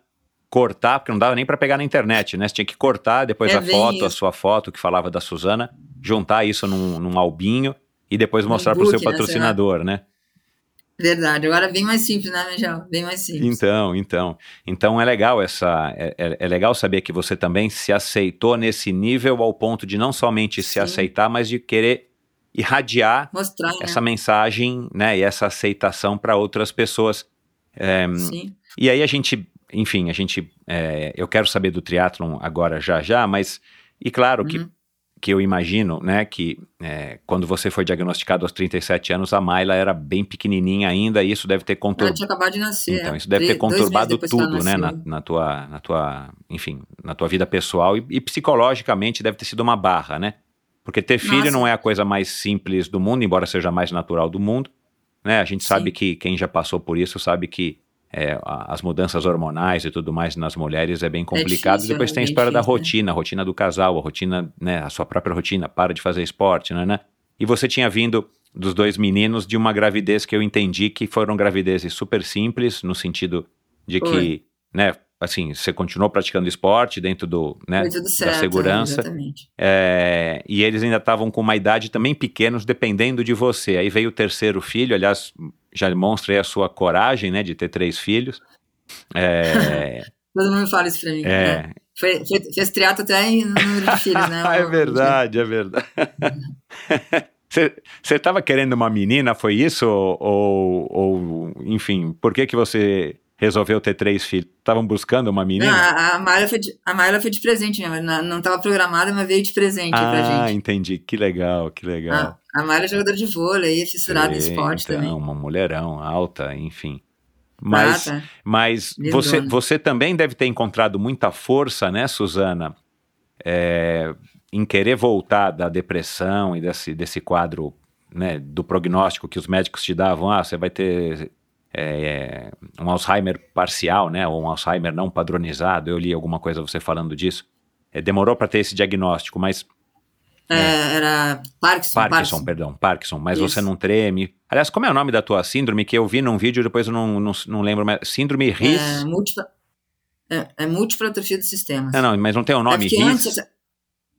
H: cortar, porque não dava nem para pegar na internet, né? Você tinha que cortar depois
A: É
H: a foto, a
A: isso.
H: sua foto que falava da Suzana, juntar isso num, num albinho e depois mostrar para o seu
A: né,
H: patrocinador, né?
A: Verdade. Agora é bem mais simples, né, Mijal? Bem mais simples.
H: Então, então. Então é legal essa. É, é- é legal saber que você também se aceitou nesse nível ao ponto de não somente se
A: Sim.
H: aceitar, mas de querer irradiar
A: Mostrar, né?
H: essa mensagem, né, e essa aceitação para outras pessoas. É,
A: Sim.
H: e aí a gente, enfim, a gente, é, eu quero saber do triatlon agora já já, mas e claro que
A: Uhum.
H: que eu imagino, né, que é, quando você foi diagnosticado aos 37 anos, a Mayla era bem pequenininha ainda e isso deve ter
A: Ela
H: conturbado.
A: tinha acabado de nascer.
H: Então,
A: é.
H: isso deve ter conturbado
A: ela
H: tudo, né, na, na tua, na tua, enfim, na tua vida pessoal e, e psicologicamente deve ter sido uma barra, né? Porque ter filho
A: Nossa.
H: não é a coisa mais simples do mundo, embora seja a mais natural do mundo, né? A gente
A: Sim.
H: sabe que quem já passou por isso sabe que é, as mudanças hormonais e tudo mais nas mulheres é bem complicado.
A: difícil,
H: Depois
A: é
H: tem a história da
A: difícil, né?
H: rotina, a rotina do casal, a rotina, né, a sua própria rotina, para de fazer esporte, né, né? E você tinha vindo dos dois meninos de uma gravidez que eu entendi que foram gravidezes super simples, no sentido de que,
A: Foi.
H: né, assim, você continuou praticando esporte dentro do, né,
A: tudo
H: da
A: certo.
H: segurança, é, e eles ainda estavam com uma idade também pequenos, dependendo de você. Aí veio o terceiro filho, aliás, já demonstra aí a sua coragem, né, de ter três filhos. É,
A: Todo mundo fala isso pra mim. né?
H: é,
A: Foi, foi, fez triatlo até em número de filhos, né?
H: é verdade, é verdade. Você estava querendo uma menina, foi isso? Ou, ou, enfim, por que, que você resolveu ter três filhos? Estavam buscando uma
A: Não,
H: menina?
A: a, a Mayla foi de, a Mayla foi de presente mesmo. Não, não tava programada, mas veio de presente aí pra
H: ah,
A: gente.
H: entendi. Que legal, que legal.
A: Ah, a Mayla é jogadora de vôlei, é fissurada em esporte
H: então,
A: também.
H: uma mulherão alta, enfim. Mas,
A: Ah, tá.
H: mas você, você também deve ter encontrado muita força, né, Suzana, é, em querer voltar da depressão e desse, desse quadro né, do prognóstico que os médicos te davam. Ah, você vai ter é, um Alzheimer parcial, né, ou um Alzheimer não padronizado. Eu li alguma coisa você falando disso. É, demorou para ter esse diagnóstico, mas
A: É, era Parkinson.
H: Parkinson, perdão, Parkinson, mas
A: Isso.
H: você não treme. Aliás, como é o nome da tua síndrome que eu vi num vídeo e depois eu não, não, não lembro mais? Síndrome
A: É,
H: RIS?
A: múltipla, é, é múltipla atrofia dos sistemas.
H: Não, não, mas não tem o
A: é
H: nome
A: antes,
H: RIS?
A: essa,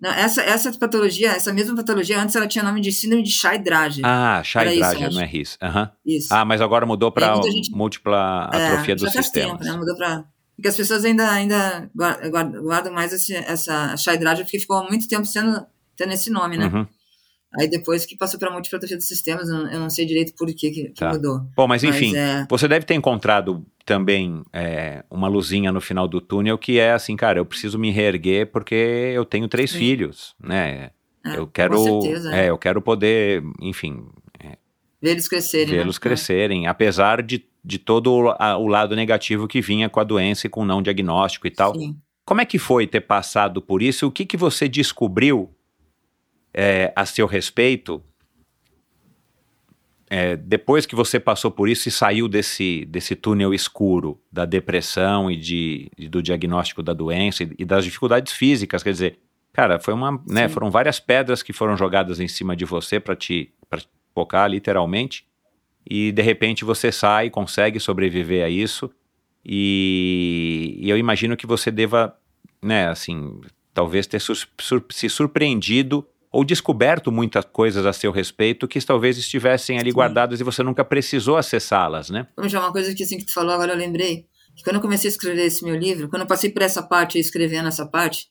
A: não, essa, essa patologia, essa mesma patologia, antes ela tinha nome de síndrome de Chai-Drager.
H: Ah, Chai-Drager, não é. RIS. Aham.
A: Isso.
H: Ah, mas agora mudou para múltipla
A: É,
H: atrofia
A: faz
H: sistemas.
A: tempo, né? Mudou pra... Porque as pessoas ainda, ainda guar- guar- guardam mais esse, essa Chai-Drager porque ficou há muito tempo sendo, tendo esse nome, né?
H: Uhum.
A: Aí depois que passou múltipla atrofia dos sistemas, eu não, sei direito por que, que,
H: Tá.
A: mudou.
H: Bom, mas enfim,
A: é,
H: você deve ter encontrado também é, uma luzinha no final do túnel que é assim, cara, eu preciso me reerguer porque eu tenho três
A: Sim.
H: filhos, né?
A: é,
H: eu quero,
A: Com certeza.
H: é, eu quero poder, enfim,
A: Ver eles crescerem.
H: vê-los
A: né?
H: crescerem, apesar de, de todo o, a- o lado negativo que vinha com a doença e com o não diagnóstico e tal.
A: Sim.
H: Como é que foi ter passado por isso? O que, que você descobriu é, a seu respeito é, depois que você passou por isso e saiu desse, desse túnel escuro da depressão e, de, e do diagnóstico da doença e, e das dificuldades físicas? Quer dizer, cara, foi uma, né, foram várias pedras que foram jogadas em cima de você para te, pra te focar, literalmente. E de repente você sai, consegue sobreviver a isso. E, e eu imagino que você deva, né, assim, talvez ter sur- sur- se surpreendido ou descoberto muitas coisas a seu respeito que talvez estivessem ali
A: Sim.
H: guardadas e você nunca precisou acessá-las, né?
A: Vamos já uma coisa que assim que tu falou agora eu lembrei. Que quando eu comecei a escrever esse meu livro, quando eu passei por essa parte, escrevendo essa parte,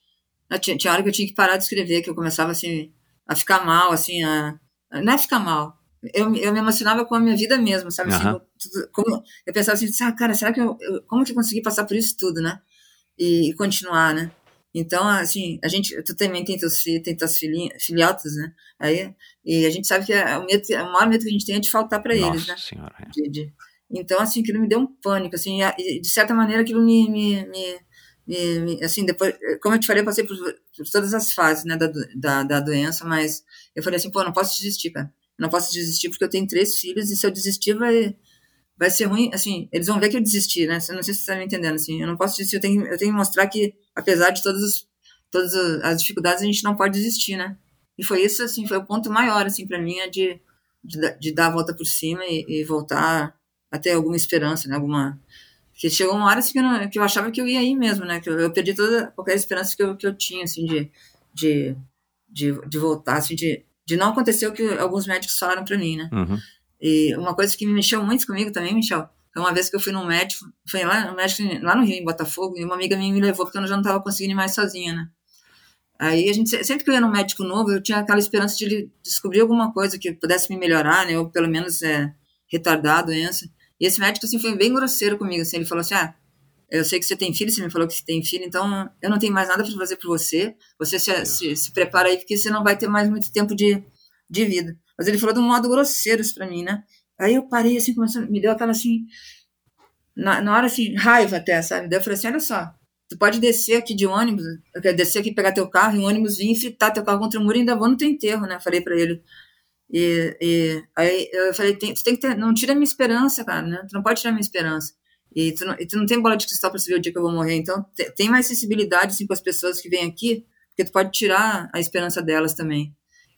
A: eu tinha, tinha hora que eu tinha que parar de escrever, que eu começava assim a ficar mal, assim, a, não é ficar mal. Eu, eu me emocionava com a minha vida mesmo, sabe? Assim, tudo- como, eu pensava assim, ah, cara, será que eu, eu- como que eu consegui passar por isso tudo, né? E, e continuar, né? Então, assim, a gente, tu também tem teus filhos, tem filhinhas, filhotas, né? Aí, e a gente sabe que é o, medo, o maior medo que a gente tem é de faltar para eles, né?
H: senhora. é.
A: De- de- então, assim, aquilo me deu um pânico, assim, e de certa maneira aquilo me, me, me, me- assim, depois, como eu te falei, eu passei por, por todas as fases, né, da, da, da doença, mas eu falei assim, pô, não posso desistir, cara, não posso desistir porque eu tenho três filhos e se eu desistir vai, vai ser ruim, assim, eles vão ver que eu desisti, né, eu não sei se você está me entendendo, assim, eu não posso desistir, eu tenho, eu tenho que mostrar que, apesar de todas, as dificuldades, a gente não pode desistir, né, e foi isso, assim, foi o ponto maior, assim, para mim, é de, de, de dar a volta por cima e, e voltar a ter alguma esperança, né? Alguma. Porque chegou uma hora assim, que, eu não- que eu achava que eu ia ir mesmo, né? Que eu, eu perdi toda qualquer esperança que eu, que eu tinha, assim, de, de, de, de voltar, assim, de, de não acontecer o que alguns médicos falaram para mim, né?
H: Uhum.
A: E uma coisa que me mexeu muito comigo também, Michel, foi uma vez que eu fui num médico, foi lá, um médico lá no Rio, em Botafogo, e uma amiga minha me levou porque eu já não estava conseguindo ir mais sozinha, né? Aí a gente, sempre que eu ia num médico novo, eu tinha aquela esperança de ele descobrir alguma coisa que pudesse me melhorar, né? Ou pelo menos é, retardar a doença. E esse médico, assim, foi bem grosseiro comigo, assim, ele falou assim, ah, eu sei que você tem filho, você me falou que você tem filho, então eu não tenho mais nada para fazer por você, você se, se, se prepara aí, porque você não vai ter mais muito tempo de, de vida. Mas ele falou de um modo grosseiro isso pra mim, né? Aí eu parei, assim, começou, me deu aquela, assim, na, na hora, assim, raiva até, sabe? Daí eu falei assim, olha só, tu pode descer aqui de ônibus, eu quero descer aqui, pegar teu carro, e o ônibus vir fritar teu carro contra o muro e ainda vou no teu enterro, né? Falei pra ele. E, e aí eu falei, tem, tu tem que ter, não tira minha esperança, cara, né? Tu não pode tirar minha esperança. E tu não, e tu não tem bola de cristal pra saber o dia que eu vou morrer, então te- tem mais sensibilidade, assim, com as pessoas que vêm aqui, porque tu pode tirar a esperança delas também.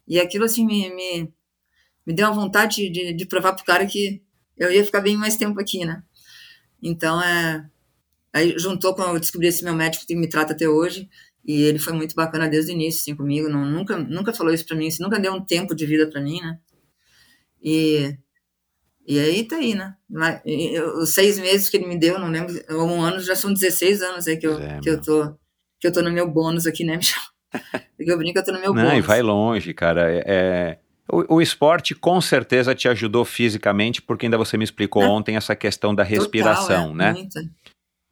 A: E aquilo, assim, me, me, me deu uma vontade de, de provar pro cara que eu ia ficar bem mais tempo aqui, né? Então, é... Aí juntou com eu descobri esse meu médico que me trata até hoje, e ele foi muito bacana desde o início, assim, comigo, não, nunca, nunca falou isso pra mim, assim, nunca deu um tempo de vida pra mim, né? E, e aí tá aí, né? Os seis meses que ele me deu, não lembro, ou um ano, já são 16 anos aí que eu,
H: É,
A: que eu tô que eu tô no meu bônus aqui, né, Michel? Porque eu brinco, eu tô no meu
H: Não,
A: bônus.
H: e vai longe, cara. É, é- o, o esporte com certeza te ajudou fisicamente, porque ainda você me explicou
A: É.
H: ontem essa questão da respiração,
A: Total, é,
H: né?
A: Muita.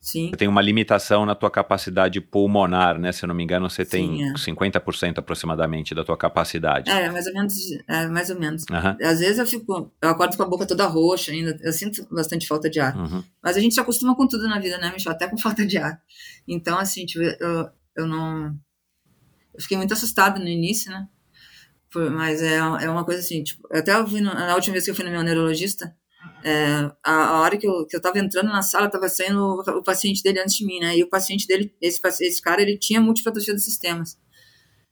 A: Sim.
H: Tem uma limitação na tua capacidade pulmonar, né? Se eu não me engano, você tem
A: Sim, é.
H: 50% aproximadamente da tua capacidade.
A: É, mais ou menos, é, mais ou menos.
H: Aham.
A: Às vezes eu fico, eu acordo com a boca toda roxa ainda, eu sinto bastante falta de ar.
H: Uhum.
A: Mas a gente se acostuma com tudo na vida, né, Michel? Até com falta de ar. Então, assim, tipo, eu, eu não. Eu fiquei muito assustada no início, né? Mas é, é uma coisa assim, tipo, até eu vi na última vez que eu fui no meu neurologista, é, a, a hora que eu, que eu tava entrando na sala, tava saindo o, o paciente dele antes de mim, né? E o paciente dele, esse, esse cara, ele tinha múltipla atrofia dos sistemas.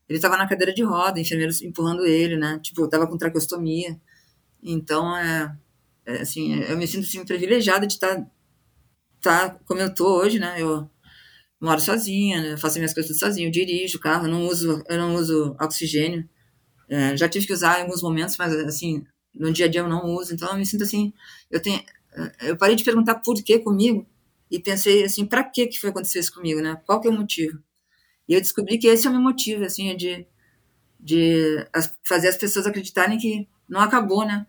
A: Ele tava na cadeira de roda, enfermeiros empurrando ele, né? Tipo, tava com traqueostomia. Então, é, é, assim, eu me sinto assim, privilegiada de estar tá como eu tô hoje, né? Eu moro sozinha, né? faço minhas coisas sozinha, eu dirijo o carro, eu não uso, eu não uso oxigênio. É, já tive que usar em alguns momentos, mas assim, no dia a dia eu não uso. Então eu me sinto assim, eu tenho, eu parei de perguntar por que comigo e pensei assim, para que que foi acontecer isso comigo, né? Qual que é o motivo? E eu descobri que esse é o meu motivo, assim, é de de fazer as pessoas acreditarem que não acabou, né?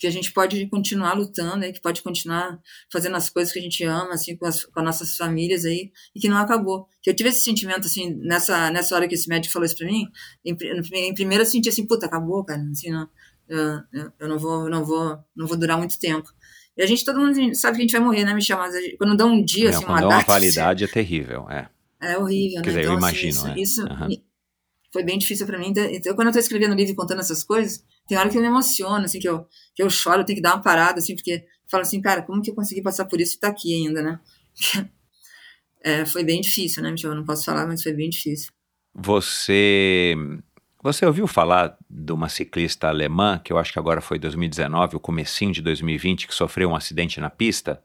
A: Que a gente pode continuar lutando, né? que pode continuar fazendo as coisas que a gente ama, assim, com as, com as nossas famílias aí, e que não acabou. Que eu tive esse sentimento, assim, nessa, nessa hora que esse médico falou isso pra mim, em, em primeiro eu senti assim, puta, acabou, cara, assim, não, eu, eu- não vou, não vou, não vou durar muito tempo. E a gente, todo mundo sabe que a gente vai morrer, né, Michel? Mas gente- quando dá um dia,
H: Não,
A: assim,
H: quando
A: uma
H: é uma
A: data,
H: validade é terrível, é.
A: é horrível,
H: Quer
A: né?
H: dizer, eu
A: assim,
H: imagino,
A: isso,
H: é.
A: isso
H: Aham.
A: Foi bem difícil pra mim. Então, Então, quando eu tô escrevendo livro e contando essas coisas, tem hora que eu me emociono, assim, que eu, que eu choro, eu tenho que dar uma parada, assim, porque eu falo assim, cara, como que eu consegui passar por isso e tá aqui ainda, né? É, foi bem difícil, né, Michel? Eu não posso falar, mas foi bem difícil.
H: Você você ouviu falar de uma ciclista alemã, que eu acho que agora foi 2019, o comecinho de 2020, que sofreu um acidente na pista,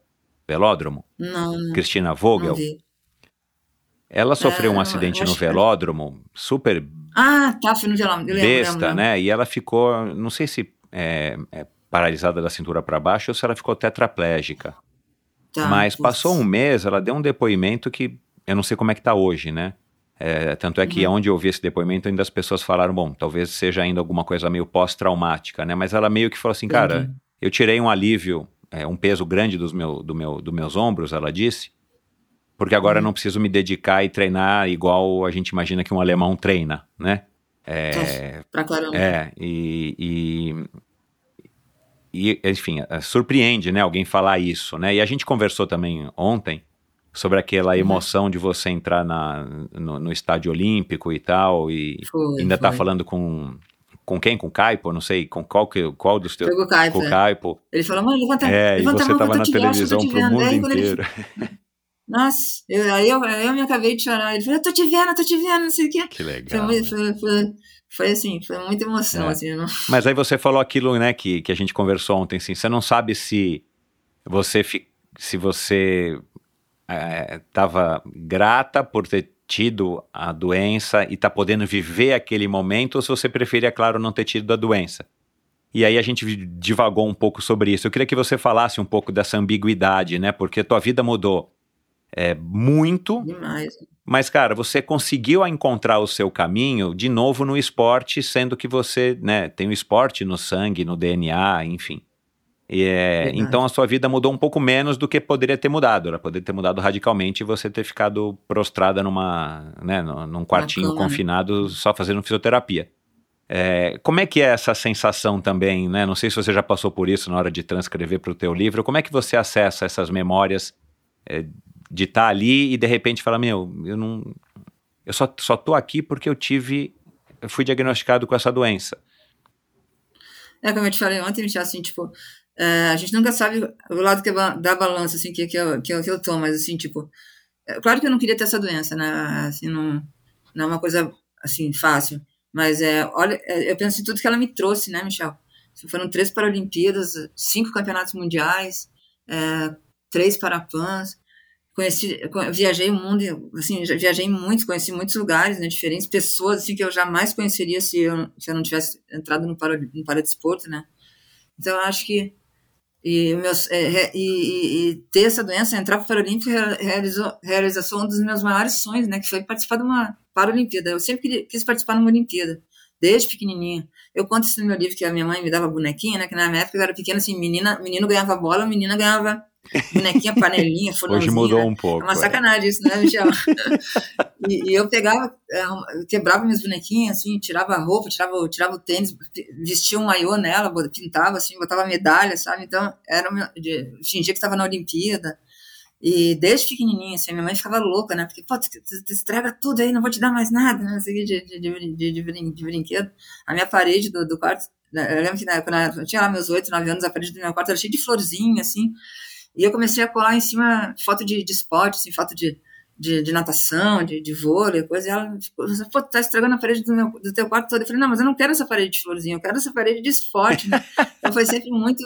H: velódromo?
A: Não, não,
H: Cristina Vogel.
A: não vi.
H: Ela sofreu um
A: eu
H: acidente no velódromo, super
A: Ah, tá, foi no. Eu lembro,
H: besta,
A: lembro, lembro.
H: né? E ela ficou, não sei se é, é paralisada da cintura para baixo ou se ela ficou tetraplégica.
A: Tá,
H: Mas
A: putz.
H: passou um mês, ela deu um depoimento que eu não sei como é que tá hoje, né? É, tanto é que
A: Uhum.
H: onde eu vi esse depoimento, ainda as pessoas falaram, bom, talvez seja ainda alguma coisa meio pós-traumática, né? Mas ela meio que falou assim, cara, eu tirei um alívio, é, um peso grande dos, meu, do meu, dos meus ombros, ela disse, porque agora
A: Uhum.
H: não preciso me dedicar e treinar igual a gente imagina que um alemão treina, né? É,
A: Pra caramba.
H: é, e, e, e, enfim, eh, surpreende, né, alguém falar isso, né? E a gente conversou também ontem sobre aquela
A: Uhum.
H: emoção de você entrar na, no, no estádio olímpico e tal, e
A: Foi,
H: ainda tá
A: foi.
H: falando com, com quem? Com o Caipo? Não sei, com qual, que, qual dos teus...
A: Foi com o Caipo,
H: Com o
A: é.
H: Caipo.
A: Ele falou, mãe, levanta,
H: É, e
A: levanta
H: você
A: a mão que
H: tava
A: eu
H: na televisão
A: te
H: pro
A: vendo.
H: mundo
A: quando ele-
H: inteiro.
A: Nossa, eu, aí eu, eu me acabei de chorar. Ele falou, eu tô te vendo, eu tô te vendo, não sei o quê.
H: Que
A: Foi,
H: legal.
A: muito, foi, foi, foi assim, foi muita emoção,
H: É.
A: assim, não...
H: Mas aí você falou aquilo, né, que, que a gente conversou ontem, assim, você não sabe se você se você estava grata por ter tido a doença e tá podendo viver aquele momento, ou se você preferia, claro, não ter tido a doença. E aí a gente divagou um pouco sobre isso. Eu queria que você falasse um pouco dessa ambiguidade, né? Porque tua vida mudou é, muito,
A: demais.
H: mas, cara, você conseguiu encontrar o seu caminho de novo no esporte, sendo que você, né, tem o esporte no sangue, no DNA, enfim. E é, então a sua vida mudou um pouco menos do que poderia ter mudado. Ela poderia ter mudado radicalmente e você ter ficado prostrada numa, né, num quartinho
A: cama, né?
H: confinado só fazendo fisioterapia. É, como é que é essa sensação também, né? Não sei se você já passou por isso na hora de transcrever para o teu livro. Como é que você acessa essas memórias é, de estar ali e de repente falar, meu, eu não, eu só, só tô aqui porque eu tive, eu fui diagnosticado com essa doença.
A: É como eu te falei ontem, Michel, assim, tipo, é, a gente nunca sabe o lado que é da balança, assim, que, que, eu, que, eu, que eu tô, mas, assim, tipo, é, claro que eu não queria ter essa doença, né, assim, não, não é uma coisa, assim, fácil, mas, é, olha, é, eu penso em tudo que ela me trouxe, né, Michel, foram três Paralimpíadas, cinco campeonatos mundiais, é, três Parapans, conheci, co- viajei o mundo, assim, viajei muito, conheci muitos lugares, né, diferentes pessoas, assim, que eu jamais conheceria se eu, se eu não tivesse entrado no, para, no né. Então, acho que e, meus, é, e, e- e ter essa doença, entrar para o Paralímpico, rea- realizou, realização um dos meus maiores sonhos, né, que foi participar de uma Paralimpíada. Eu sempre queria- quis participar de uma Olimpíada, desde pequenininha. Eu conto isso no meu livro, que a minha mãe me dava bonequinha, né, que na minha época eu era pequena, assim, menina, menino ganhava bola, menina ganhava bonequinha, panelinha,
H: Hoje
A: fornãozinho,
H: mudou
A: né?
H: um pouco.
A: É uma
H: é.
A: sacanagem isso, né, Michel? e, e eu pegava, eu quebrava minhas bonequinhas, assim, tirava a roupa, tirava, tirava o tênis, vestia um maiô nela, pintava, assim, botava medalha, sabe? Então, era meu, de, fingia que estava na Olimpíada. E desde pequenininha, assim, minha mãe ficava louca, né? Porque, pô, tu, tu, tu estraga tudo aí, não vou te dar mais nada, né? Assim, de, de, de, de brinquedo. A minha parede do, do quarto, né, eu lembro que né, quando eu tinha lá meus oito, nove anos, a parede do meu quarto era cheia de florzinha, assim. E eu comecei a colar em cima foto de, de esporte, assim, foto de, de, de natação, de, de vôlei, coisa. E ela ficou, pô, tá estragando a parede do, meu, do teu quarto todo. Eu falei, não, mas eu não quero essa parede de florzinha, eu quero essa parede de esporte, né? então foi sempre muito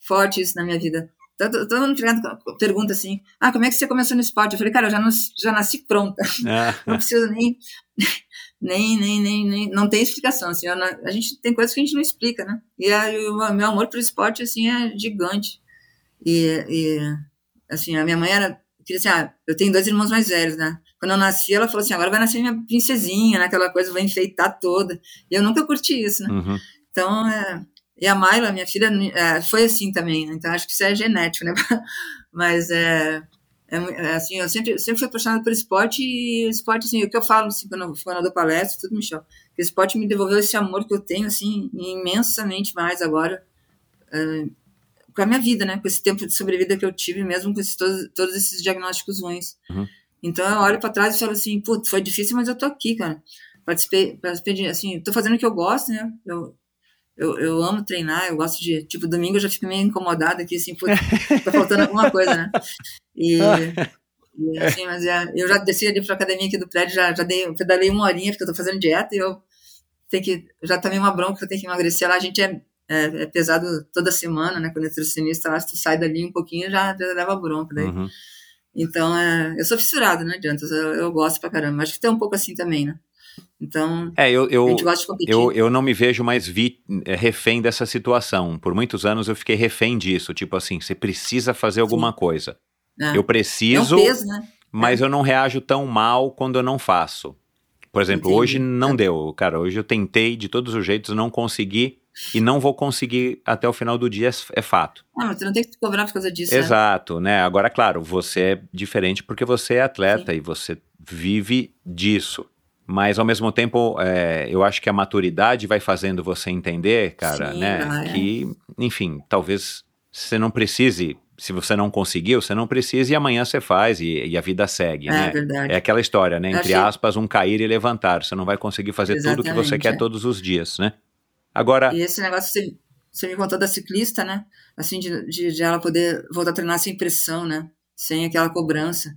A: forte isso na minha vida. Todo, todo mundo pergunta, pergunta assim, ah, como é que você começou no esporte? Eu falei, cara, eu já, nasci, já nasci pronta,
H: Ah,
A: não preciso nem, nem, nem, nem, nem, não tem explicação, assim, não- a gente tem coisas que a gente não explica, né? E aí, o meu amor pelo esporte, assim, é gigante. E, e, assim, a minha mãe era, queria assim, ah, eu tenho dois irmãos mais velhos, né? Quando eu nasci, ela falou assim, agora vai nascer minha princesinha, né? Aquela coisa, vai enfeitar toda. E eu nunca curti isso, né?
H: uhum.
A: Então, é, e a Mayla, minha filha, é, foi assim também, né? Então acho que isso é genético, né? Mas é, é, é, assim, eu sempre, sempre fui apaixonada por esporte e esporte, assim, o que eu falo, assim, quando eu, quando eu dou palestra, tudo me chama. O esporte me devolveu esse amor que eu tenho, assim, imensamente mais agora, é, com a minha vida, né? Com esse tempo de sobrevida que eu tive, mesmo com esses, todos, todos esses diagnósticos ruins.
H: Uhum.
A: Então eu olho para trás e falo assim, putz, foi difícil, mas eu tô aqui, cara. Participei, participei de, assim, tô fazendo o que eu gosto, né? Eu, eu, eu amo treinar, eu gosto de, tipo, domingo eu já fico meio incomodada aqui, assim, putz, tá faltando alguma coisa, né? E, e, assim, mas é, eu já desci ali pra academia aqui do prédio, já, já dei, pedalei uma horinha, porque eu tô fazendo dieta e eu tenho que, já tomei uma bronca eu tenho que emagrecer lá, a gente é, é, é pesado toda semana, né, com o nutricionista lá, se tu sai dali um pouquinho, já, já leva bronca daí.
H: Uhum.
A: Então, é, eu sou fissurada, não adianta, eu, eu gosto pra caramba, acho que tem um pouco assim também, né? Então,
H: É, eu,
A: a
H: eu,
A: gente gosta de competir.
H: eu, eu não me vejo mais vi, é, refém dessa situação. Por muitos anos eu fiquei refém disso. Tipo assim, você precisa fazer alguma coisa.
A: É.
H: Eu
A: é um
H: preciso,
A: peso, né?
H: mas eu não reajo tão mal quando eu não faço. Por exemplo,
A: Entendi.
H: hoje não
A: É.
H: deu. Cara, hoje eu tentei de todos os jeitos, não consegui. E não vou conseguir até o final do dia, é fato.
A: Ah, mas tu não tem que te cobrar por causa disso, né?
H: Exato, né? Agora, claro, você é diferente porque você é atleta
A: Sim.
H: e você vive disso. Mas ao mesmo tempo, é, eu acho que a maturidade vai fazendo você entender, cara,
A: Sim,
H: né?
A: vai.
H: Que, enfim, talvez você não precise. Se você não conseguiu, você não precisa e amanhã você faz e, e a vida segue,
A: É,
H: né?
A: verdade.
H: É aquela história, né? Entre
A: Achei-
H: aspas, um cair e levantar. Você não vai conseguir fazer tudo o que você
A: Exatamente,
H: quer
A: é.
H: todos os dias, né? Agora,
A: E esse negócio que você, você me contou da ciclista, né? Assim, de, de, de ela poder voltar a treinar sem pressão, né? Sem aquela cobrança.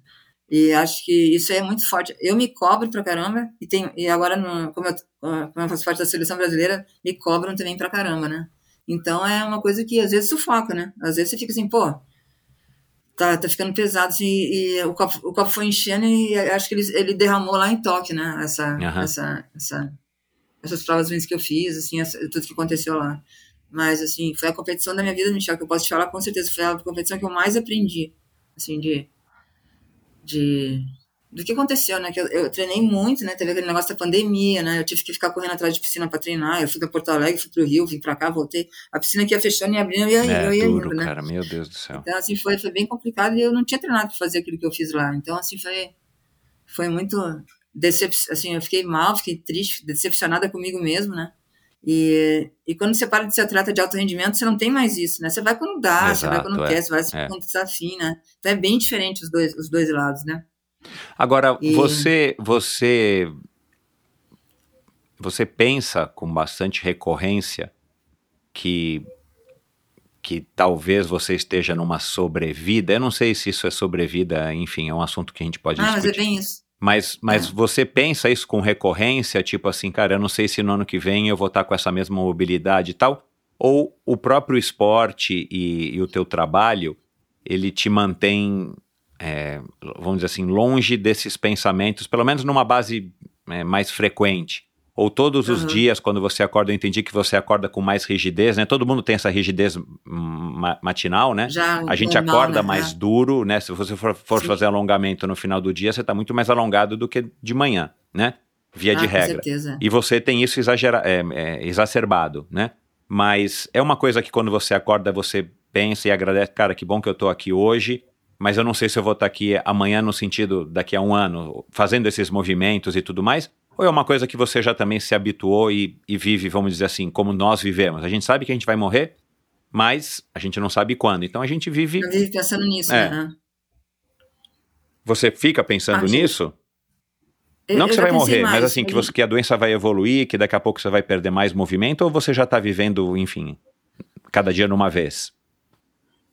A: E acho que isso é muito forte. Eu me cobro pra caramba, e, tenho, e agora, no, como, eu, como eu faço parte da seleção brasileira, me cobram também pra caramba, né? Então é uma coisa que às vezes sufoca, né? Às vezes você fica assim, pô, tá, tá ficando pesado, assim, e o copo, o copo foi enchendo e acho que ele, ele derramou lá em Tóquio, né? Essa,
H: Aham.
A: essa, essa, essas provas ruins que eu fiz, assim, essa- tudo que aconteceu lá. Mas, assim, foi a competição da minha vida, Michel, que eu posso te falar com certeza, foi a competição que eu mais aprendi, assim, de, de do que aconteceu, né? Que eu, eu treinei muito, né? Teve aquele negócio da pandemia, né? Eu tive que ficar correndo atrás de piscina para treinar. Eu fui para Porto Alegre, fui pro Rio, vim para cá, voltei. A piscina que ia fechando e abrindo, eu ia,
H: é
A: eu ia
H: duro,
A: indo, né?
H: cara, meu Deus do céu.
A: Então, assim, foi, foi bem complicado e eu não tinha treinado para fazer aquilo que eu fiz lá. Então, assim, foi, foi muito decep... assim, eu fiquei mal, fiquei triste, decepcionada comigo mesmo, né? E, e quando você para de ser atleta de alto rendimento, você não tem mais isso, né? Você vai quando dá, você vai
H: Exato,
A: quando
H: é,
A: quer, você vai
H: é.
A: quando está afim, né? Então é bem diferente os dois, os dois lados, né?
H: Agora,
A: E-
H: você, você, você pensa com bastante recorrência que que talvez você esteja numa sobrevida. Eu não sei se isso é sobrevida, enfim, é um assunto que a gente pode
A: Ah, mas é
H: discutir.
A: bem isso.
H: Mas, mas
A: É.
H: você pensa isso com recorrência, tipo assim, cara, eu não sei se no ano que vem eu vou estar com essa mesma mobilidade e tal, ou o próprio esporte e, e o teu trabalho, ele te mantém, é, vamos dizer assim, longe desses pensamentos, pelo menos numa base é, mais frequente. Ou todos os
A: Uhum.
H: dias, quando você acorda, eu entendi que você acorda com mais rigidez, né? Todo mundo tem essa rigidez hum, ma- matinal, né?
A: Já
H: A gente
A: normal,
H: acorda
A: né?
H: mais
A: É.
H: duro, né? Se você for, for fazer alongamento no final do dia, você está muito mais alongado do que de manhã, né? Via
A: Ah,
H: de
A: com
H: regra.
A: certeza.
H: E você tem isso exagera é, é, exacerbado, né? Mas é uma coisa que quando você acorda, você pensa e agradece, cara, que bom que eu tô aqui hoje, mas eu não sei se eu vou estar aqui amanhã no sentido daqui a um ano, fazendo esses movimentos e tudo mais. Ou é uma coisa que você já também se habituou e, e vive, vamos dizer assim, como nós vivemos? A gente sabe que a gente vai morrer, mas a gente não sabe quando. Então a gente vive.
A: Eu vivo pensando nisso,
H: É.
A: né?
H: Você fica pensando
A: sim.
H: nisso?
A: Eu-
H: não que você vai morrer, mas
A: mais,
H: assim, que, você, que a doença vai evoluir, que daqui a pouco você vai perder mais movimento, ou você já está vivendo, enfim, cada dia numa vez?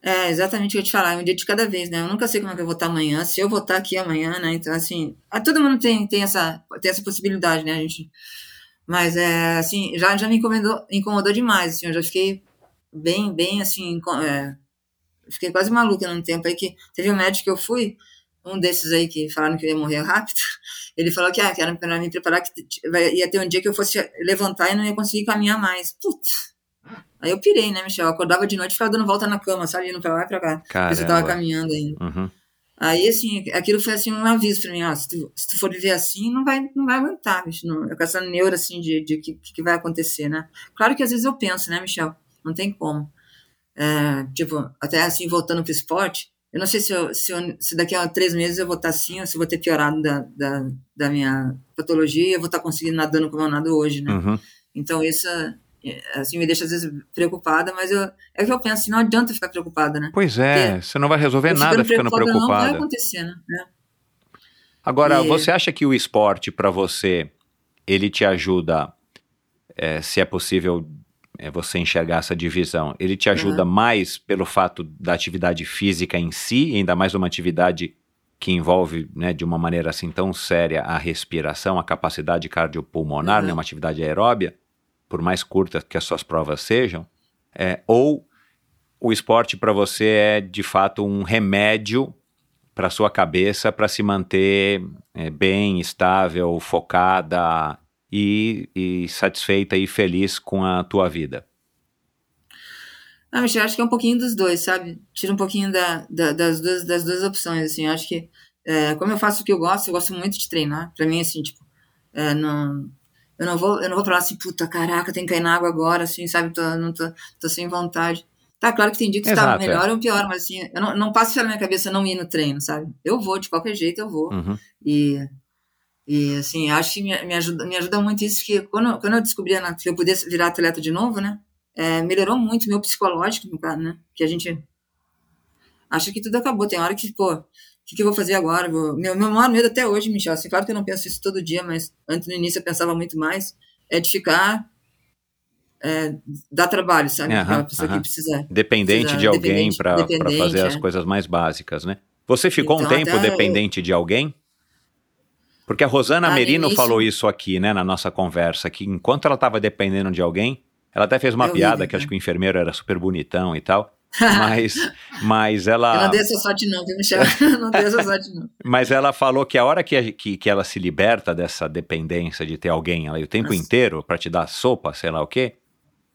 A: É, exatamente o que eu te falar, um dia de cada vez, né? Eu nunca sei como é que eu vou estar amanhã, se eu vou estar aqui amanhã, né? Então, assim, ah, todo mundo tem, tem, essa, tem essa possibilidade, né, a gente? Mas, é, assim, já, já me incomodou, incomodou demais, assim, eu já fiquei bem, bem, assim, é, fiquei quase maluca num tempo aí que teve um médico que eu fui, um desses aí que falaram que eu ia morrer rápido, ele falou que, ah, que era pra me preparar, que ia ter um dia que eu fosse levantar e não ia conseguir caminhar mais. Putz! Aí eu pirei, né, Michel? Eu acordava de noite e ficava dando volta na cama, sabe? Indo pra lá e pra cá. Porque você tava
H: Caramba.
A: caminhando ainda.
H: Uhum.
A: Aí, assim, aquilo foi, assim, um aviso pra mim, ó, se tu, se tu for viver assim, não vai, não vai aguentar, bicho, não, com essa neura, assim, de, de que, que vai acontecer, né? Claro que às vezes eu penso, né, Michel? Não tem como. É, tipo, até assim, voltando pro esporte, eu não sei se, eu, se, eu- se daqui a três meses eu vou estar assim, ou se eu vou ter piorado da, da, da minha patologia e eu vou estar conseguindo nadando como eu nado hoje, né?
H: Uhum.
A: Então isso, é, assim, me deixa às vezes preocupada, mas eu, é que eu penso não adianta ficar preocupada, né?
H: Pois é, você não vai resolver
A: Eu
H: nada ficando
A: Não vai
H: preocupada.
A: acontecer, né? É.
H: Agora,
A: E-
H: você acha que o esporte, para você, ele te ajuda, é, se é possível é, você enxergar essa divisão, ele te ajuda mais pelo fato da atividade física em si, ainda mais uma atividade que envolve, né, de uma maneira assim tão séria a respiração, a capacidade cardiopulmonar,
A: Uhum.
H: né, uma atividade aeróbia, por mais curtas que as suas provas sejam, é, ou o esporte para você é de fato um remédio para sua cabeça para se manter é, bem, estável, focada e, e satisfeita e feliz com a tua vida.
A: Ah, Michel, acho que é um pouquinho dos dois, sabe? Tira um pouquinho da, da- das, duas, das duas opções, assim. Acho que, é, como eu faço o que eu gosto, eu gosto muito de treinar. Pra mim, assim, tipo, é, não... eu não vou, eu não vou falar assim, puta, caraca, tem que cair na água agora, assim, sabe? Tô, não tô, tô sem vontade. Tá, claro que tem dia que está
H: Exato,
A: melhor ou pior, mas assim, eu não, não passo pela minha cabeça não ir no treino, sabe? Eu vou, de qualquer jeito eu vou.
H: Uhum.
A: E, e assim, acho que me, me, ajuda, me ajuda muito isso, que quando, quando eu descobri que eu pudesse virar atleta de novo, né? É, melhorou muito meu psicológico, no caso, né? Que a gente acha que tudo acabou. Tem hora que, pô, que, que eu vou fazer agora? Vou... Meu, meu maior medo até hoje, Michel, assim, claro que eu não penso isso todo dia, mas antes no início eu pensava muito mais, é de ficar é, dar trabalho, sabe? Para a pessoa que precisa.
H: Dependente
A: precisa-
H: de alguém
A: dependente-
H: para
A: dependente,
H: fazer as
A: é.
H: coisas mais básicas, né? Você ficou um
A: Então,
H: tempo
A: até eu-
H: dependente de alguém? Porque a Rosana
A: Ah, no
H: Merino
A: início-
H: falou isso aqui, né, na nossa conversa, que enquanto ela estava dependendo de alguém, ela até fez uma
A: É horrível,
H: piada que
A: né?
H: acho que o enfermeiro era super bonitão e tal, mas, mas
A: Eu
H: ela
A: não dei essa sorte, não, viu, Michel? Eu não dei essa sorte, não.
H: Mas ela falou que a hora que, a- que, que ela se liberta dessa dependência de ter alguém ali o tempo
A: Nossa.
H: inteiro para te dar sopa, sei lá o quê,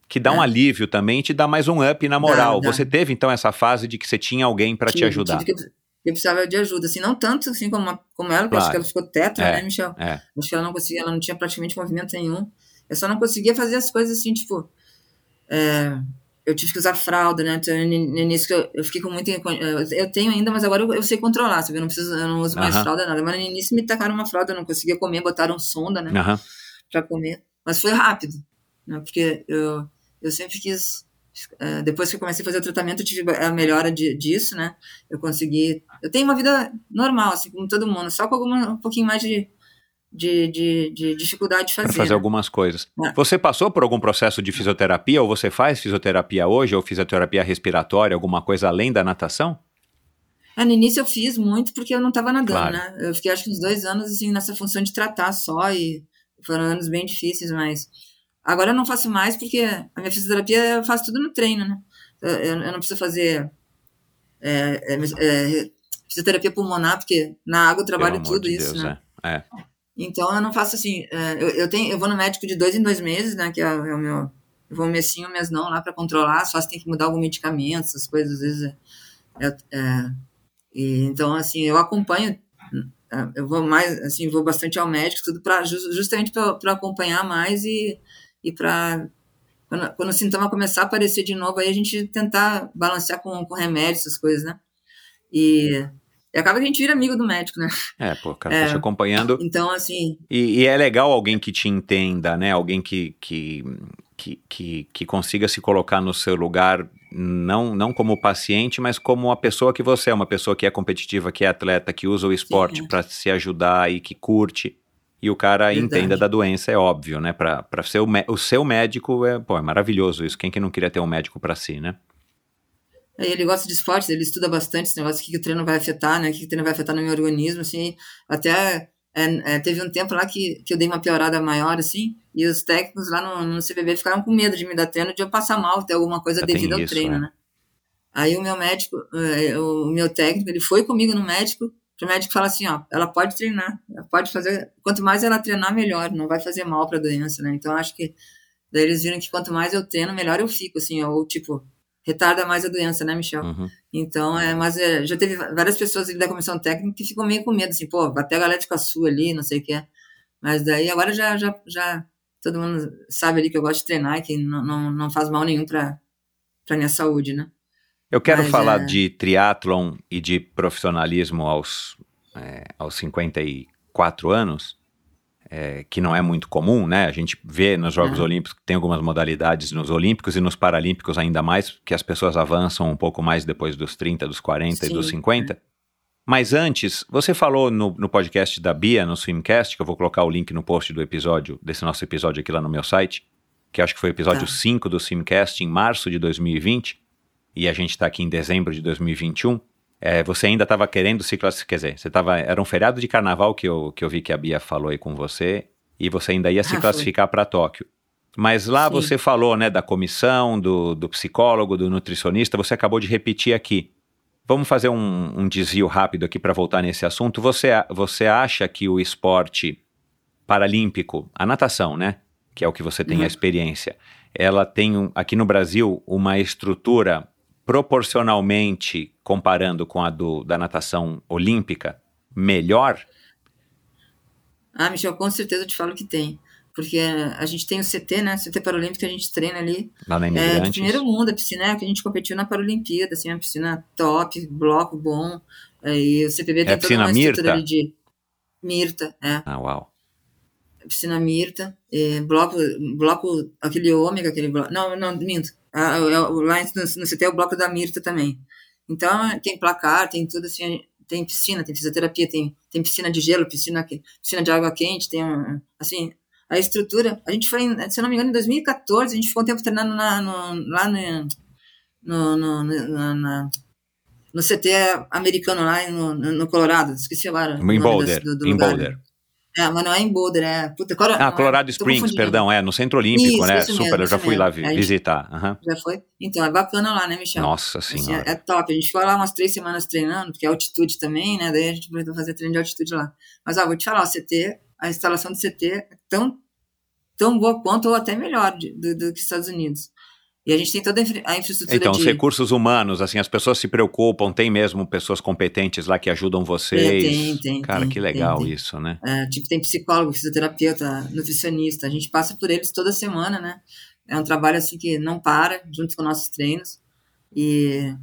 H: que dá um
A: É.
H: alívio também te dá mais um up na moral.
A: dá.
H: Você teve então essa fase de que você tinha alguém para te ajudar.
A: que eu, eu precisava de ajuda, assim, não tanto assim como, a- como ela, porque eu acho
H: Claro.
A: que ela ficou tetra,
H: É,
A: né, Michel?
H: é.
A: Acho que ela não conseguia, ela não tinha praticamente movimento nenhum. Eu só não conseguia fazer as coisas assim, tipo. é, eu tive que usar fralda, né? Então, no início eu, eu fiquei com muito. Eu tenho ainda, mas agora eu, eu sei controlar, sabe? Eu não preciso, eu não uso mais fralda, nada. Mas no início me tacaram uma fralda, eu não conseguia comer, botaram sonda, né?
H: Aham.
A: Pra comer. Mas foi rápido, né? Porque eu, eu sempre quis. é, depois que eu comecei a fazer o tratamento, eu tive a melhora de- disso, né? Eu consegui. Eu tenho uma vida normal, assim, como todo mundo, só com alguma, um pouquinho mais de, de, de, de dificuldade de
H: Pra
A: fazer.
H: fazer
A: né?
H: algumas coisas.
A: É.
H: Você passou por algum processo de fisioterapia ou você faz fisioterapia hoje ou fisioterapia respiratória, alguma coisa além da natação?
A: Ah, no início eu fiz muito porque eu não estava nadando,
H: Claro.
A: né? Eu fiquei acho que uns dois anos assim nessa função de tratar só e foram anos bem difíceis, mas agora eu não faço mais porque a minha fisioterapia eu faço tudo no treino, né? Eu, eu- não preciso fazer é, é, é, fisioterapia pulmonar porque na água eu trabalho tudo
H: de
A: isso,
H: Deus,
A: né?
H: é.
A: Então eu não faço assim. é, eu, eu tenho, eu vou no médico de dois em dois meses, né? Que é, o é o meu. Eu vou mês sim, mês não lá para controlar. Só se tem que mudar algum medicamento, essas coisas às vezes. É, é- é, e, então assim, eu acompanho. Eu vou mais, assim, vou bastante ao médico, tudo para justamente para acompanhar mais e, e para quando, quando o sintoma começar a aparecer de novo, aí a gente tentar balancear com, com remédios, essas coisas, né? E, e acaba que a gente vira amigo do médico, né?
H: É, pô, cara,
A: É.
H: tá te acompanhando.
A: Então, assim,
H: E, e é legal alguém que te entenda, né? Alguém que, que, que, que, que consiga se colocar no seu lugar, não, não como paciente, mas como uma pessoa que você é, uma pessoa que é competitiva, que é atleta, que usa o esporte para se ajudar e que curte. E o cara
A: Verdade.
H: entenda da doença, é óbvio, né? Para ser o, o seu médico, é, pô, é maravilhoso isso. Quem que não queria ter um médico para si, né?
A: Ele gosta de esportes, ele estuda bastante esse negócio, o que, que o treino vai afetar, né? O que, que o treino vai afetar no meu organismo, assim. Até é, é, teve um tempo lá que, que eu dei uma piorada maior, assim, e os técnicos lá no, no CBB ficaram com medo de me dar treino, de eu passar mal, ter alguma coisa
H: tem
A: devido ao
H: isso,
A: treino,
H: é.
A: né? Aí o meu médico, é, o meu técnico, ele foi comigo no médico, o médico fala assim, ó, ela pode treinar, ela pode fazer, quanto mais ela treinar, melhor, não vai fazer mal pra doença, né? Então, acho que daí eles viram que quanto mais eu treino, melhor eu fico, assim, ou tipo, retarda mais a doença, né, Michel?
H: Uhum.
A: Então, é, mas é, já teve várias pessoas ali da comissão técnica que ficam meio com medo, assim, pô, vai pegar a sua ali, não sei o que é. Mas daí agora já, já, já todo mundo sabe ali que eu gosto de treinar e que não, não, não faz mal nenhum pra, pra minha saúde, né?
H: Eu quero
A: Mas,
H: falar
A: é-
H: de triatlon e de profissionalismo aos, é, aos 54 anos, é, que não é muito comum, né? A gente vê nos Jogos
A: Uhum.
H: Olímpicos que tem algumas modalidades nos Olímpicos e nos Paralímpicos ainda mais, que as pessoas avançam um pouco mais depois dos 30, dos 40 e dos
A: Sim,
H: 50. Mas antes, você falou no, no podcast da Bia, no Swimcast, que eu vou colocar o link no post do episódio, desse nosso episódio aqui lá no meu site, que acho que foi o episódio
A: Tá.
H: 5 do Swimcast, em março de 2020, e a gente está aqui em dezembro de 2021. É, você ainda estava querendo se classificar, quer dizer, você tava, era um feriado de carnaval que eu, que eu vi que a Bia falou aí com você, e você ainda ia se
A: Ah,
H: classificar para Tóquio. Mas lá
A: Sim.
H: você falou, né, da comissão, do, do psicólogo, do nutricionista, você acabou de repetir aqui. Vamos fazer um, um desvio rápido aqui para voltar nesse assunto. Você, você acha que o esporte paralímpico, a natação, né, que é o que você tem
A: Uhum.
H: a experiência, ela tem um- aqui no Brasil uma estrutura proporcionalmente, comparando com a do, da natação olímpica, melhor?
A: Ah, Michel, com certeza eu te falo que tem. porque a gente tem o CT, né? CT Paralímpico que a gente treina ali.
H: Lá na
A: É, do primeiro mundo, a piscina é que a gente competiu na Paralimpíada, assim, uma piscina top, bloco bom. é, e o CPB tem
H: a
A: toda
H: piscina
A: uma estrutura
H: Mirta?
A: ali de Mirta, é.
H: Ah, uau.
A: Piscina Mirta, é, bloco, bloco, aquele ômega, aquele bloco. Não, não, minto. Ah, é lá no, no CT é o bloco da Mirta também. Então, tem placar, tem tudo assim, tem piscina, tem fisioterapia, tem, tem piscina de gelo, piscina, piscina de água quente, tem, assim, a estrutura. A gente foi, se eu não me engano, em 2014, a gente ficou um tempo treinando na, no, lá no, no, no, no, na- no CT americano lá no, no Colorado, esqueci agora. o
H: Em Boulder.
A: do- do
H: em
A: lugar.
H: Boulder.
A: É, mas não é em Boulder, é. Puta,
H: Ah, Colorado
A: tô
H: Springs, perdão, é, no Centro Olímpico,
A: Isso,
H: né?
A: isso mesmo,
H: Super, eu já fui lá
A: mesmo.
H: vi-
A: A gente-
H: visitar. aham.
A: Já foi? Então, é bacana lá, né, Michel?
H: Nossa
A: Assim,
H: senhora.
A: é, é top. A gente ficou lá umas três semanas treinando, porque é altitude também, né? Daí a gente aproveitou fazer treino de altitude lá. Mas, ó, vou te falar, o CT, a instalação do CT é tão, tão boa quanto ou até melhor do, do que os Estados Unidos. E a gente tem toda a infra- a infraestrutura
H: Então,
A: de...
H: os recursos humanos, assim, as pessoas se preocupam, tem mesmo pessoas competentes lá que ajudam vocês.
A: É, tem, tem,
H: Cara,
A: tem,
H: que legal
A: tem.
H: isso, né?
A: É, tipo, tem psicólogo, fisioterapeuta, nutricionista. A gente passa por eles toda semana, né? É um trabalho assim que não para, junto com nossos treinos. E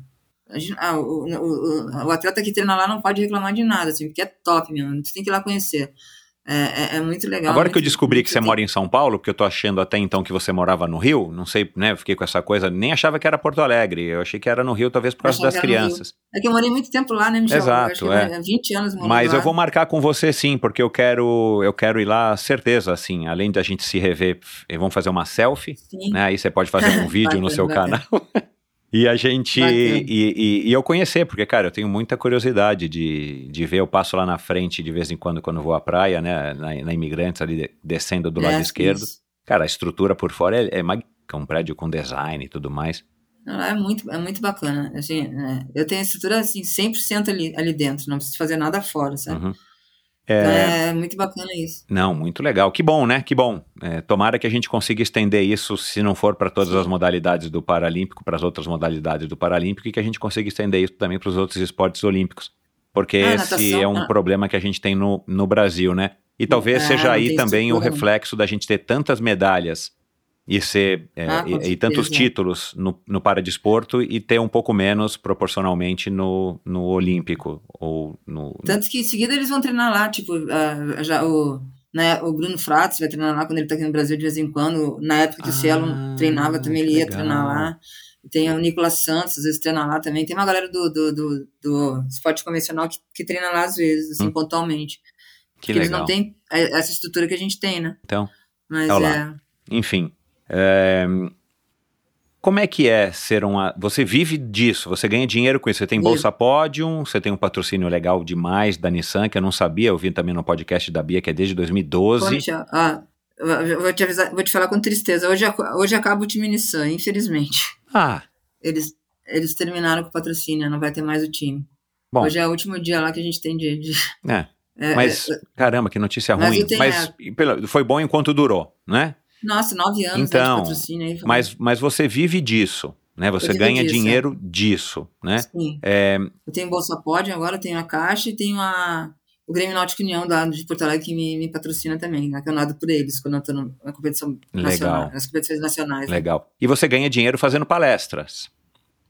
A: a gente- ah, o, o, o- o atleta que treina lá não pode reclamar de nada, assim, porque é top mesmo. Você tem que ir lá conhecer. É, é, é muito legal.
H: Agora que eu
A: muito-
H: descobri que
A: muito-
H: você mora em São Paulo, porque eu tô achando até então que você morava no Rio, não sei, né? eu Fiquei com essa coisa, nem achava que era Porto Alegre. Eu achei que era no Rio, talvez por causa das crianças.
A: É que eu morei muito tempo lá, né, Michel?
H: Exato,
A: Eu acho
H: é.
A: é 20 anos morando
H: Mas
A: lá.
H: eu vou marcar com você sim, porque eu quero, eu quero ir lá, certeza, assim, além da gente se rever, vamos fazer uma selfie,
A: Sim.
H: né? Aí você pode fazer um vídeo no seu
A: bacana.
H: canal. E a gente. E, e- e eu conhecer, porque, cara, eu tenho muita curiosidade de, de ver. Eu passo lá na frente de vez em quando, quando vou à praia, né? Na, na Imigrantes, ali de- descendo do lado
A: É,
H: esquerdo.
A: isso.
H: Cara, a estrutura por fora é, é magnífica, um prédio com design e tudo mais.
A: Não, é muito, é muito bacana. Assim, é, eu tenho a estrutura assim, 100% ali, ali dentro, não preciso fazer nada fora, sabe?
H: Uhum. É,
A: é muito bacana isso.
H: Não, muito legal. Que bom, né? Que bom. É, tomara que a gente consiga estender isso, se não for para todas as modalidades do Paralímpico, para as outras modalidades do Paralímpico, e que a gente consiga estender isso também para os outros esportes olímpicos. Porque
A: Ah,
H: esse
A: natação,
H: é um
A: ah.
H: problema que a gente tem no, no Brasil, né? E talvez
A: É,
H: seja aí também o reflexo da gente ter tantas medalhas e ser é,
A: Ah,
H: e, e tantos títulos no, no paradesporto e ter um pouco menos proporcionalmente no, no olímpico ou no
A: Tanto que em seguida eles vão treinar lá, tipo, ah, já o, né, o Bruno Fratos vai treinar lá quando ele tá aqui no Brasil de vez em quando. Na época que o Cielo
H: Ah,
A: treinava também, ele ia
H: legal.
A: treinar lá. Tem o Nicolas Santos, às vezes treina lá também. Tem uma galera do, do, do, do esporte convencional que, que treina lá às vezes, assim,
H: Hum.
A: pontualmente.
H: que
A: Porque eles
H: legal.
A: não têm essa estrutura que a gente tem, né?
H: Então,
A: Mas
H: lá.
A: é.
H: Enfim. É, Como é que é ser uma. Você vive disso, você ganha dinheiro com isso. Você tem. Bolsa Pódium, você tem um patrocínio legal demais da Nissan, que eu não sabia, eu vi também no podcast da Bia, que é desde 2012.
A: Pô, Michel, ah, vou te avisar, vou te falar com tristeza. Hoje, hoje acaba o time Nissan, infelizmente.
H: Ah,
A: Eles, eles terminaram com o patrocínio, não vai ter mais o time.
H: Bom.
A: Hoje é o último dia lá que a gente tem de. de-
H: é.
A: é,
H: Mas,
A: é,
H: caramba, que notícia
A: Mas
H: ruim. Mas pela- foi bom enquanto durou, né?
A: Nossa, nove anos né,
H: Então,
A: de patrocínio aí.
H: Mas, mas você vive disso, né? Você ganha
A: disso, é.
H: dinheiro disso, né?
A: Sim.
H: É,
A: Eu tenho Bolsa Pódio agora, tenho a Caixa e tenho a, o Grêmio Náutico União da, de Porto Alegre que me, me patrocina também, né, que eu nado por eles quando eu estou na competição nacional,
H: Legal.
A: nas competições nacionais. né?
H: legal. E você ganha dinheiro fazendo palestras.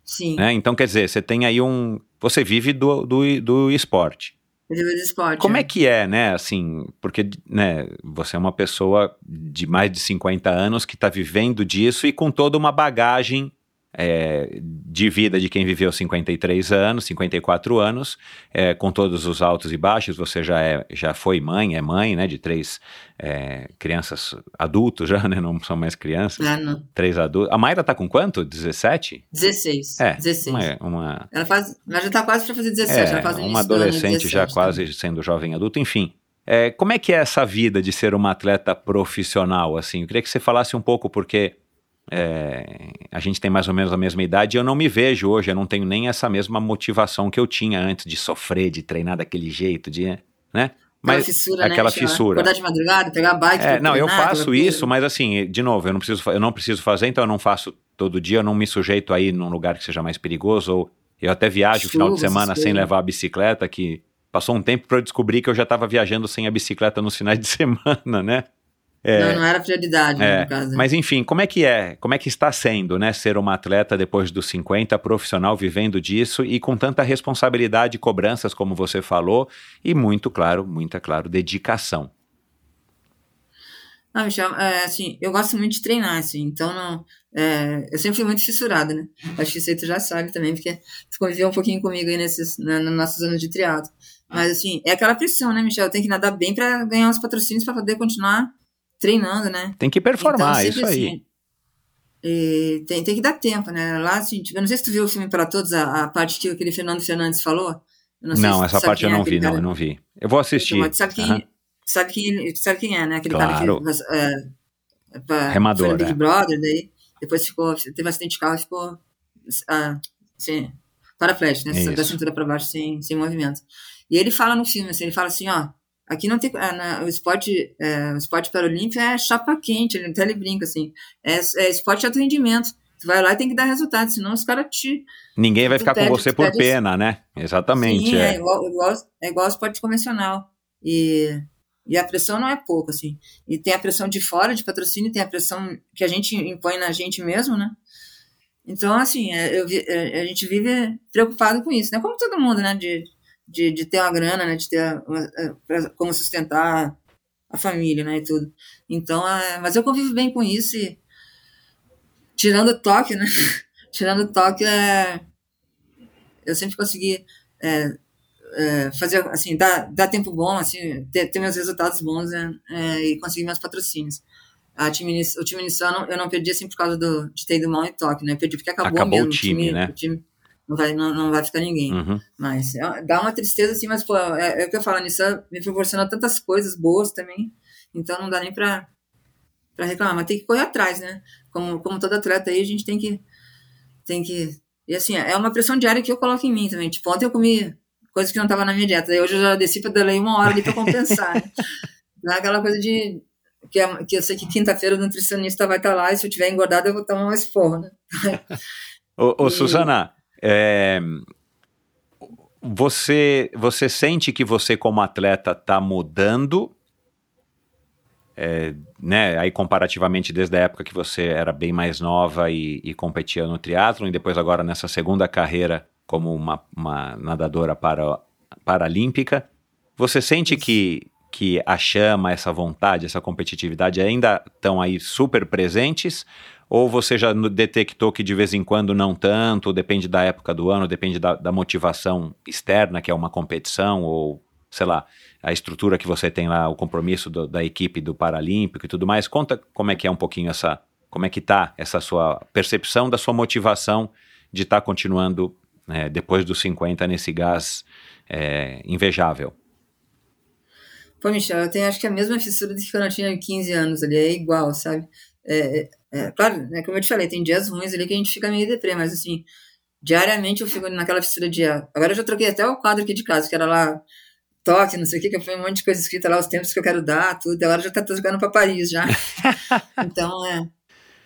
A: Sim,
H: né? Então, quer dizer, você tem aí um. Você vive do, do, do esporte.
A: Esporte.
H: Como
A: né?
H: é que é, né? Assim, porque né, você é uma pessoa de mais de 50 anos que está vivendo disso e com toda uma bagagem é, de vida de quem viveu 53 anos, 54 anos, é, com todos os altos e baixos. Você já, é, já foi mãe, é mãe, né? De três é, crianças adultos já, né? Não são mais crianças.
A: Ah, não.
H: Três adultos. A Mayra tá com quanto? 17?
A: 16.
H: É,
A: 16.
H: uma, uma,
A: Ela, faz, ela já está quase para fazer 17.
H: é,
A: ela faz no
H: uma adolescente já
A: 17
H: quase sendo jovem adulto, enfim. É, como é que é essa vida de ser uma atleta profissional, assim? Eu queria que você falasse um pouco, porque é, a gente tem mais ou menos a mesma idade e eu não me vejo hoje, eu não tenho nem essa mesma motivação que eu tinha antes de sofrer, de treinar daquele jeito, de, né?
A: Aquela
H: Mas
A: fissura,
H: aquela
A: né,
H: fissura.
A: Acordar de madrugada, pegar bike.
H: É, não, eu
A: treinar,
H: faço
A: aquela
H: isso, mas assim, de novo, eu não preciso, eu não preciso fazer, então eu não faço todo dia, eu não me sujeito aí num lugar que seja mais perigoso, ou eu até viajo no final de
A: Chuva,
H: semana sem levar a bicicleta, que passou um tempo para eu descobrir que eu já estava viajando sem a bicicleta nos finais de semana, né? É,
A: não, não era prioridade, né,
H: é,
A: no caso.
H: mas enfim, como é que é? Como é que está sendo, né, ser uma atleta depois dos 50, profissional, vivendo disso e com tanta responsabilidade e cobranças, como você falou, e muito claro, muita, claro, dedicação.
A: Não, Michel, é, assim, eu gosto muito de treinar, assim, então não, é, eu sempre fui muito fissurada, né? Acho que isso aí tu já sabe também, porque tu conviveu um pouquinho comigo aí nesses, na, nos nossos anos de triatlo. Mas, assim, é aquela pressão, né, Michel? Tenho que nadar bem para ganhar os patrocínios para poder continuar treinando, né?
H: Tem que performar,
A: sempre
H: isso aí.
A: assim, e tem, tem que dar tempo, né? Lá, assim, eu não sei se tu viu o filme para todos, a, a parte que aquele Fernando Fernandes falou.
H: Não,
A: tu
H: essa parte eu
A: é
H: não
A: aquele
H: vi, não,
A: cara.
H: eu não vi. Eu vou assistir.
A: Tu sabe quem,
H: Aham.
A: sabe quem, sabe quem é, né? Aquele
H: Claro.
A: cara que é, é, pra-
H: Remador,
A: foi Big
H: é.
A: Brother, daí depois ficou, teve um acidente de carro e ficou ah, paraplégico, né?
H: Isso.
A: Da cintura para baixo, sem, sem movimento. E ele fala no filme, assim, ele fala assim, ó, aqui não tem, ah, na- o esporte, é, o esporte paralímpico é chapa quente, ele até ele brinca, assim, é, é esporte de alto rendimento. Tu vai lá e tem que dar resultado, senão os caras te,
H: Ninguém vai ficar com
A: pede-
H: você
A: tu
H: por
A: pede-
H: pena, né? Exatamente.
A: Sim, é,
H: é.
A: igual, igual, é igual ao esporte convencional. E, e a pressão não é pouco, assim. E tem a pressão de fora, de patrocínio, tem a pressão que a gente impõe na gente mesmo, né? Então, assim, é, eu é, a gente vive preocupado com isso, né? Como todo mundo, né? De, de, de ter uma grana, né? De ter uma- é, pra- como sustentar a família, né? E tudo. Então, é, mas eu convivo bem com isso e tirando o toque, né? tirando o toque, é, eu sempre consegui é, é, fazer, assim, dar, dar tempo bom, assim, ter, ter meus resultados bons né, é, e conseguir meus patrocínios. A time, o time inicial eu não, perdi, assim, por causa do, de ter ido mal em toque, né? Eu perdi porque acabou,
H: Acabou
A: mesmo.
H: o time, né?
A: O time não vai, não, não vai ficar ninguém.
H: Uhum.
A: Mas dá uma tristeza, assim, mas, pô, é, é o que eu falo, nisso me proporciona tantas coisas boas também, então não dá nem pra, pra reclamar, mas tem que correr atrás, né? Como, como todo atleta aí, a gente tem que, tem que, e assim, é uma pressão diária que eu coloco em mim também, tipo, ontem eu comi coisa que não tava na minha dieta, daí hoje eu já desci pra delay uma hora ali pra compensar, né? É aquela coisa de, que, é- que eu sei que quinta-feira o nutricionista vai estar lá e se eu tiver engordado eu vou tomar um esporro, né?
H: Ô, ô,
A: E-
H: Suzana, é, você, você sente que você como atleta está mudando, é, né? Aí comparativamente desde a época que você era bem mais nova e, e competia no triatlon e depois agora nessa segunda carreira como uma, uma nadadora para, paralímpica, você sente que que a chama, essa vontade, essa competitividade ainda estão aí super presentes? Ou você já detectou que de vez em quando não tanto, depende da época do ano, depende da, da motivação externa, que é uma competição, ou sei lá, a estrutura que você tem lá, o compromisso do- da equipe do Paralímpico e tudo mais. Conta como é que é um pouquinho essa, como é que tá essa sua percepção da sua motivação de estar continuando né, depois dos 50 nesse gás é, invejável.
A: Pô, Michel, eu tenho acho que a mesma fissura do que quando eu tinha 15 anos ali, é igual, sabe? É, é, claro, né, como eu te falei, tem dias ruins ali que a gente fica meio deprê, mas assim, diariamente eu fico naquela fissura de. Agora eu já troquei até o quadro aqui de casa, que era lá toque, não sei o que, que eu fui um monte de coisa escrita lá, os tempos que eu quero dar, tudo, agora já tá jogando pra Paris já. então, é,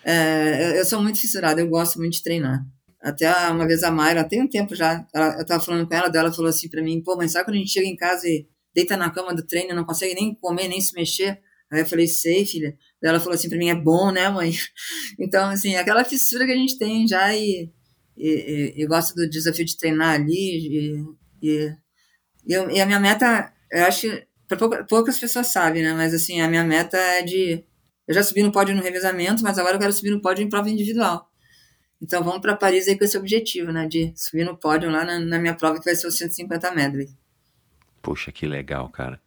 A: é, eu- sou muito fissurada, eu gosto muito de treinar. Até uma vez a Mayra, tem um tempo já, ela- eu tava falando com ela, dela falou assim pra mim, pô, mas sabe quando a gente chega em casa e deita na cama do treino, não consegue nem comer, nem se mexer? Aí eu falei, sei, filha. Daí ela falou assim pra mim, é bom, né, mãe? Então, assim, aquela fissura que a gente tem já e, e, e, e gosto do desafio de treinar ali e, e, eu- e a minha meta, eu acho pouca- poucas pessoas sabem, né, mas assim, a minha meta é de... Eu já subi no pódio no revezamento, mas agora eu quero subir no pódio em prova individual. Então vamos para Paris aí com esse objetivo, né, de subir no pódio lá na, na minha prova que vai ser o 150 medley.
H: Puxa, que legal, cara.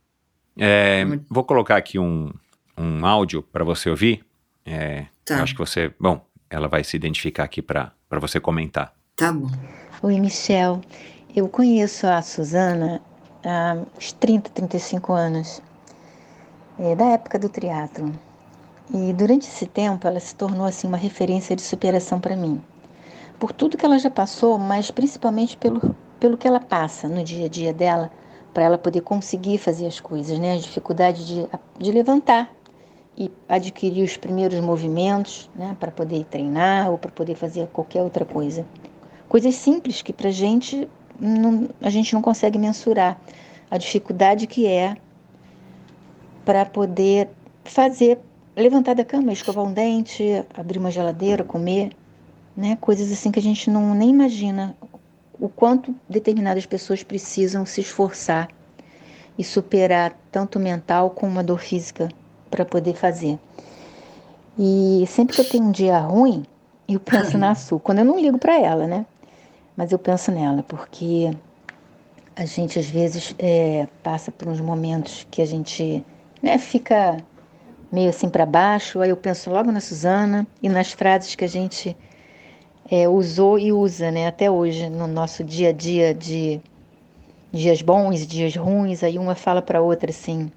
H: É,
A: Muito.
H: vou colocar aqui um, um áudio para você ouvir. É,
A: Tá.
H: acho que você. Bom, ela vai se identificar aqui para você comentar.
A: Tá bom.
D: Oi, Michel. Eu conheço a Suzana há uns 30, 35 anos, é, da época do teatro. E durante esse tempo ela se tornou assim uma referência de superação para mim. Por tudo que ela já passou, mas principalmente pelo, pelo que ela passa no dia a dia dela, para ela poder conseguir fazer as coisas, né? A dificuldade de, de levantar e adquirir os primeiros movimentos, né? Para poder treinar ou para poder fazer qualquer outra coisa coisas simples que para gente não, a gente não consegue mensurar a dificuldade que é para poder fazer levantar da cama, escovar um dente, abrir uma geladeira, comer, né? Coisas assim que a gente não nem imagina o quanto determinadas pessoas precisam se esforçar e superar tanto mental como a dor física para poder fazer. E sempre que eu tenho um dia ruim, eu penso na Su. Quando eu não ligo para ela, né? Mas eu penso nela, porque a gente às vezes é, passa por uns momentos que a gente né, fica meio assim para baixo. Aí eu penso logo na Suzana e nas frases que a gente é, usou e usa, né? Até hoje no nosso dia a dia de dias bons, dias ruins. Aí uma fala para outra assim: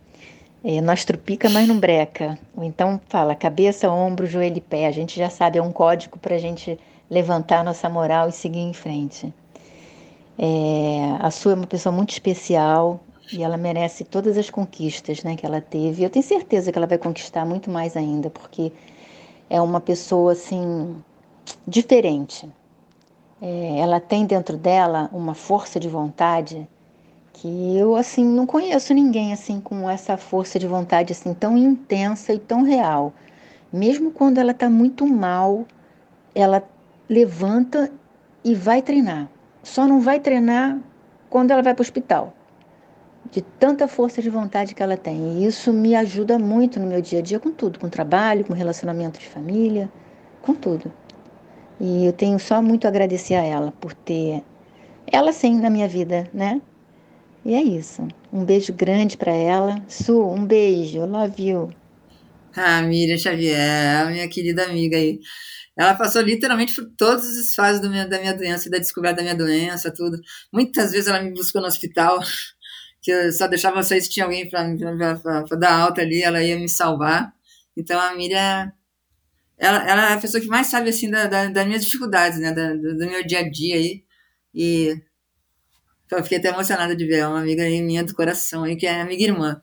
D: é, nós trupica, mas não breca. Ou então fala cabeça, ombro, joelho e pé. A gente já sabe, é um código para a gente levantar nossa moral e seguir em frente. É, a sua é uma pessoa muito especial e ela merece todas as conquistas né, que ela teve. Eu tenho certeza que ela vai conquistar muito mais ainda, porque é uma pessoa assim diferente. É, ela tem dentro dela uma força de vontade que eu assim não conheço ninguém assim com essa força de vontade assim tão intensa e tão real. Mesmo quando ela está muito mal, ela levanta e vai treinar. Só não vai treinar quando ela vai para o hospital. De tanta força de vontade que ela tem. E isso me ajuda muito no meu dia a dia com tudo, com trabalho, com relacionamento de família, com tudo. E eu tenho só muito a agradecer a ela por ter ela sim na minha vida, né? E é isso. Um beijo grande para ela. Su, um beijo. Love you.
A: Ah, Miriam Xavier, minha querida amiga aí. Ela passou literalmente por todas as fases minha, da minha doença, da descoberta da minha doença, tudo. Muitas vezes ela me buscou no hospital, que eu só deixava sair se tinha alguém para dar alta ali, ela ia me salvar. Então a Miriam, ela, ela é a pessoa que mais sabe assim da, da, das minhas dificuldades, né, da, do, do meu dia a dia aí. E eu fiquei até emocionada de ver, é uma amiga minha do coração aí, que é amiga irmã.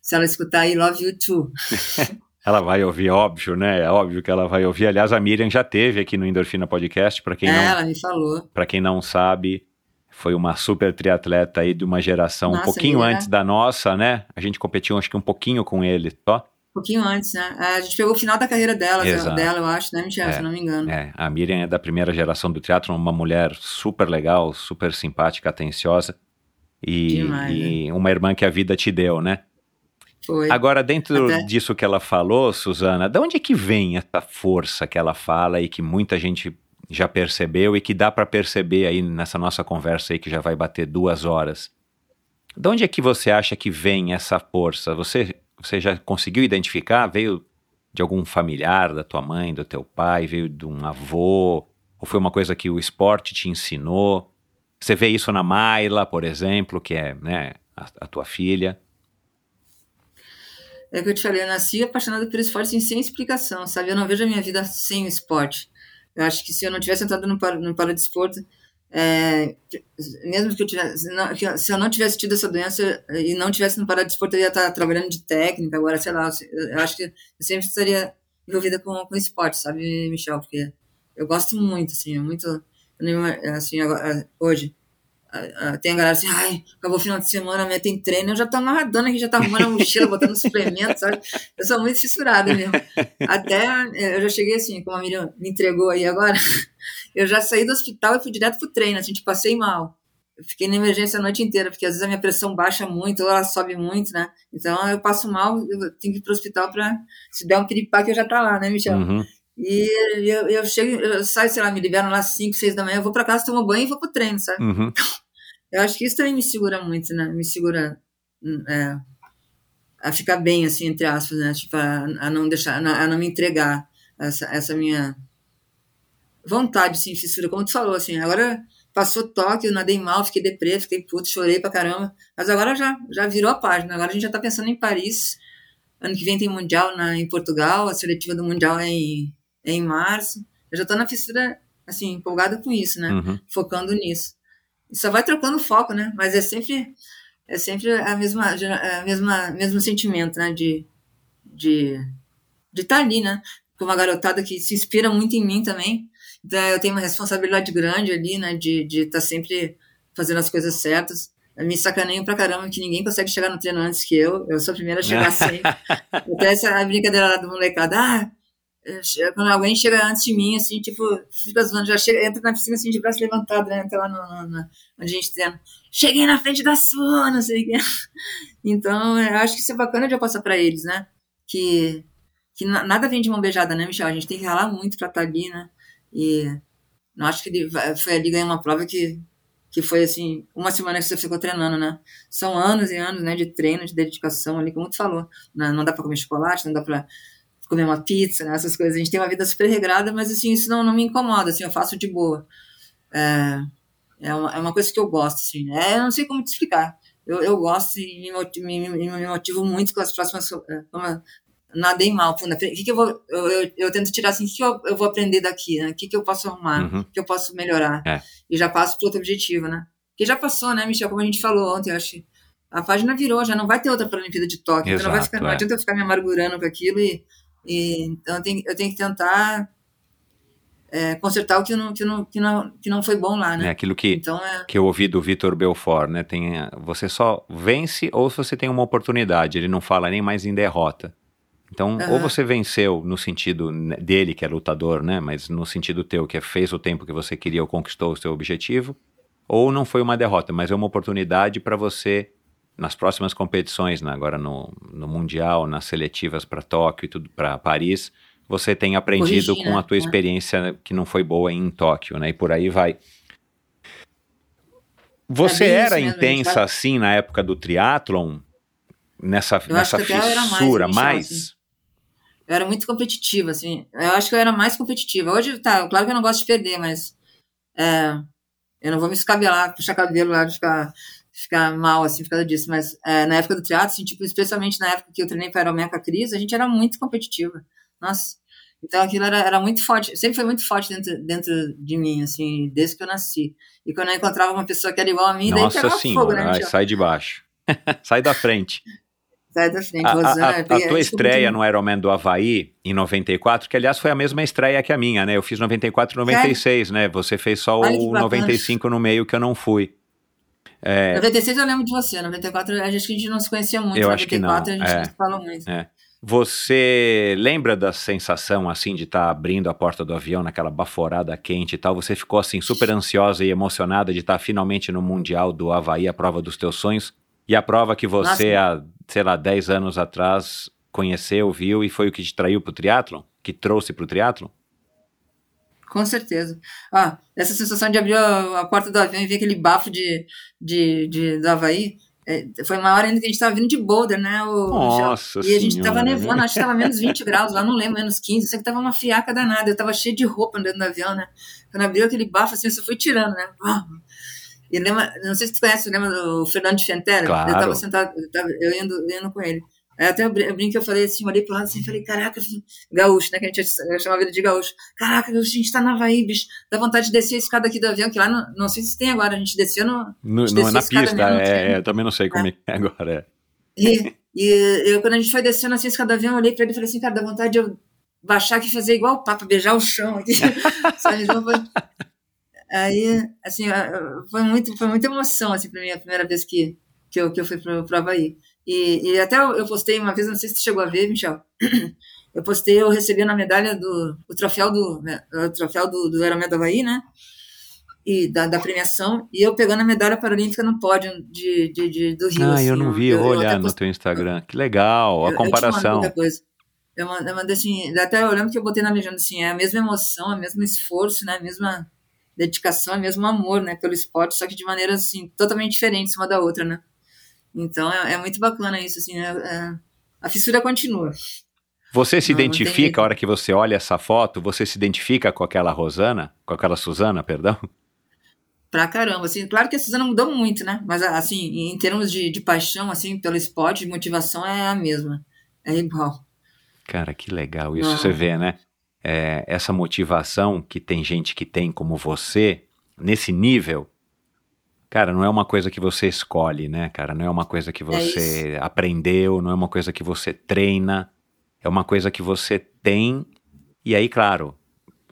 A: Se ela escutar aí, love you too.
H: ela vai ouvir, óbvio, né? É óbvio que ela vai ouvir. Aliás, a Miriam já teve aqui no Endorfina Podcast, para quem
A: é,
H: não.
A: ela me falou.
H: Para quem não sabe, foi uma super triatleta aí de uma geração nossa, um pouquinho antes da nossa, né? A gente competiu acho que um pouquinho com ele, só.
A: Um pouquinho antes, né? A gente pegou o final da carreira dela,
H: Exato.
A: dela, eu acho, né, Michel? É, se não me engano.
H: É, a Miriam é da primeira geração do teatro, uma mulher super legal, super simpática, atenciosa. E,
A: Demais,
H: e
A: né?
H: uma irmã que a vida te deu, né?
A: Foi.
H: Agora, dentro
A: Até...
H: disso que ela falou, Suzana, de onde é que vem essa força que ela fala e que muita gente já percebeu e que dá para perceber aí nessa nossa conversa aí que já vai bater duas horas? De onde é que você acha que vem essa força? Você, você já conseguiu identificar? Veio de algum familiar da tua mãe, do teu pai? Veio de um avô? Ou foi uma coisa que o esporte te ensinou? Você vê isso na Mayla, por exemplo, que é né, a, a tua filha.
A: É que eu te falei, eu nasci apaixonada por esporte sem explicação, sabe? Eu não vejo a minha vida sem o esporte. Eu acho que se eu não tivesse entrado no, no paradesporto, é, mesmo que eu tivesse, não, se eu não tivesse tido essa doença e não tivesse no paradesporto, eu ia estar trabalhando de técnica agora, sei lá. Eu acho que eu sempre estaria envolvida com, com esporte, sabe, Michel? Porque eu gosto muito, assim, muito, assim, agora, hoje tem a galera assim, ai, acabou o final de semana, amanhã tem treino, eu já tô amarradona aqui, já tá arrumando a mochila, botando suplemento, sabe? Eu sou muito fissurada mesmo. Até, eu já cheguei assim, como a Miriam me entregou aí agora, eu já saí do hospital e fui direto pro treino, assim, tipo, passei mal. Eu fiquei na emergência a noite inteira, porque às vezes a minha pressão baixa muito, ou ela sobe muito, né? Então eu passo mal, eu tenho que ir pro hospital pra, se der um piripá que eu já tá lá, né, Michel?
H: Uhum.
A: E eu, eu chego, eu saio, sei lá, me liberam lá às 5, 6 da manhã, eu vou pra casa, tomo banho e vou pro treino, sabe?
H: Uhum.
A: Eu acho que isso também me segura muito, né? Me segura é, a ficar bem, assim, entre aspas, né? Tipo, a, a não deixar, a não me entregar essa, essa minha vontade, assim, fissura, como tu falou, assim, agora passou toque, eu nadei mal, fiquei deprê, fiquei puto, chorei pra caramba, mas agora já, já virou a página, agora a gente já tá pensando em Paris, ano que vem tem Mundial na, em Portugal, a seletiva do Mundial é em, é em março, eu já tô na fissura, assim, empolgada com isso, né,
H: uhum.
A: focando nisso. E só vai trocando foco, né, mas é sempre, é sempre a mesma, a mesma, mesmo sentimento, né, de de de estar tá ali, né, com uma garotada que se inspira muito em mim também, eu tenho uma responsabilidade grande ali, né, de estar tá sempre fazendo as coisas certas. me sacaneio pra caramba que ninguém consegue chegar no treino antes que eu. Eu sou a primeira a chegar sempre. Até essa brincadeira lá do molecada. Ah, quando alguém chega antes de mim, assim, tipo, fica zoando, já chega, entra na piscina assim de braço levantado, né? Entra lá no, no, no, onde a gente treina. Cheguei na frente da sua, não sei o que. Então, eu acho que isso é bacana de eu passar pra eles, né? Que, que nada vem de mão beijada, né, Michel? A gente tem que ralar muito pra estar tá ali, né? E não acho que ele foi ali ganhar uma prova que, que foi assim, uma semana que você ficou treinando, né? São anos e anos, né, de treino, de dedicação ali, como tu falou. Não, né? não dá pra comer chocolate, não dá pra comer uma pizza, né, essas coisas. A gente tem uma vida super regrada, mas assim, isso não, não me incomoda, assim, eu faço de boa. É, é, uma, é uma coisa que eu gosto, assim. É, eu não sei como te explicar. Eu, eu gosto e me me, me motivo muito com as próximas. Nadei mal. O que, que eu vou. Eu, eu, eu, tento tirar assim, o que eu, eu vou aprender daqui, né? O que, que eu posso arrumar, uhum. o que eu posso melhorar. É. E já passo para outro objetivo, né? Que já passou, né, Michel? Como a gente falou ontem, eu acho que a página virou, já não vai ter outra Paralimpíada de Tóquio. Exato, então não, vai ficar, não é. adianta eu ficar me amargurando com aquilo e. e então eu tenho, eu tenho que tentar. É, consertar o que não, que, não, que, não, que não foi bom lá, né?
H: É aquilo que, então, é... que eu ouvi do Vitor Belfort, né? Tem, você só vence ou se você tem uma oportunidade. Ele não fala nem mais em derrota. Então, uhum. ou você venceu no sentido dele, que é lutador, né? Mas no sentido teu, que é fez o tempo que você queria ou conquistou o seu objetivo, ou não foi uma derrota, mas é uma oportunidade para você, nas próximas competições, né? agora no, no Mundial, nas seletivas para Tóquio e tudo, para Paris, você tem aprendido Corrigir, com a tua né? experiência que não foi boa em Tóquio, né? E por aí vai. Você é era intensa vai... assim na época do triatlon? Nessa, nessa fissura, mais? mais?
A: Eu era muito competitiva, assim. Eu acho que eu era mais competitiva. Hoje, tá, claro que eu não gosto de perder, mas é, eu não vou me escabelar, puxar cabelo lá, ficar, ficar mal, assim, por causa disso. Mas é, na época do teatro, assim, tipo, especialmente na época que eu treinei para Ironman com a Cris, a gente era muito competitiva. Nossa. Então aquilo era, era muito forte, sempre foi muito forte dentro, dentro de mim, assim, desde que eu nasci. E quando eu encontrava uma pessoa que era igual a mim,
H: Nossa
A: daí pegava fogo, né?
H: sai de baixo. sai da frente.
A: Sai da frente, a, Rosana. A, a,
H: a tua estreia no Ironman do Havaí, em 94, que aliás foi a mesma estreia que a minha, né? Eu fiz 94 e 96, é. né? Você fez só o 95 no meio que eu não fui.
A: É... 96 eu lembro de você, 94 a gente, a gente não se conhecia muito, eu 94 acho que não. a gente é. não se falou muito. É.
H: Você lembra da sensação assim de estar tá abrindo a porta do avião naquela baforada quente e tal? Você ficou assim super ansiosa e emocionada de estar tá finalmente no Mundial do Havaí, a prova dos teus sonhos? E a prova que você Nossa. há sei lá, 10 anos atrás conheceu, viu e foi o que te traiu para o triatlon? Que trouxe para o triatlon?
A: Com certeza. Ah, essa sensação de abrir a, porta do avião e ver aquele bafo de, de, de, do Havaí, é, foi maior ainda que a gente estava vindo de Boulder, né? O,
H: Nossa
A: E a gente estava nevando, acho que estava menos 20 graus lá, não lembro, menos 15, só que tava uma fiaca danada, eu estava cheio de roupa dentro do avião, né? Quando abriu aquele bafo, assim, eu só fui tirando, né? E lembra, não sei se tu conhece, lembra do Fernando de Fentera?
H: Claro.
A: Eu estava sentado, eu, tava, eu indo, indo com ele. Aí até eu brinco, eu falei assim, olhei pro lado assim, falei, caraca, gaúcho, né, que a gente chamava ele de gaúcho. Caraca, a gente tá na Havaí, bicho, dá vontade de descer a escada aqui do avião, que lá, não, não sei se tem agora, a gente descia no...
H: no não é na pista, mesmo, é, é, também não sei como é, é agora, é.
A: E, e eu, quando a gente foi descendo assim a escada do avião, eu olhei pra ele e falei assim, cara, dá vontade de eu baixar aqui e fazer igual o Papa, beijar o chão aqui. Sabe? Aí, assim, foi, muito, foi muita emoção, assim, para mim, a primeira vez que, que, eu, que eu fui para o Havaí. E, e até eu postei uma vez, não sei se você chegou a ver, Michel, eu postei, eu recebi na medalha do, o troféu do, né, o troféu do, do do Havaí, né, e da, da, premiação, e eu pegando a medalha paralímpica no pódio de, de, de do Rio.
H: Ah, assim, eu não vi, eu, vou olhar no teu Instagram, que legal, a eu, comparação.
A: Eu, coisa. eu mandei assim, até eu lembro que eu botei na legenda assim, é a mesma emoção, é o mesmo esforço, né, a mesma dedicação, é mesmo amor, né, pelo esporte, só que de maneira assim totalmente diferentes uma da outra, né? Então é, é muito bacana isso, assim, é, é, a fissura continua.
H: Você se não, identifica, não a hora que você olha essa foto, você se identifica com aquela Rosana, com aquela Suzana, perdão?
A: Pra caramba, assim, claro que a Suzana mudou muito, né? Mas assim, em termos de, de paixão, assim, pelo esporte, de motivação é a mesma, é igual.
H: Cara, que legal isso, você vê, né? É, essa motivação que tem gente que tem como você, nesse nível, cara, não é uma coisa que você escolhe, né, cara? Não é uma coisa que é você é aprendeu, não é uma coisa que você treina, é uma coisa que você tem, e aí, claro,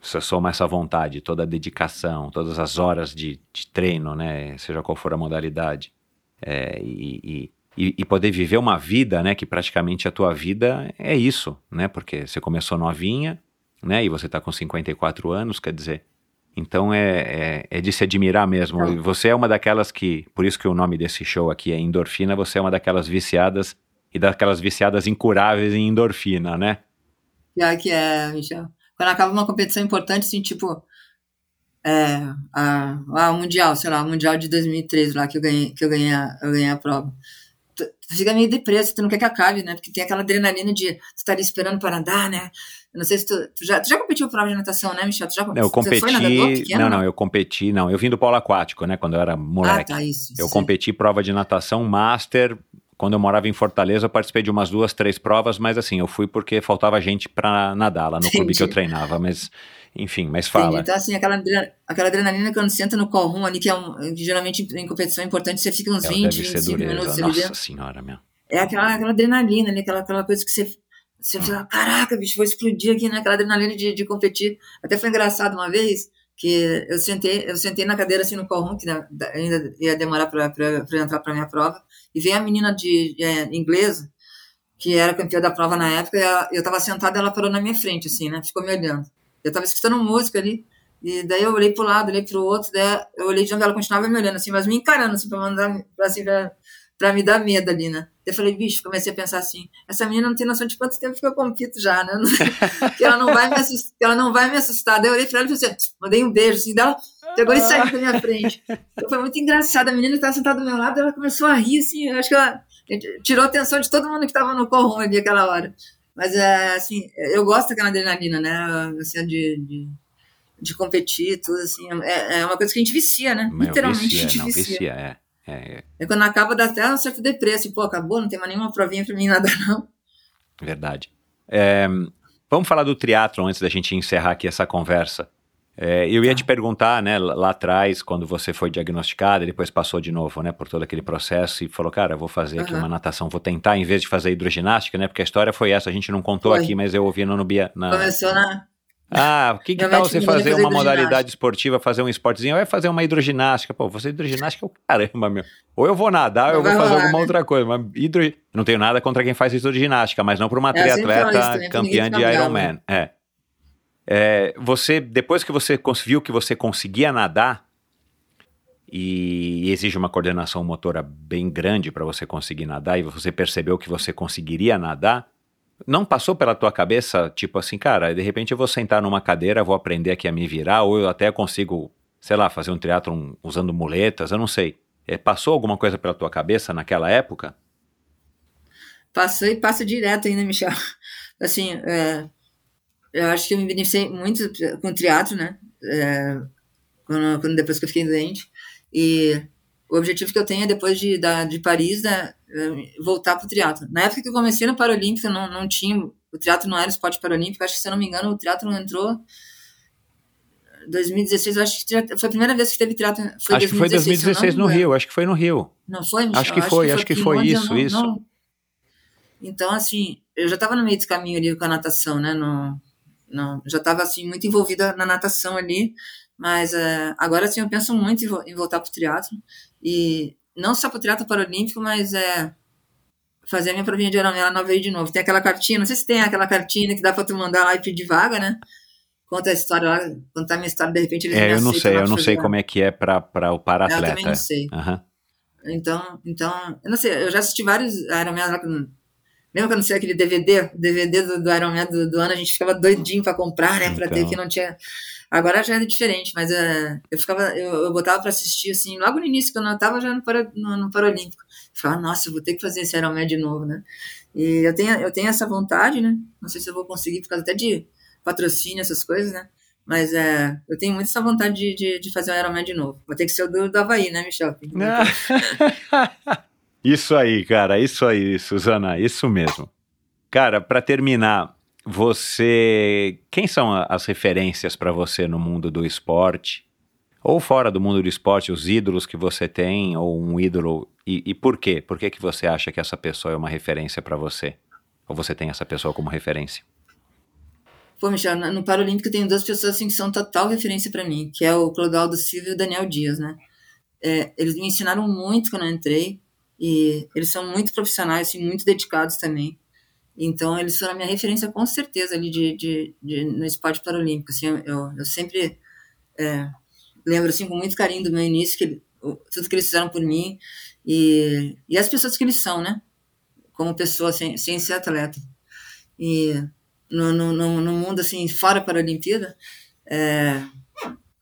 H: você soma essa vontade, toda a dedicação, todas as horas de, de treino, né, seja qual for a modalidade. é, e, e, e, poder viver uma vida, né, que praticamente a tua vida é isso, né, porque você começou novinha, né, e você está com 54 anos, quer dizer, então é, é, é, de se admirar mesmo. Então, você é uma daquelas que, por isso que o nome desse show aqui é endorfina, você é uma daquelas viciadas e daquelas viciadas incuráveis em endorfina, né?
A: Já que é, Michel. Quando acaba uma competição importante, assim, tipo, é, a, a Mundial, sei lá, o Mundial de 2013 lá, que eu ganhei, que eu ganhei, a, eu ganhei a prova. Tu, tu fica meio depresso, tu não quer que acabe, né? Porque tem aquela adrenalina de tu estar ali esperando para andar, né? Eu não sei se tu, tu, já, tu já competiu prova de natação, né, Michel? Tu já
H: não, eu competi, pequeno, não, não, eu competi, não, eu vim do polo aquático, né, quando eu era moleque.
A: Ah, tá, isso.
H: Eu sim. competi prova de natação master, quando eu morava em Fortaleza, eu participei de umas duas, três provas, mas assim, eu fui porque faltava gente para nadar lá no Entendi. clube que eu treinava, mas enfim, mas fala. Entendi.
A: Então, assim, aquela, aquela adrenalina quando você entra no call room ali, que é um, que geralmente em competição é importante, você fica uns é, 20, 25 minutos
H: ali Nossa senhora, meu.
A: É aquela, aquela adrenalina ali, aquela, aquela coisa que você você fala, caraca, bicho, vou explodir aqui, né? Aquela adrenalina de, de competir. Até foi engraçado uma vez que eu sentei, eu sentei na cadeira assim no call que ainda ia demorar para entrar para minha prova, e veio a menina de é, inglesa, que era campeã da prova na época, e ela, eu estava sentada ela parou na minha frente, assim, né? Ficou me olhando. Eu estava escutando música ali, e daí eu olhei para o lado, olhei para o outro, daí eu olhei de onde ela continuava me olhando, assim, mas me encarando, assim, para mandar, assim, pra, pra me dar medo ali, né? Eu falei, bicho, comecei a pensar assim, essa menina não tem noção de quanto tempo que eu compito já, né? que ela não vai me assustar, ela não vai me assustar. Daí eu olhei pra ela e falei assim, mandei um beijo, assim, dela pegou e saiu da minha frente. Então foi muito engraçado, a menina estava sentada do meu lado, ela começou a rir, assim, eu acho que ela tirou a atenção de todo mundo que estava no corrom ali aquela hora. Mas, é, assim, eu gosto daquela adrenalina, né? Assim, de, de, de competir, tudo, assim, é, é uma coisa que a gente vicia, né? Literalmente
H: vicia,
A: a gente
H: não,
A: vicia.
H: vicia é. É, é.
A: é quando acaba dá até um certo depresso, pô, acabou, não tem mais nenhuma provinha pra mim nada não.
H: Verdade. É, vamos falar do triatlo antes da gente encerrar aqui essa conversa. É, eu ia te perguntar, né, lá atrás, quando você foi diagnosticada, depois passou de novo, né, por todo aquele processo e falou, cara, vou fazer aqui uhum. uma natação, vou tentar, em vez de fazer hidroginástica, né, porque a história foi essa, a gente não contou foi. aqui, mas eu ouvi no, no na...
A: Começou na,
H: ah, o que, que tal você fazer uma modalidade esportiva, fazer um esportezinho, ou é fazer uma hidroginástica? Pô, você hidroginástica é o caramba, meu. Ou eu vou nadar, ou eu vou fazer alguma né? outra coisa. Mas hidro... Não tenho nada contra quem faz hidroginástica, mas não para uma é, triatleta né? campeã de Ironman. É. é. Você, depois que você viu que você conseguia nadar, e exige uma coordenação motora bem grande para você conseguir nadar, e você percebeu que você conseguiria nadar, não passou pela tua cabeça, tipo assim, cara, de repente eu vou sentar numa cadeira, vou aprender aqui a me virar, ou eu até consigo, sei lá, fazer um teatro usando muletas, eu não sei. É, passou alguma coisa pela tua cabeça naquela época?
A: Passou e passa direto ainda, Michel. Assim, é, eu acho que eu me beneficiei muito com o teatro, né? É, quando, quando, depois que eu fiquei doente. E o objetivo que eu tenho é depois de, da, de Paris, da, eh, voltar para o triatlo. Na época que eu comecei no Paralímpico, não, não tinha, o triatlo não era esporte paralímpico, acho que se eu não me engano o triatlo entrou 2016, acho que foi a primeira vez que teve triatlo.
H: Foi acho 2016, que foi 2016 no Rio, acho que foi no Rio.
A: Não foi, Michel?
H: Acho que foi, acho que foi, acho que foi isso,
A: não,
H: isso.
A: Não. Então, assim, eu já estava no meio desse caminho ali com a natação, né? No, no, já estava, assim, muito envolvida na natação ali, mas uh, agora, assim, eu penso muito em, em voltar para o triatlo e não só para o triatlo paralímpico, mas é fazer a minha provinha de lá nova de novo. Tem aquela cartinha, não sei se tem aquela cartinha que dá para tu mandar lá e pedir vaga, né? Conta a história lá, contar a minha história, de repente eles
H: É, eu não sei, eu não sei como é que é para o para-atleta.
A: Eu também não sei.
H: Uhum.
A: Então, então, eu não sei, eu já assisti vários Ironman lá com... Lembra quando saiu aquele DVD, DVD do, do Ironman do, do ano, a gente ficava doidinho para comprar, né? Para então. ter, que não tinha... Agora já é diferente, mas uh, eu ficava, eu, eu botava para assistir assim, logo no início, quando eu estava já no, para, no, no Paralímpico. Eu falava, nossa, eu vou ter que fazer esse Ironman de novo, né? E eu tenho, eu tenho essa vontade, né? Não sei se eu vou conseguir por causa até de patrocínio, essas coisas, né? Mas é, eu tenho muito essa vontade de, de, de fazer um Ironman de novo. Vou ter que ser o do, do Havaí, né, Michel?
H: isso aí, cara, isso aí, Suzana, isso mesmo. Cara, para terminar, você. Quem são as referências para você no mundo do esporte? Ou fora do mundo do esporte, os ídolos que você tem, ou um ídolo. E, e por quê? Por que, que você acha que essa pessoa é uma referência para você? Ou você tem essa pessoa como referência?
A: Pô, Michel, no Paralímpico tem duas pessoas assim, que são total referência para mim, que é o Clodoaldo Silva e o Daniel Dias, né? É, eles me ensinaram muito quando eu entrei, E eles são muito profissionais, assim, muito dedicados também. Então, eles foram a minha referência com certeza ali de, de, de no esporte paralímpico. Assim, eu, eu sempre é, lembro assim, com muito carinho do meu início, que, tudo que eles fizeram por mim e, e as pessoas que eles são, né? Como pessoa, sem, sem ser atleta. E no, no, no mundo, assim, fora para a Olimpíada, é,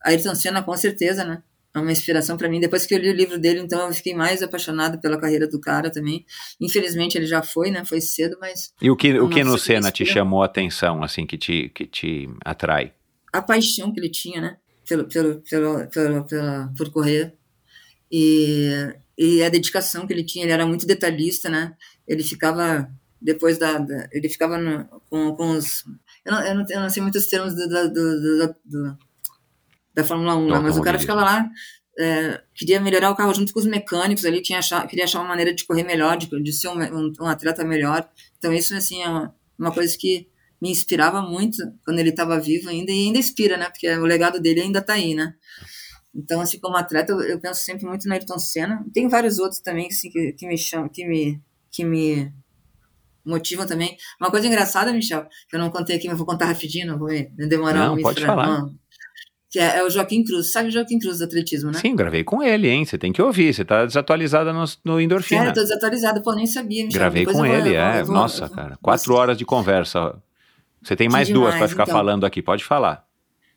A: Ayrton Senna, com certeza, né? É uma inspiração para mim. Depois que eu li o livro dele, então eu fiquei mais apaixonada pela carreira do cara também. Infelizmente ele já foi, né? Foi cedo, mas.
H: E o que, o que no Senna te chamou a atenção, assim, que te, que te atrai?
A: A paixão que ele tinha, né? Pelo, pelo, pelo, pelo, pela, por correr. E, e a dedicação que ele tinha. Ele era muito detalhista, né? Ele ficava depois da, da ele ficava no, com, com os eu não, eu não, eu não sei muitos termos do, do, do, do da Fórmula 1, né? mas o cara ficava lá, é, queria melhorar o carro junto com os mecânicos ali, tinha achar, queria achar uma maneira de correr melhor, de, de ser um, um, um, atleta melhor. Então isso assim é uma, uma coisa que me inspirava muito quando ele estava vivo ainda e ainda inspira, né? Porque o legado dele ainda está aí, né? Então assim como atleta eu, eu, penso sempre muito no Ayrton Senna. Tem vários outros também assim, que, que me chamam, que me que me motivam também. Uma coisa engraçada, Michel, que eu não contei aqui, mas vou contar rapidinho, não vou demorar
H: não,
A: um
H: pode falar.
A: Não que é, é, o Joaquim Cruz. Sabe o Joaquim Cruz do atletismo, né?
H: Sim, gravei com ele, hein? Você tem que ouvir, você tá desatualizada no, no Endorfina.
A: Cara, eu tô desatualizada, pô, nem sabia.
H: Gravei com
A: vou,
H: ele,
A: eu
H: é.
A: vou, vou,
H: Nossa,
A: vou,
H: cara, quatro horas de conversa. Você tem mais duas para ficar
A: então.
H: falando aqui, pode falar.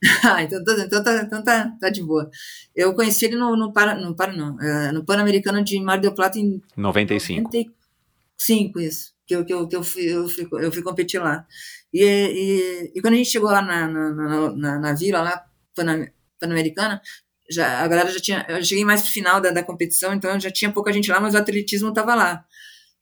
A: ah, então, então, tá, então tá, tá de boa. Eu conheci ele no, no, para, no, para, não, no Pan-Americano de Mar del Plata em
H: 95.
A: 95, isso. Que eu, que eu, que eu, fui, eu, fui, eu fui competir lá. E, e, e quando a gente chegou lá na, na, na, na, na vila, lá, Pan-Americana, já, a galera já tinha. Eu cheguei mais pro final da, da competição, então já tinha pouca gente lá, mas o atletismo tava lá.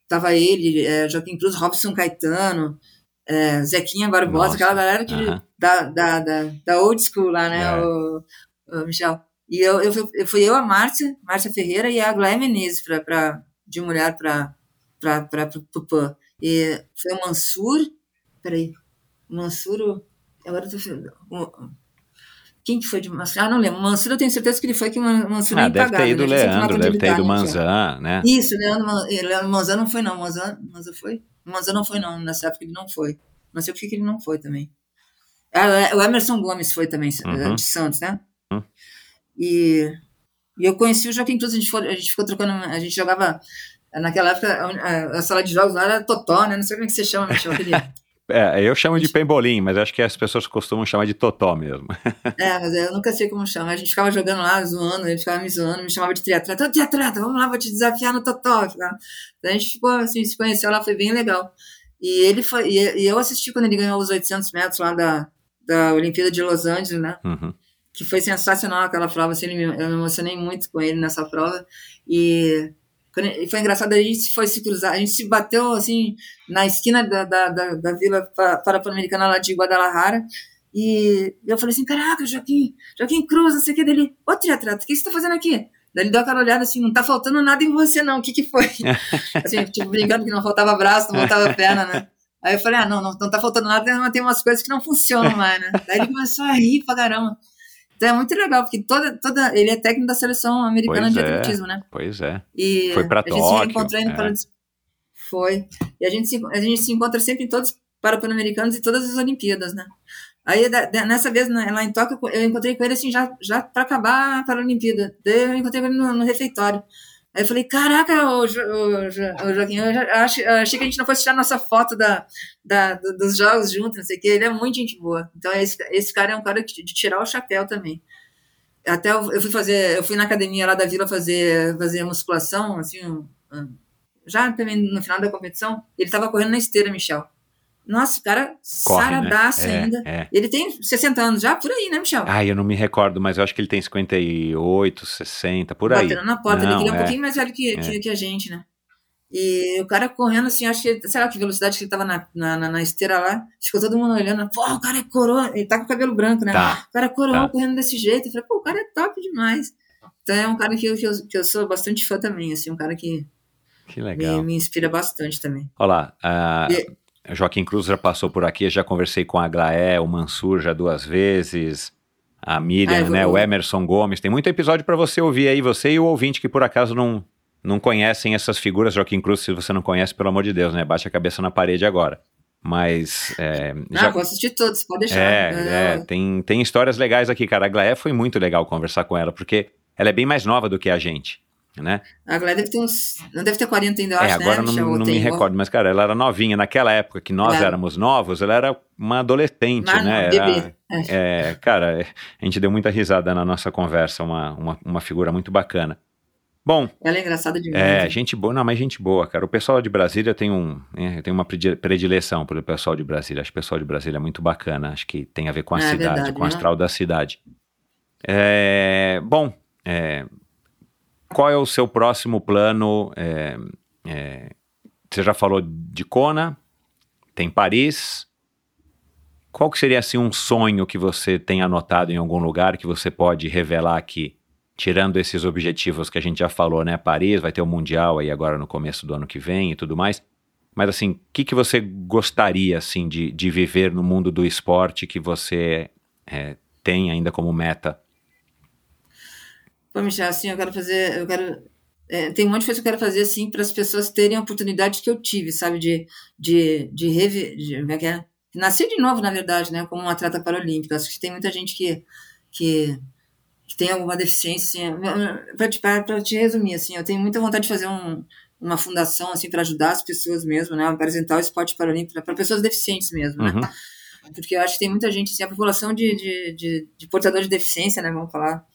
A: Tava ele, é, Joaquim Cruz, Robson Caetano, é, Zequinha Barbosa,
H: Nossa,
A: aquela galera que, da, da, da, da old school lá, né,
H: É.
A: o, o Michel. E eu, eu, eu fui eu, a Márcia, Márcia Ferreira e a Glória Menezes pra, pra, de mulher para pra, PAN. E foi o Mansur, peraí, o Mansur, o- agora eu tô, o- quem que foi de Mansur? Ah, não lembro, Mansur eu tenho certeza que ele foi, que Mansur
H: Ah,
A: nem
H: deve ter ido
A: né?
H: Leandro, deve ter ido
A: né?
H: Manzan, né?
A: Isso, Leandro, eh, Leandro Manzan não foi, não. Manzan, Manzan foi? Manzan não foi, não. Nessa época ele não foi. Não sei por que ele não foi também. Ah, o Emerson Gomes foi também, eh,
H: Uhum.
A: de Santos, né?
H: Uhum.
A: E, e eu conheci o Joaquim Cruz, a gente, foi, a gente ficou trocando, a gente jogava, naquela época, a, a- a sala de jogos lá era Totó, né? Não sei como é que você chama, Michel, aquele...
H: É, eu chamo de pembolim, mas acho que as pessoas costumam chamar de totó mesmo.
A: É, mas eu nunca sei como chama. A gente ficava jogando lá, zoando, ele ficava me zoando, me chamava de triatleta. Ô, triatleta, vamos lá, vou te desafiar no Totó. A gente ficou assim, se conheceu lá, foi bem legal. E ele foi, e, eu assisti quando ele ganhou os 800 metros lá da, da Olimpíada de Los Angeles, né?
H: Uhum.
A: que foi sensacional aquela prova, assim, me- eu me emocionei muito com ele nessa prova, e, e foi engraçado, a gente foi se cruzar, a gente se bateu, assim, na esquina da, da, da, da Vila Pa- Parapan-Americana lá de Guadalajara, e eu falei assim, caraca, Joaquim, Joaquim Cruz, não sei o que dele, ô triatleta, o que você tá fazendo aqui? Daí ele deu aquela olhada assim, não tá faltando nada em você não, o que que foi? assim, tipo, brincando que não faltava braço, não faltava perna, né? Aí eu falei, ah, não, não, não tá faltando nada, mas tem umas coisas que não funcionam mais, né? Daí ele começou a rir pra caramba. Então é muito legal, porque toda, toda, ele é técnico da seleção americana
H: Pois
A: de
H: é.
A: atletismo, né?
H: Pois é.
A: E
H: Foi pra
A: a gente se
H: Tóquio,
A: indo
H: é.
A: para... Foi. E a gente, se, a gente se encontra sempre em todos para Pan-Americanos e todas as Olimpíadas, né? Aí, nessa vez, né, lá em Tóquio, eu encontrei com ele, assim, já, já para acabar a Olimpíada. Daí eu encontrei com ele no, no refeitório. Aí eu falei, caraca, ô, Jo- ô, Jo- ô, Joaquim, eu acho- eu achei que a gente não fosse tirar nossa foto da, da, do- dos jogos juntos, não sei o quê. Ele é muito gente boa. Então, esse, esse cara é um cara de tirar o chapéu também. Até eu, eu fui fazer, eu fui na academia lá da vila fazer, fazer musculação, assim, já também no final da competição, ele tava correndo na esteira, Michel. Nossa, o cara
H: Corre, né?
A: saradaço
H: É,
A: ainda.
H: é.
A: Ele tem 60 anos já, por aí, né, Michel?
H: Ai, eu não me recordo, mas eu acho que ele tem 58, 60, por aí.
A: Batendo na porta,
H: Não,
A: ele queria um
H: é.
A: pouquinho mais velho que, que, que a gente, né? E o cara correndo assim, acho que, sei lá que velocidade que ele tava na, na, na- na esteira lá, ficou todo mundo olhando, pô, o cara é coroa, ele tá com o cabelo branco, né?
H: Tá.
A: O cara é coroa
H: Tá.
A: correndo desse jeito. Eu falei, pô, o cara é top demais. Então é um cara que eu, que eu, que eu sou bastante fã também, assim, um cara que
H: Que
A: me,
H: legal.
A: me inspira bastante também.
H: Olha lá,
A: E-
H: Joaquim Cruz já passou por aqui, já conversei com a Glaé, o Mansur já duas vezes, a Miriam,
A: Ah,
H: né, o Emerson Gomes. Tem muito episódio para você ouvir aí, você e o ouvinte que por acaso não, não conhecem essas figuras, Joaquim Cruz, se você não conhece, pelo amor de Deus, né? Bate a cabeça na parede agora. Mas. É,
A: já... Ah, vou assistir todos, pode deixar.
H: É, é, tem, tem histórias legais aqui, cara. A Glaé foi muito legal conversar com ela, porque ela é bem mais nova do que a gente. Né?
A: A Glaé deve ter uns. Não deve ter 40 ainda, eu é,
H: acho, agora
A: né,
H: não, não me recordo, mas, cara, ela era novinha. Naquela época que nós éramos novos, ela era uma adolescente, mas, né? Não, era, é. é, cara, a gente deu muita risada na nossa conversa, uma, uma, uma figura muito bacana. Bom.
A: Ela é engraçada demais.
H: É, né? gente boa, não, mas gente boa, cara. O pessoal de Brasília tem um, é, tem uma predileção pelo pessoal de Brasília. Acho que o pessoal de Brasília é muito bacana. Acho que tem a ver com a é, cidade, verdade, com o né? astral da cidade. É, bom, é, qual é o seu próximo plano? É, é, você já falou de Kona, tem Paris. Qual que seria assim um sonho que você tem anotado em algum lugar que você pode revelar aqui? tirando esses objetivos que a gente já falou, né? Paris vai ter o Mundial aí agora no começo do ano que vem e tudo mais. Mas assim, o que, que você gostaria assim de, de viver no mundo do esporte que você é, tem ainda como meta?
A: Pô, Michel, assim, eu quero fazer, eu quero é, tem um monte de coisa que eu quero fazer assim para as pessoas terem a oportunidade que eu tive, sabe, de de de, rever, de, como é que é? nascer de novo, na verdade, né, como um atleta paralímpico. Acho que tem muita gente que que que tem alguma deficiência, assim, para te, te resumir, assim, eu tenho muita vontade de fazer um, uma fundação, assim, para ajudar as pessoas mesmo, né, apresentar o esporte paralímpico para pessoas deficientes mesmo, né, uhum. porque eu acho que tem muita gente, assim, a população de, de, de, de portadores de deficiência, né, vamos falar,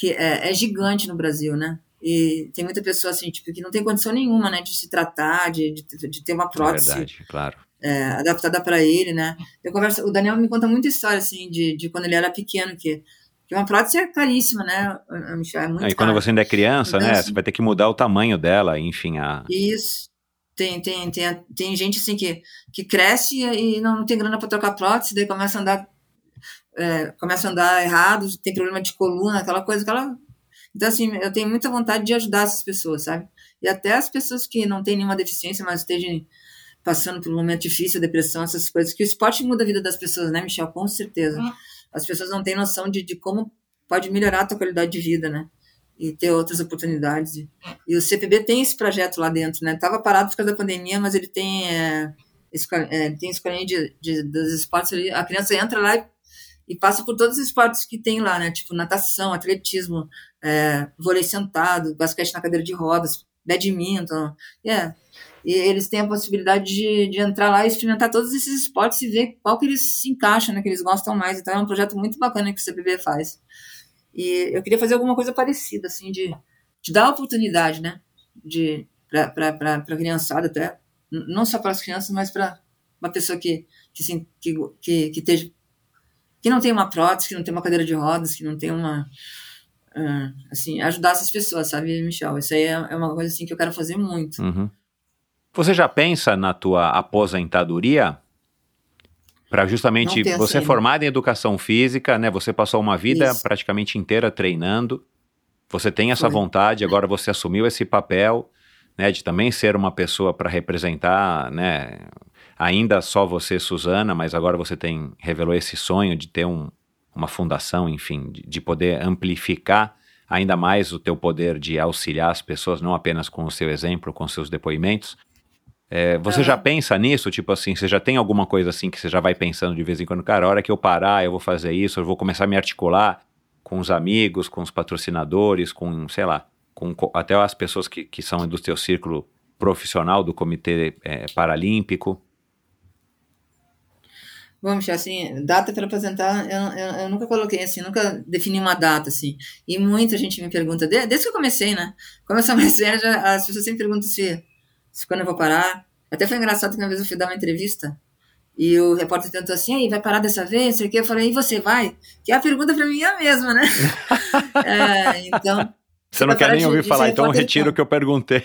A: que é, é, gigante no Brasil, né, e tem muita pessoa, assim, tipo, que não tem condição nenhuma, né, de se tratar, de, de, de ter uma prótese.
H: É verdade, claro.
A: É, adaptada para ele, né? Eu converso, o Daniel me conta muita história, assim, de, de quando ele era pequeno, que porque uma prótese é caríssima, né, Michel? É muito
H: E quando você ainda é criança, então, né? Assim, você vai ter que mudar o tamanho dela, enfim. A...
A: Isso. Tem, tem, tem, tem gente assim que, que cresce e não tem grana para trocar prótese, daí começa a andar. É, começa a andar errado, tem problema de coluna, aquela coisa, aquela. Então, assim, eu tenho muita vontade de ajudar essas pessoas, sabe? E até as pessoas que não têm nenhuma deficiência, mas estejam passando por um momento difícil, depressão, essas coisas, que o esporte muda a vida das pessoas, né, Michel? Com certeza. Uhum as pessoas não têm noção de, de como pode melhorar a tua qualidade de vida, né? E ter outras oportunidades. E o CPB tem esse projeto lá dentro, né? Tava parado por causa da pandemia, mas ele tem é, é, tem escolinha de, de, dos esportes ali. A criança entra lá e, e, passa por todos os esportes que tem lá, né? Tipo natação, atletismo, é, vôlei sentado, basquete na cadeira de rodas, badminton. Yeah. E eles têm a possibilidade de, de entrar lá e experimentar todos esses esportes e ver qual que eles se encaixam, né, que eles gostam mais. Então é um projeto muito bacana que o CBB faz. E eu queria fazer alguma coisa parecida, assim, de, de dar oportunidade, né, de para a criançada até, não só para as crianças, mas para uma pessoa que que, que, que, que esteja que não tem uma prótese, que não tem uma cadeira de rodas, que não tem uma uh, assim, ajudar essas pessoas, sabe, Michel? Isso aí é, é, uma coisa assim que eu quero fazer muito.
H: Uhum. Você já pensa na tua aposentadoria? Para justamente você é formado em educação física, né? Você passou uma vida Isso. praticamente inteira treinando. Você tem essa Foi. vontade, agora você assumiu esse papel, né, de também ser uma pessoa para representar, né, ainda só você, Suzana, mas agora você tem revelou esse sonho de ter um, uma fundação, enfim, de, de poder amplificar ainda mais o teu poder de auxiliar as pessoas, não apenas com o seu exemplo, com seus depoimentos, é, você já pensa nisso? Tipo assim, você já tem alguma coisa assim que você já vai pensando de vez em quando? Cara, a hora que eu parar, eu vou fazer isso, eu vou começar a me articular com os amigos, com os patrocinadores, com, sei lá, com até as pessoas que, que são do seu círculo profissional do Comitê é, Paralímpico?
A: Bom, Michel, assim, data para apresentar, eu, eu, eu, nunca coloquei assim, nunca defini uma data, assim. E muita gente me pergunta, desde, que eu comecei, né? Como eu sou mais velha, as pessoas sempre perguntam se se quando eu vou parar. Até foi engraçado que uma vez eu fui dar uma entrevista e o repórter tentou assim, aí, vai parar dessa vez? Sei que. Eu falei, e você vai? Que a pergunta para mim é a mesma, né? é, então.
H: Você não quer nem ouvir falar, então eu retiro o que eu perguntei.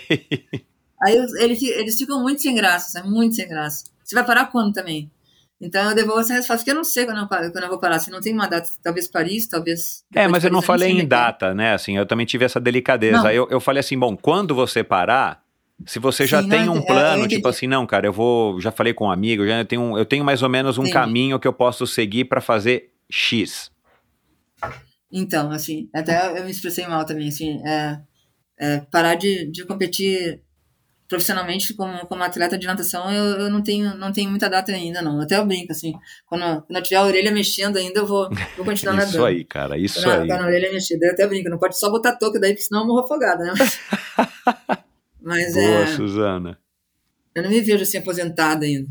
A: Aí eles, eles ficam muito sem graça, muito sem graça. Você vai parar quando também? Então eu devolvo essa resposta, porque eu não sei quando eu, quando eu vou parar. Se não tem uma data, talvez Paris, talvez.
H: É, mas eu não falei em data, né? Assim, eu também tive essa delicadeza. Eu, eu falei assim, bom, quando você parar, se você já Sim, tem um plano, tipo assim, não, cara, eu vou, já falei com um amigo, já tenho, eu tenho mais ou menos um Sim. caminho que eu posso seguir para fazer X.
A: Então, assim, até eu me expressei mal também, assim, é, é, parar de, de competir profissionalmente como, como atleta de natação, eu, eu não tenho não tenho muita data ainda, não. Até eu brinco, assim, quando, quando eu tiver a orelha mexendo ainda, eu vou, vou continuar
H: isso
A: nadando.
H: aí, cara, isso
A: quando,
H: aí.
A: Quando a orelha mexendo, eu até brinco, não pode só botar touca daí, porque senão eu morro afogada, né? Mas
H: Boa,
A: é,
H: Suzana.
A: eu não me vejo assim aposentada ainda.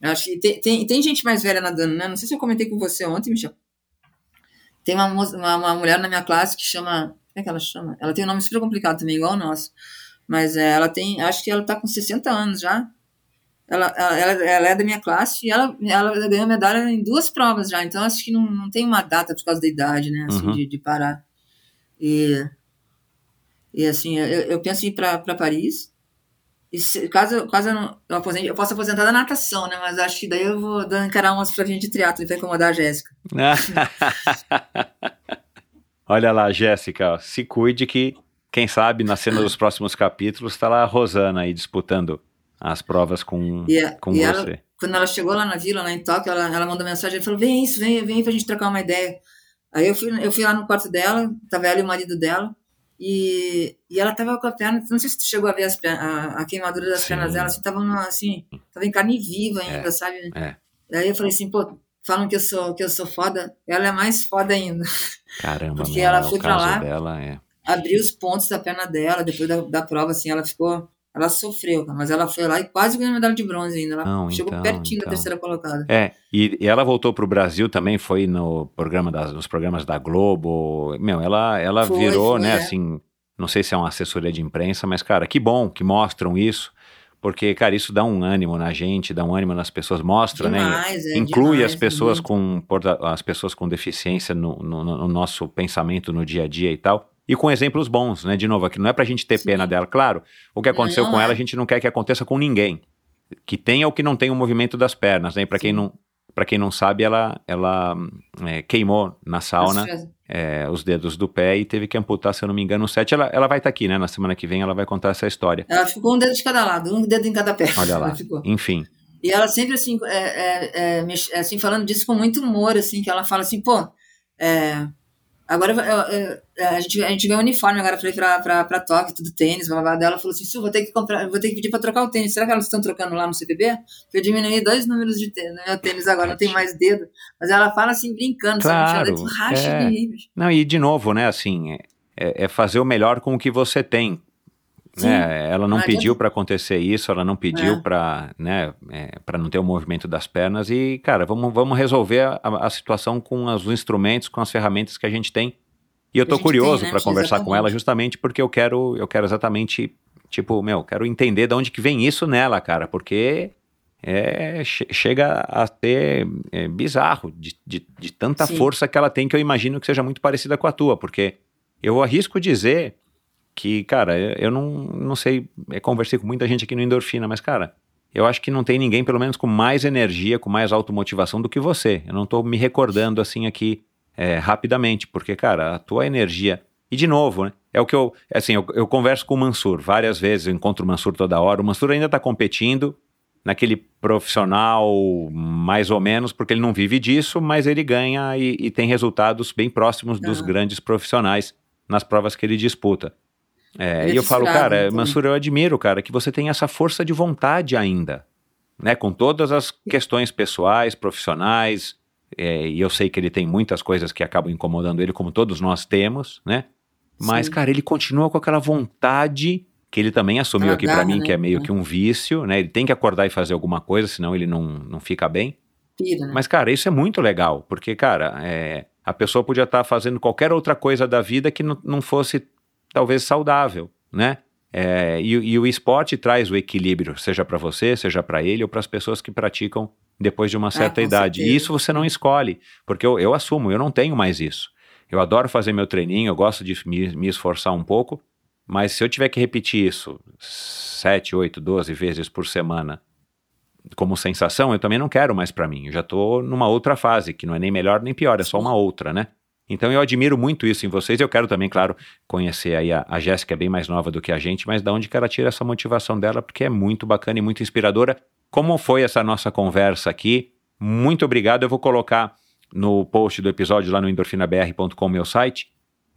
A: Eu acho que tem, tem, tem gente mais velha nadando, né? Não sei se eu comentei com você ontem, Michel. Tem uma, uma, uma mulher na minha classe que chama. Como é que ela chama? Ela tem um nome super complicado também, igual o nosso. Mas é, ela tem. Acho que ela tá com 60 anos já. Ela, ela, ela, é da minha classe e ela, ela ganhou medalha em duas provas já. Então acho que não, não tem uma data por causa da idade, né? Assim,
H: Uhum.
A: de, de parar. E. E assim, eu, eu penso em ir para Paris. E se- caso, caso eu, não, eu, aposente, eu posso aposentar da natação, né? Mas acho que daí eu vou dar- encarar umas provinhas de triatlo para incomodar a Jéssica.
H: Olha lá, Jéssica, se cuide que, quem sabe, na cena dos próximos capítulos, está lá a Rosana aí disputando as provas com,
A: a-
H: com você.
A: ela, quando ela chegou lá na vila, lá em Tóquio, ela, ela mandou mensagem e falou: Vem isso, vem, vem pra gente trocar uma ideia. Aí eu fui, eu fui lá no quarto dela, tava ela e o marido dela, e, e ela tava com a perna, não sei se tu chegou a ver as a, a queimadura das
H: Sim.
A: pernas dela, assim, tava assim, tava em carne viva ainda, sabe?
H: é.
A: Aí eu falei assim, pô, falam que eu sou, que eu sou foda, ela é mais foda ainda.
H: Caramba,
A: Porque
H: meu,
A: ela
H: é,
A: foi
H: caso
A: lá.
H: dela é.
A: Abriu os pontos da perna dela, depois da, da prova, assim, ela ficou, ela sofreu, mas ela foi lá e quase ganhou medalha de bronze ainda, ela
H: Não,
A: chegou
H: então,
A: pertinho
H: então.
A: da terceira colocada.
H: É, e, e ela voltou pro Brasil também, foi no programa das, nos programas da Globo. Meu, ela, ela
A: Foi,
H: virou,
A: foi,
H: né,
A: é.
H: assim, não sei se é uma assessoria de imprensa, mas, cara, que bom que mostram isso, porque, cara, isso dá um ânimo na gente, dá um ânimo nas pessoas, mostra, né?
A: Demais, é,
H: Inclui
A: demais,
H: as pessoas
A: muito.
H: com porta- as pessoas com deficiência no, no- no nosso pensamento no dia a dia e tal. E com exemplos bons, né? De novo, aqui não é pra gente ter
A: Sim.
H: pena dela. Claro, o que aconteceu
A: Não,
H: com
A: é.
H: ela, a gente não quer que aconteça com ninguém. Que tenha ou que não tenha o movimento das pernas, né? Pra quem não, para quem não sabe, ela, ela é, queimou na sauna é, os dedos do pé e teve que amputar, se eu não me engano, sete. Ela, ela vai estar aqui, né? Na semana que vem ela vai contar essa história.
A: Ela ficou um dedo de cada lado, um dedo em cada pé.
H: Olha lá. Enfim.
A: E ela sempre assim, é, é, é, é, assim, falando disso com muito humor, assim, que ela fala assim, pô, é, agora eu- eu- a, gente, a gente ganhou uniforme agora ir pra, pra, pra Tóquio, tudo tênis, blá, blá, blá. Ela falou assim, Su, vou ter que comprar, vou ter que pedir pra trocar o tênis. Será que elas estão trocando lá no CPB? Porque eu diminuí dois números de tênis, no meu tênis agora, não tem mais dedo. Mas ela fala assim, brincando,
H: Claro,
A: sabe? Racha
H: é.
A: de rir.
H: Não, e de novo, né? Assim, é, é fazer o melhor com o que você tem. Né? Ela não
A: Não
H: pediu para acontecer isso, ela não pediu
A: É.
H: para né, é, para não ter o movimento das pernas e, cara, vamos, vamos resolver a, a situação com os instrumentos, com as ferramentas que a gente tem. E eu tô curioso
A: né?
H: para conversar com ela justamente porque eu quero, eu quero exatamente, tipo, meu, quero entender de onde que vem isso nela, cara, porque é, che- chega a ser é, bizarro de, de, de tanta
A: Sim.
H: força que ela tem que eu imagino que seja muito parecida com a tua, porque eu arrisco dizer que, cara, eu, não, não sei, eu conversei com muita gente aqui no Endorfina, mas, cara, eu acho que não tem ninguém, pelo menos, com mais energia, com mais automotivação do que você. Eu não tô me recordando, assim, aqui é, rapidamente, porque, cara, a tua energia... E, de novo, né, é o que eu... Assim, eu, eu converso com o Mansur várias vezes, eu encontro o Mansur toda hora. O Mansur ainda tá competindo naquele profissional mais ou menos, porque ele não vive disso, mas ele ganha e, e tem resultados bem próximos dos
A: Aham.
H: grandes profissionais nas provas que ele disputa. É,
A: é
H: e eu falo, cara,
A: então.
H: Mansur, eu admiro, cara, que você tem essa força de vontade ainda, né? Com todas as questões pessoais, profissionais, é, e eu sei que ele tem muitas coisas que acabam incomodando ele, como todos nós temos, né? Mas,
A: Sim.
H: cara, ele continua com aquela vontade que ele também assumiu aqui pra
A: garra,
H: mim,
A: né?
H: que é meio
A: É.
H: que um vício, né? Ele tem que acordar e fazer alguma coisa, senão ele não, não fica bem.
A: Pira, né?
H: Mas, cara, isso é muito legal, porque, cara, é, a pessoa podia estar fazendo qualquer outra coisa da vida que não, não fosse, talvez, saudável, né? É, e, e o esporte traz o equilíbrio, seja para você, seja para ele ou para as pessoas que praticam depois de uma certa
A: com
H: idade. E
A: certeza.
H: isso você não escolhe, porque eu, eu assumo, eu não tenho mais isso. Eu adoro fazer meu treininho, eu gosto de me, me esforçar um pouco, mas se eu tiver que repetir isso 7, 8, 12 vezes por semana como sensação, eu também não quero mais pra mim. Eu já tô numa outra fase, que não é nem melhor nem pior, é só uma outra, né? Então eu admiro muito isso em vocês. Eu quero também, claro, conhecer aí a, a Jéssica, é bem mais nova do que a gente, mas da onde que ela tira essa motivação dela, porque é muito bacana e muito inspiradora. Como foi essa nossa conversa aqui? Muito obrigado. Eu vou colocar no post do episódio lá no endorfinabr.com, meu site,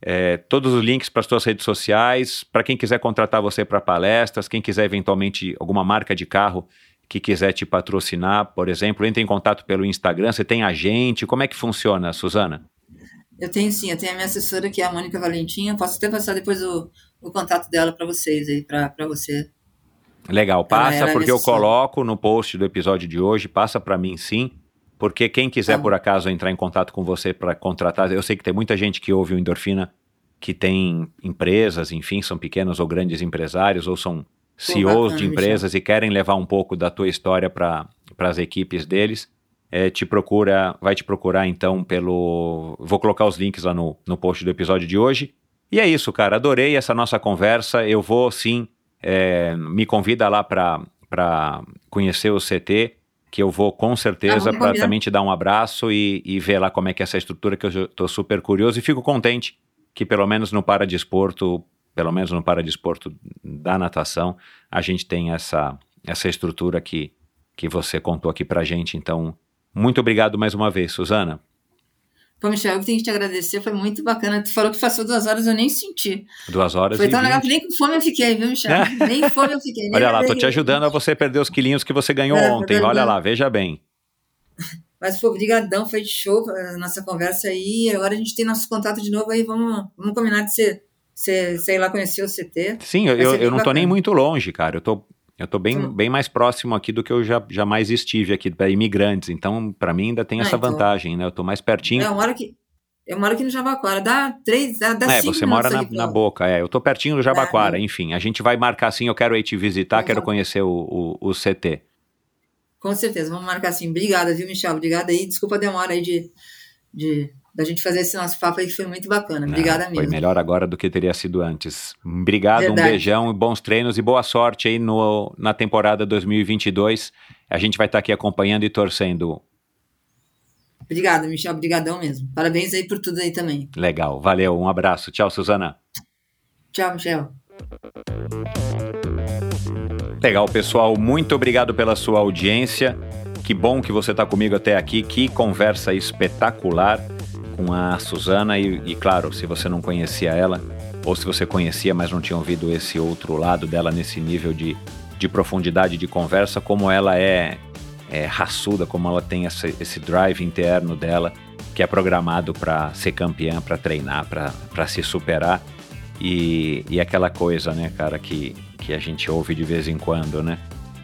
H: é, todos os links para as suas redes sociais, para quem quiser contratar você para palestras, quem quiser eventualmente alguma marca de carro que quiser te patrocinar, por exemplo, entre em contato pelo Instagram, você tem agente, como é que funciona, Suzana?
A: Eu tenho sim, eu tenho a minha assessora que é a Mônica Valentim, eu posso até passar depois o, o contato dela para vocês aí, para você.
H: Legal, passa
A: Ela é
H: porque eu coloco no post do episódio de hoje, passa para mim sim, porque quem quiser
A: Tá.
H: por acaso entrar em contato com você para contratar, eu sei que tem muita gente que ouve o Endorfina que tem empresas, enfim, são pequenos ou grandes empresários ou são CEOs
A: bacana,
H: de empresas e querem levar um pouco da tua história para as equipes deles. É, te procura, vai te procurar então pelo. Vou colocar os links lá no, no post do episódio de hoje. E é isso, cara. Adorei essa nossa conversa. Eu vou sim. é, me convida lá para conhecer o CT, que eu vou com certeza
A: vamos
H: para também te dar um abraço e, e ver lá como é que é essa estrutura, que eu estou super curioso e fico contente que pelo menos no Paradesporto, pelo menos no Paradesporto da natação, a gente tem essa, essa estrutura que, que você contou aqui pra gente. Então, muito obrigado mais uma vez, Suzana.
A: Pô, Michel, eu tenho que te agradecer, foi muito bacana. Tu falou que passou duas horas, eu nem senti.
H: Duas horas
A: Foi tão legal que nem com fome eu fiquei, viu, Michel? nem fome eu fiquei.
H: Olha lá, tô te ajudando a você perder os quilinhos que você ganhou
A: É,
H: ontem. Olha lá, veja bem.
A: Mas, pô, brigadão, foi de show a nossa conversa aí. Agora a gente tem nosso contato de novo aí, vamos, vamos combinar de ser, ser, sei lá, conhecer o CT.
H: Sim, eu, eu,
A: bem
H: não tô nem muito longe, cara. Eu tô, eu tô bem,
A: Hum.
H: bem mais próximo aqui do que eu já, jamais estive aqui para imigrantes. Então, pra mim, ainda tem
A: Ah,
H: essa
A: então.
H: vantagem, né? Eu tô mais pertinho.
A: É, eu moro aqui, eu moro aqui no Jabaquara, dá três, dá, dá
H: É,
A: cinco
H: você mora na, na boca, é. Eu tô pertinho do Jabaquara,
A: É,
H: enfim. A gente vai marcar assim, eu quero ir te visitar, quero conhecer o, o, o CT.
A: Com certeza, vamos marcar assim. Obrigada, viu, Michel? Obrigada aí. Desculpa a demora aí de, de da gente fazer esse nosso papo aí, que foi muito bacana. Obrigada
H: Ah,
A: mesmo.
H: Foi melhor agora do que teria sido antes. Obrigado, um
A: Verdade.
H: beijão e bons treinos e boa sorte aí no, na temporada 2022. A gente vai estar aqui acompanhando e torcendo.
A: Obrigada, Michel. Obrigadão mesmo. Parabéns aí por tudo aí também.
H: Legal, valeu, um abraço. Tchau, Suzana.
A: Tchau, Michel.
H: Legal, pessoal. Muito obrigado pela sua audiência. Que bom que você está comigo até aqui. Que conversa espetacular com a Suzana. E, e, claro, se você não conhecia ela, ou se você conhecia, mas não tinha ouvido esse outro lado dela nesse nível de, de profundidade de conversa, como ela é, é raçuda, como ela tem essa, esse drive interno dela, que é programado para ser campeã, para treinar, para se superar. E, e aquela coisa, né, cara, que, que a gente ouve de vez em quando, né?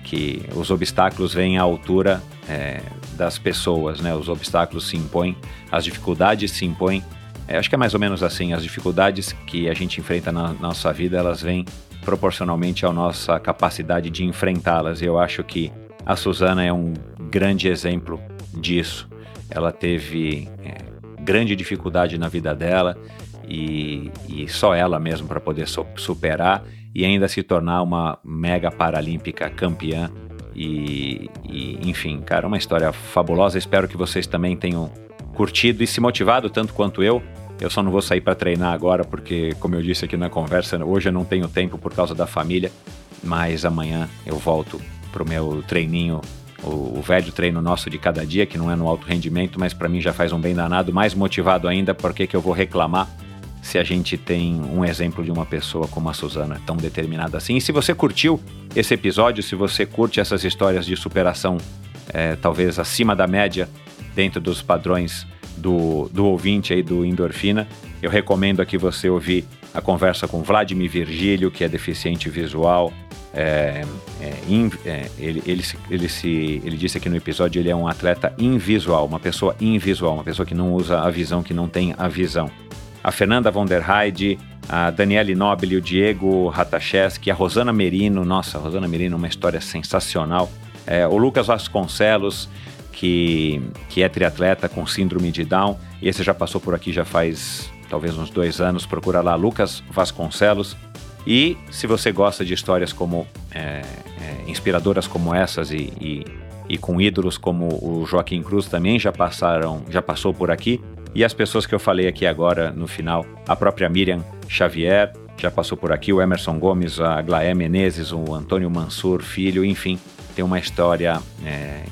H: Que os obstáculos vêm à altura é, das pessoas, né? Os obstáculos se impõem, as dificuldades se impõem. É, acho que é mais ou menos assim, as dificuldades que a gente enfrenta na nossa vida, elas vêm proporcionalmente à nossa capacidade de enfrentá-las. E eu acho que a Suzana é um grande exemplo disso. Ela teve é, grande dificuldade na vida dela, e, e só ela mesmo para poder so, superar e ainda se tornar uma mega paralímpica campeã. E, e, enfim, cara, uma história fabulosa. Espero que vocês também tenham curtido e se motivado tanto quanto eu. Eu só não vou sair para treinar agora porque, como eu disse aqui na conversa, hoje eu não tenho tempo por causa da família, mas amanhã eu volto pro meu treininho o, o, velho treino nosso de cada dia, que não é no alto rendimento, mas para mim já faz um bem danado, mais motivado ainda, porque que eu vou reclamar se a gente tem um exemplo de uma pessoa como a Suzana, tão determinada assim. E se você curtiu esse episódio, se você curte essas histórias de superação, é, talvez acima da média, dentro dos padrões do, do ouvinte aí do Endorfina, eu recomendo aqui você ouvir a conversa com Vladimir Virgílio, que é deficiente visual. É, é, in, é, ele, ele, ele, se, ele disse aqui no episódio ele é um atleta invisual, uma pessoa invisual, uma pessoa que não usa a visão, que não tem a visão a Fernanda von der Heide, a Daniele Nobili, o Diego Ratacheski, a Rosana Merino, nossa, a Rosana Merino, uma história sensacional. É, o Lucas Vasconcelos, que, que é triatleta com síndrome de Down, e esse já passou por aqui já faz talvez uns dois anos, procura lá Lucas Vasconcelos. E se você gosta de histórias como é, é, inspiradoras como essas e, e, e com ídolos como o Joaquim Cruz também já passaram, já passou por aqui, e as pessoas que eu falei aqui agora no final, a própria Miriam Xavier já passou por aqui, o Emerson Gomes, a Glaé Menezes, o Antônio Mansur, filho, enfim, tem uma história é,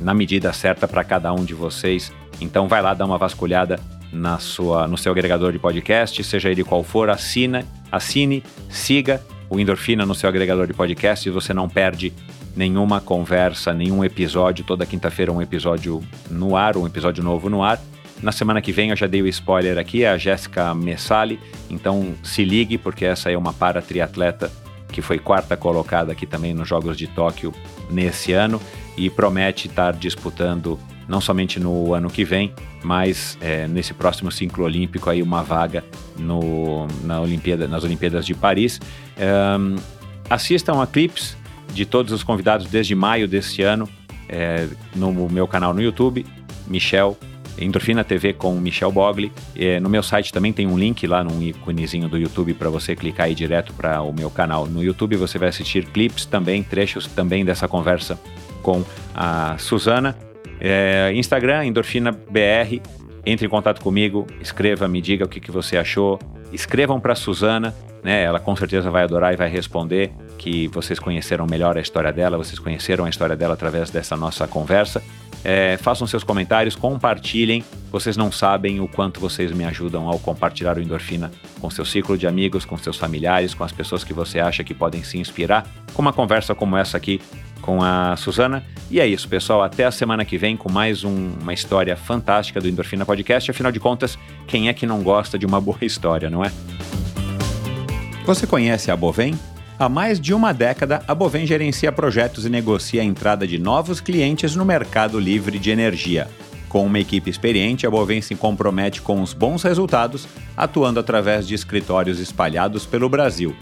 H: na medida certa para cada um de vocês. Então vai lá dar uma vasculhada na sua, no seu agregador de podcast, seja ele qual for, assina, assine, siga o Endorfina no seu agregador de podcast e você não perde nenhuma conversa, nenhum episódio. Toda quinta-feira um episódio no ar, um episódio novo no ar. Na semana que vem eu já dei o spoiler aqui, é a Jéssica Messali, então se ligue porque essa é uma para triatleta que foi quarta colocada aqui também nos Jogos de Tóquio nesse ano e promete estar disputando não somente no ano que vem, mas é, nesse próximo ciclo olímpico aí uma vaga no, na Olimpíada, nas Olimpíadas de Paris. Um, assistam a clips de todos os convidados desde maio deste ano é, no meu canal no YouTube, Michel Endorfina TV com Michel Bogli. É, no meu site também tem um link lá num íconezinho do YouTube para você clicar aí direto para o meu canal no YouTube. Você vai assistir clips também, trechos também dessa conversa com a Suzana. É, Instagram, Endorfina BR. Entre em contato comigo, escreva, me diga o que, que você achou. Escrevam para Suzana, né? Ela com certeza vai adorar e vai responder que vocês conheceram melhor a história dela, vocês conheceram a história dela através dessa nossa conversa. É, façam seus comentários, compartilhem. Vocês não sabem o quanto vocês me ajudam ao compartilhar o Endorfina com seu ciclo de amigos, com seus familiares, com as pessoas que você acha que podem se inspirar com uma conversa como essa aqui com a Suzana. E é isso, pessoal. Até a semana que vem com mais um, uma história fantástica do Endorfina Podcast. Afinal de contas, quem é que não gosta de uma boa história, não é? Você conhece a Bovem? Há mais de uma década, a Bovem gerencia projetos e negocia a entrada de novos clientes no mercado livre de energia. Com uma equipe experiente, a Bovem se compromete com os bons resultados, atuando através de escritórios espalhados pelo Brasil.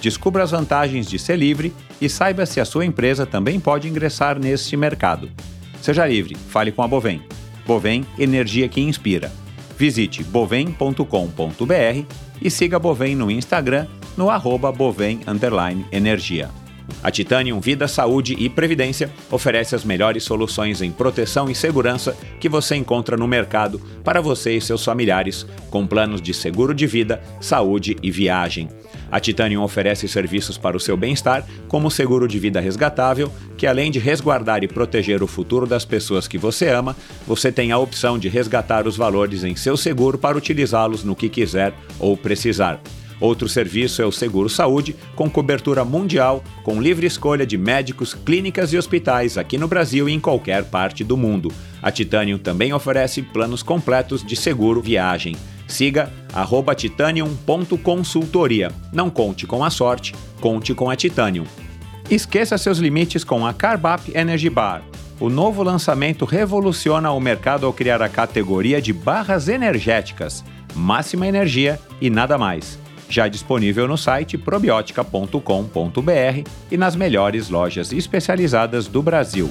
H: Descubra as vantagens de ser livre e saiba se a sua empresa também pode ingressar neste mercado. Seja livre, fale com a Bovem. Bovem, energia que inspira. Visite bovem.com.br e siga a Bovem no Instagram no arroba Bovem Energia. A Titanium Vida, Saúde e Previdência oferece as melhores soluções em proteção e segurança que você encontra no mercado para você e seus familiares, com planos de seguro de vida, saúde e viagem. A Titanium oferece serviços para o seu bem-estar, como seguro de vida resgatável, que além de resguardar e proteger o futuro das pessoas que você ama, você tem a opção de resgatar os valores em seu seguro para utilizá-los no que quiser ou precisar. Outro serviço é o Seguro Saúde, com cobertura mundial, com livre escolha de médicos, clínicas e hospitais aqui no Brasil e em qualquer parte do mundo. A Titanium também oferece planos completos de seguro viagem. Siga titanium.consultoria. Não conte com a sorte, conte com a Titanium. Esqueça seus limites com a Carbap Energy Bar. O novo lançamento revoluciona o mercado ao criar a categoria de barras energéticas, máxima energia e nada mais já disponível no site probiotica.com.br e nas melhores lojas especializadas do Brasil.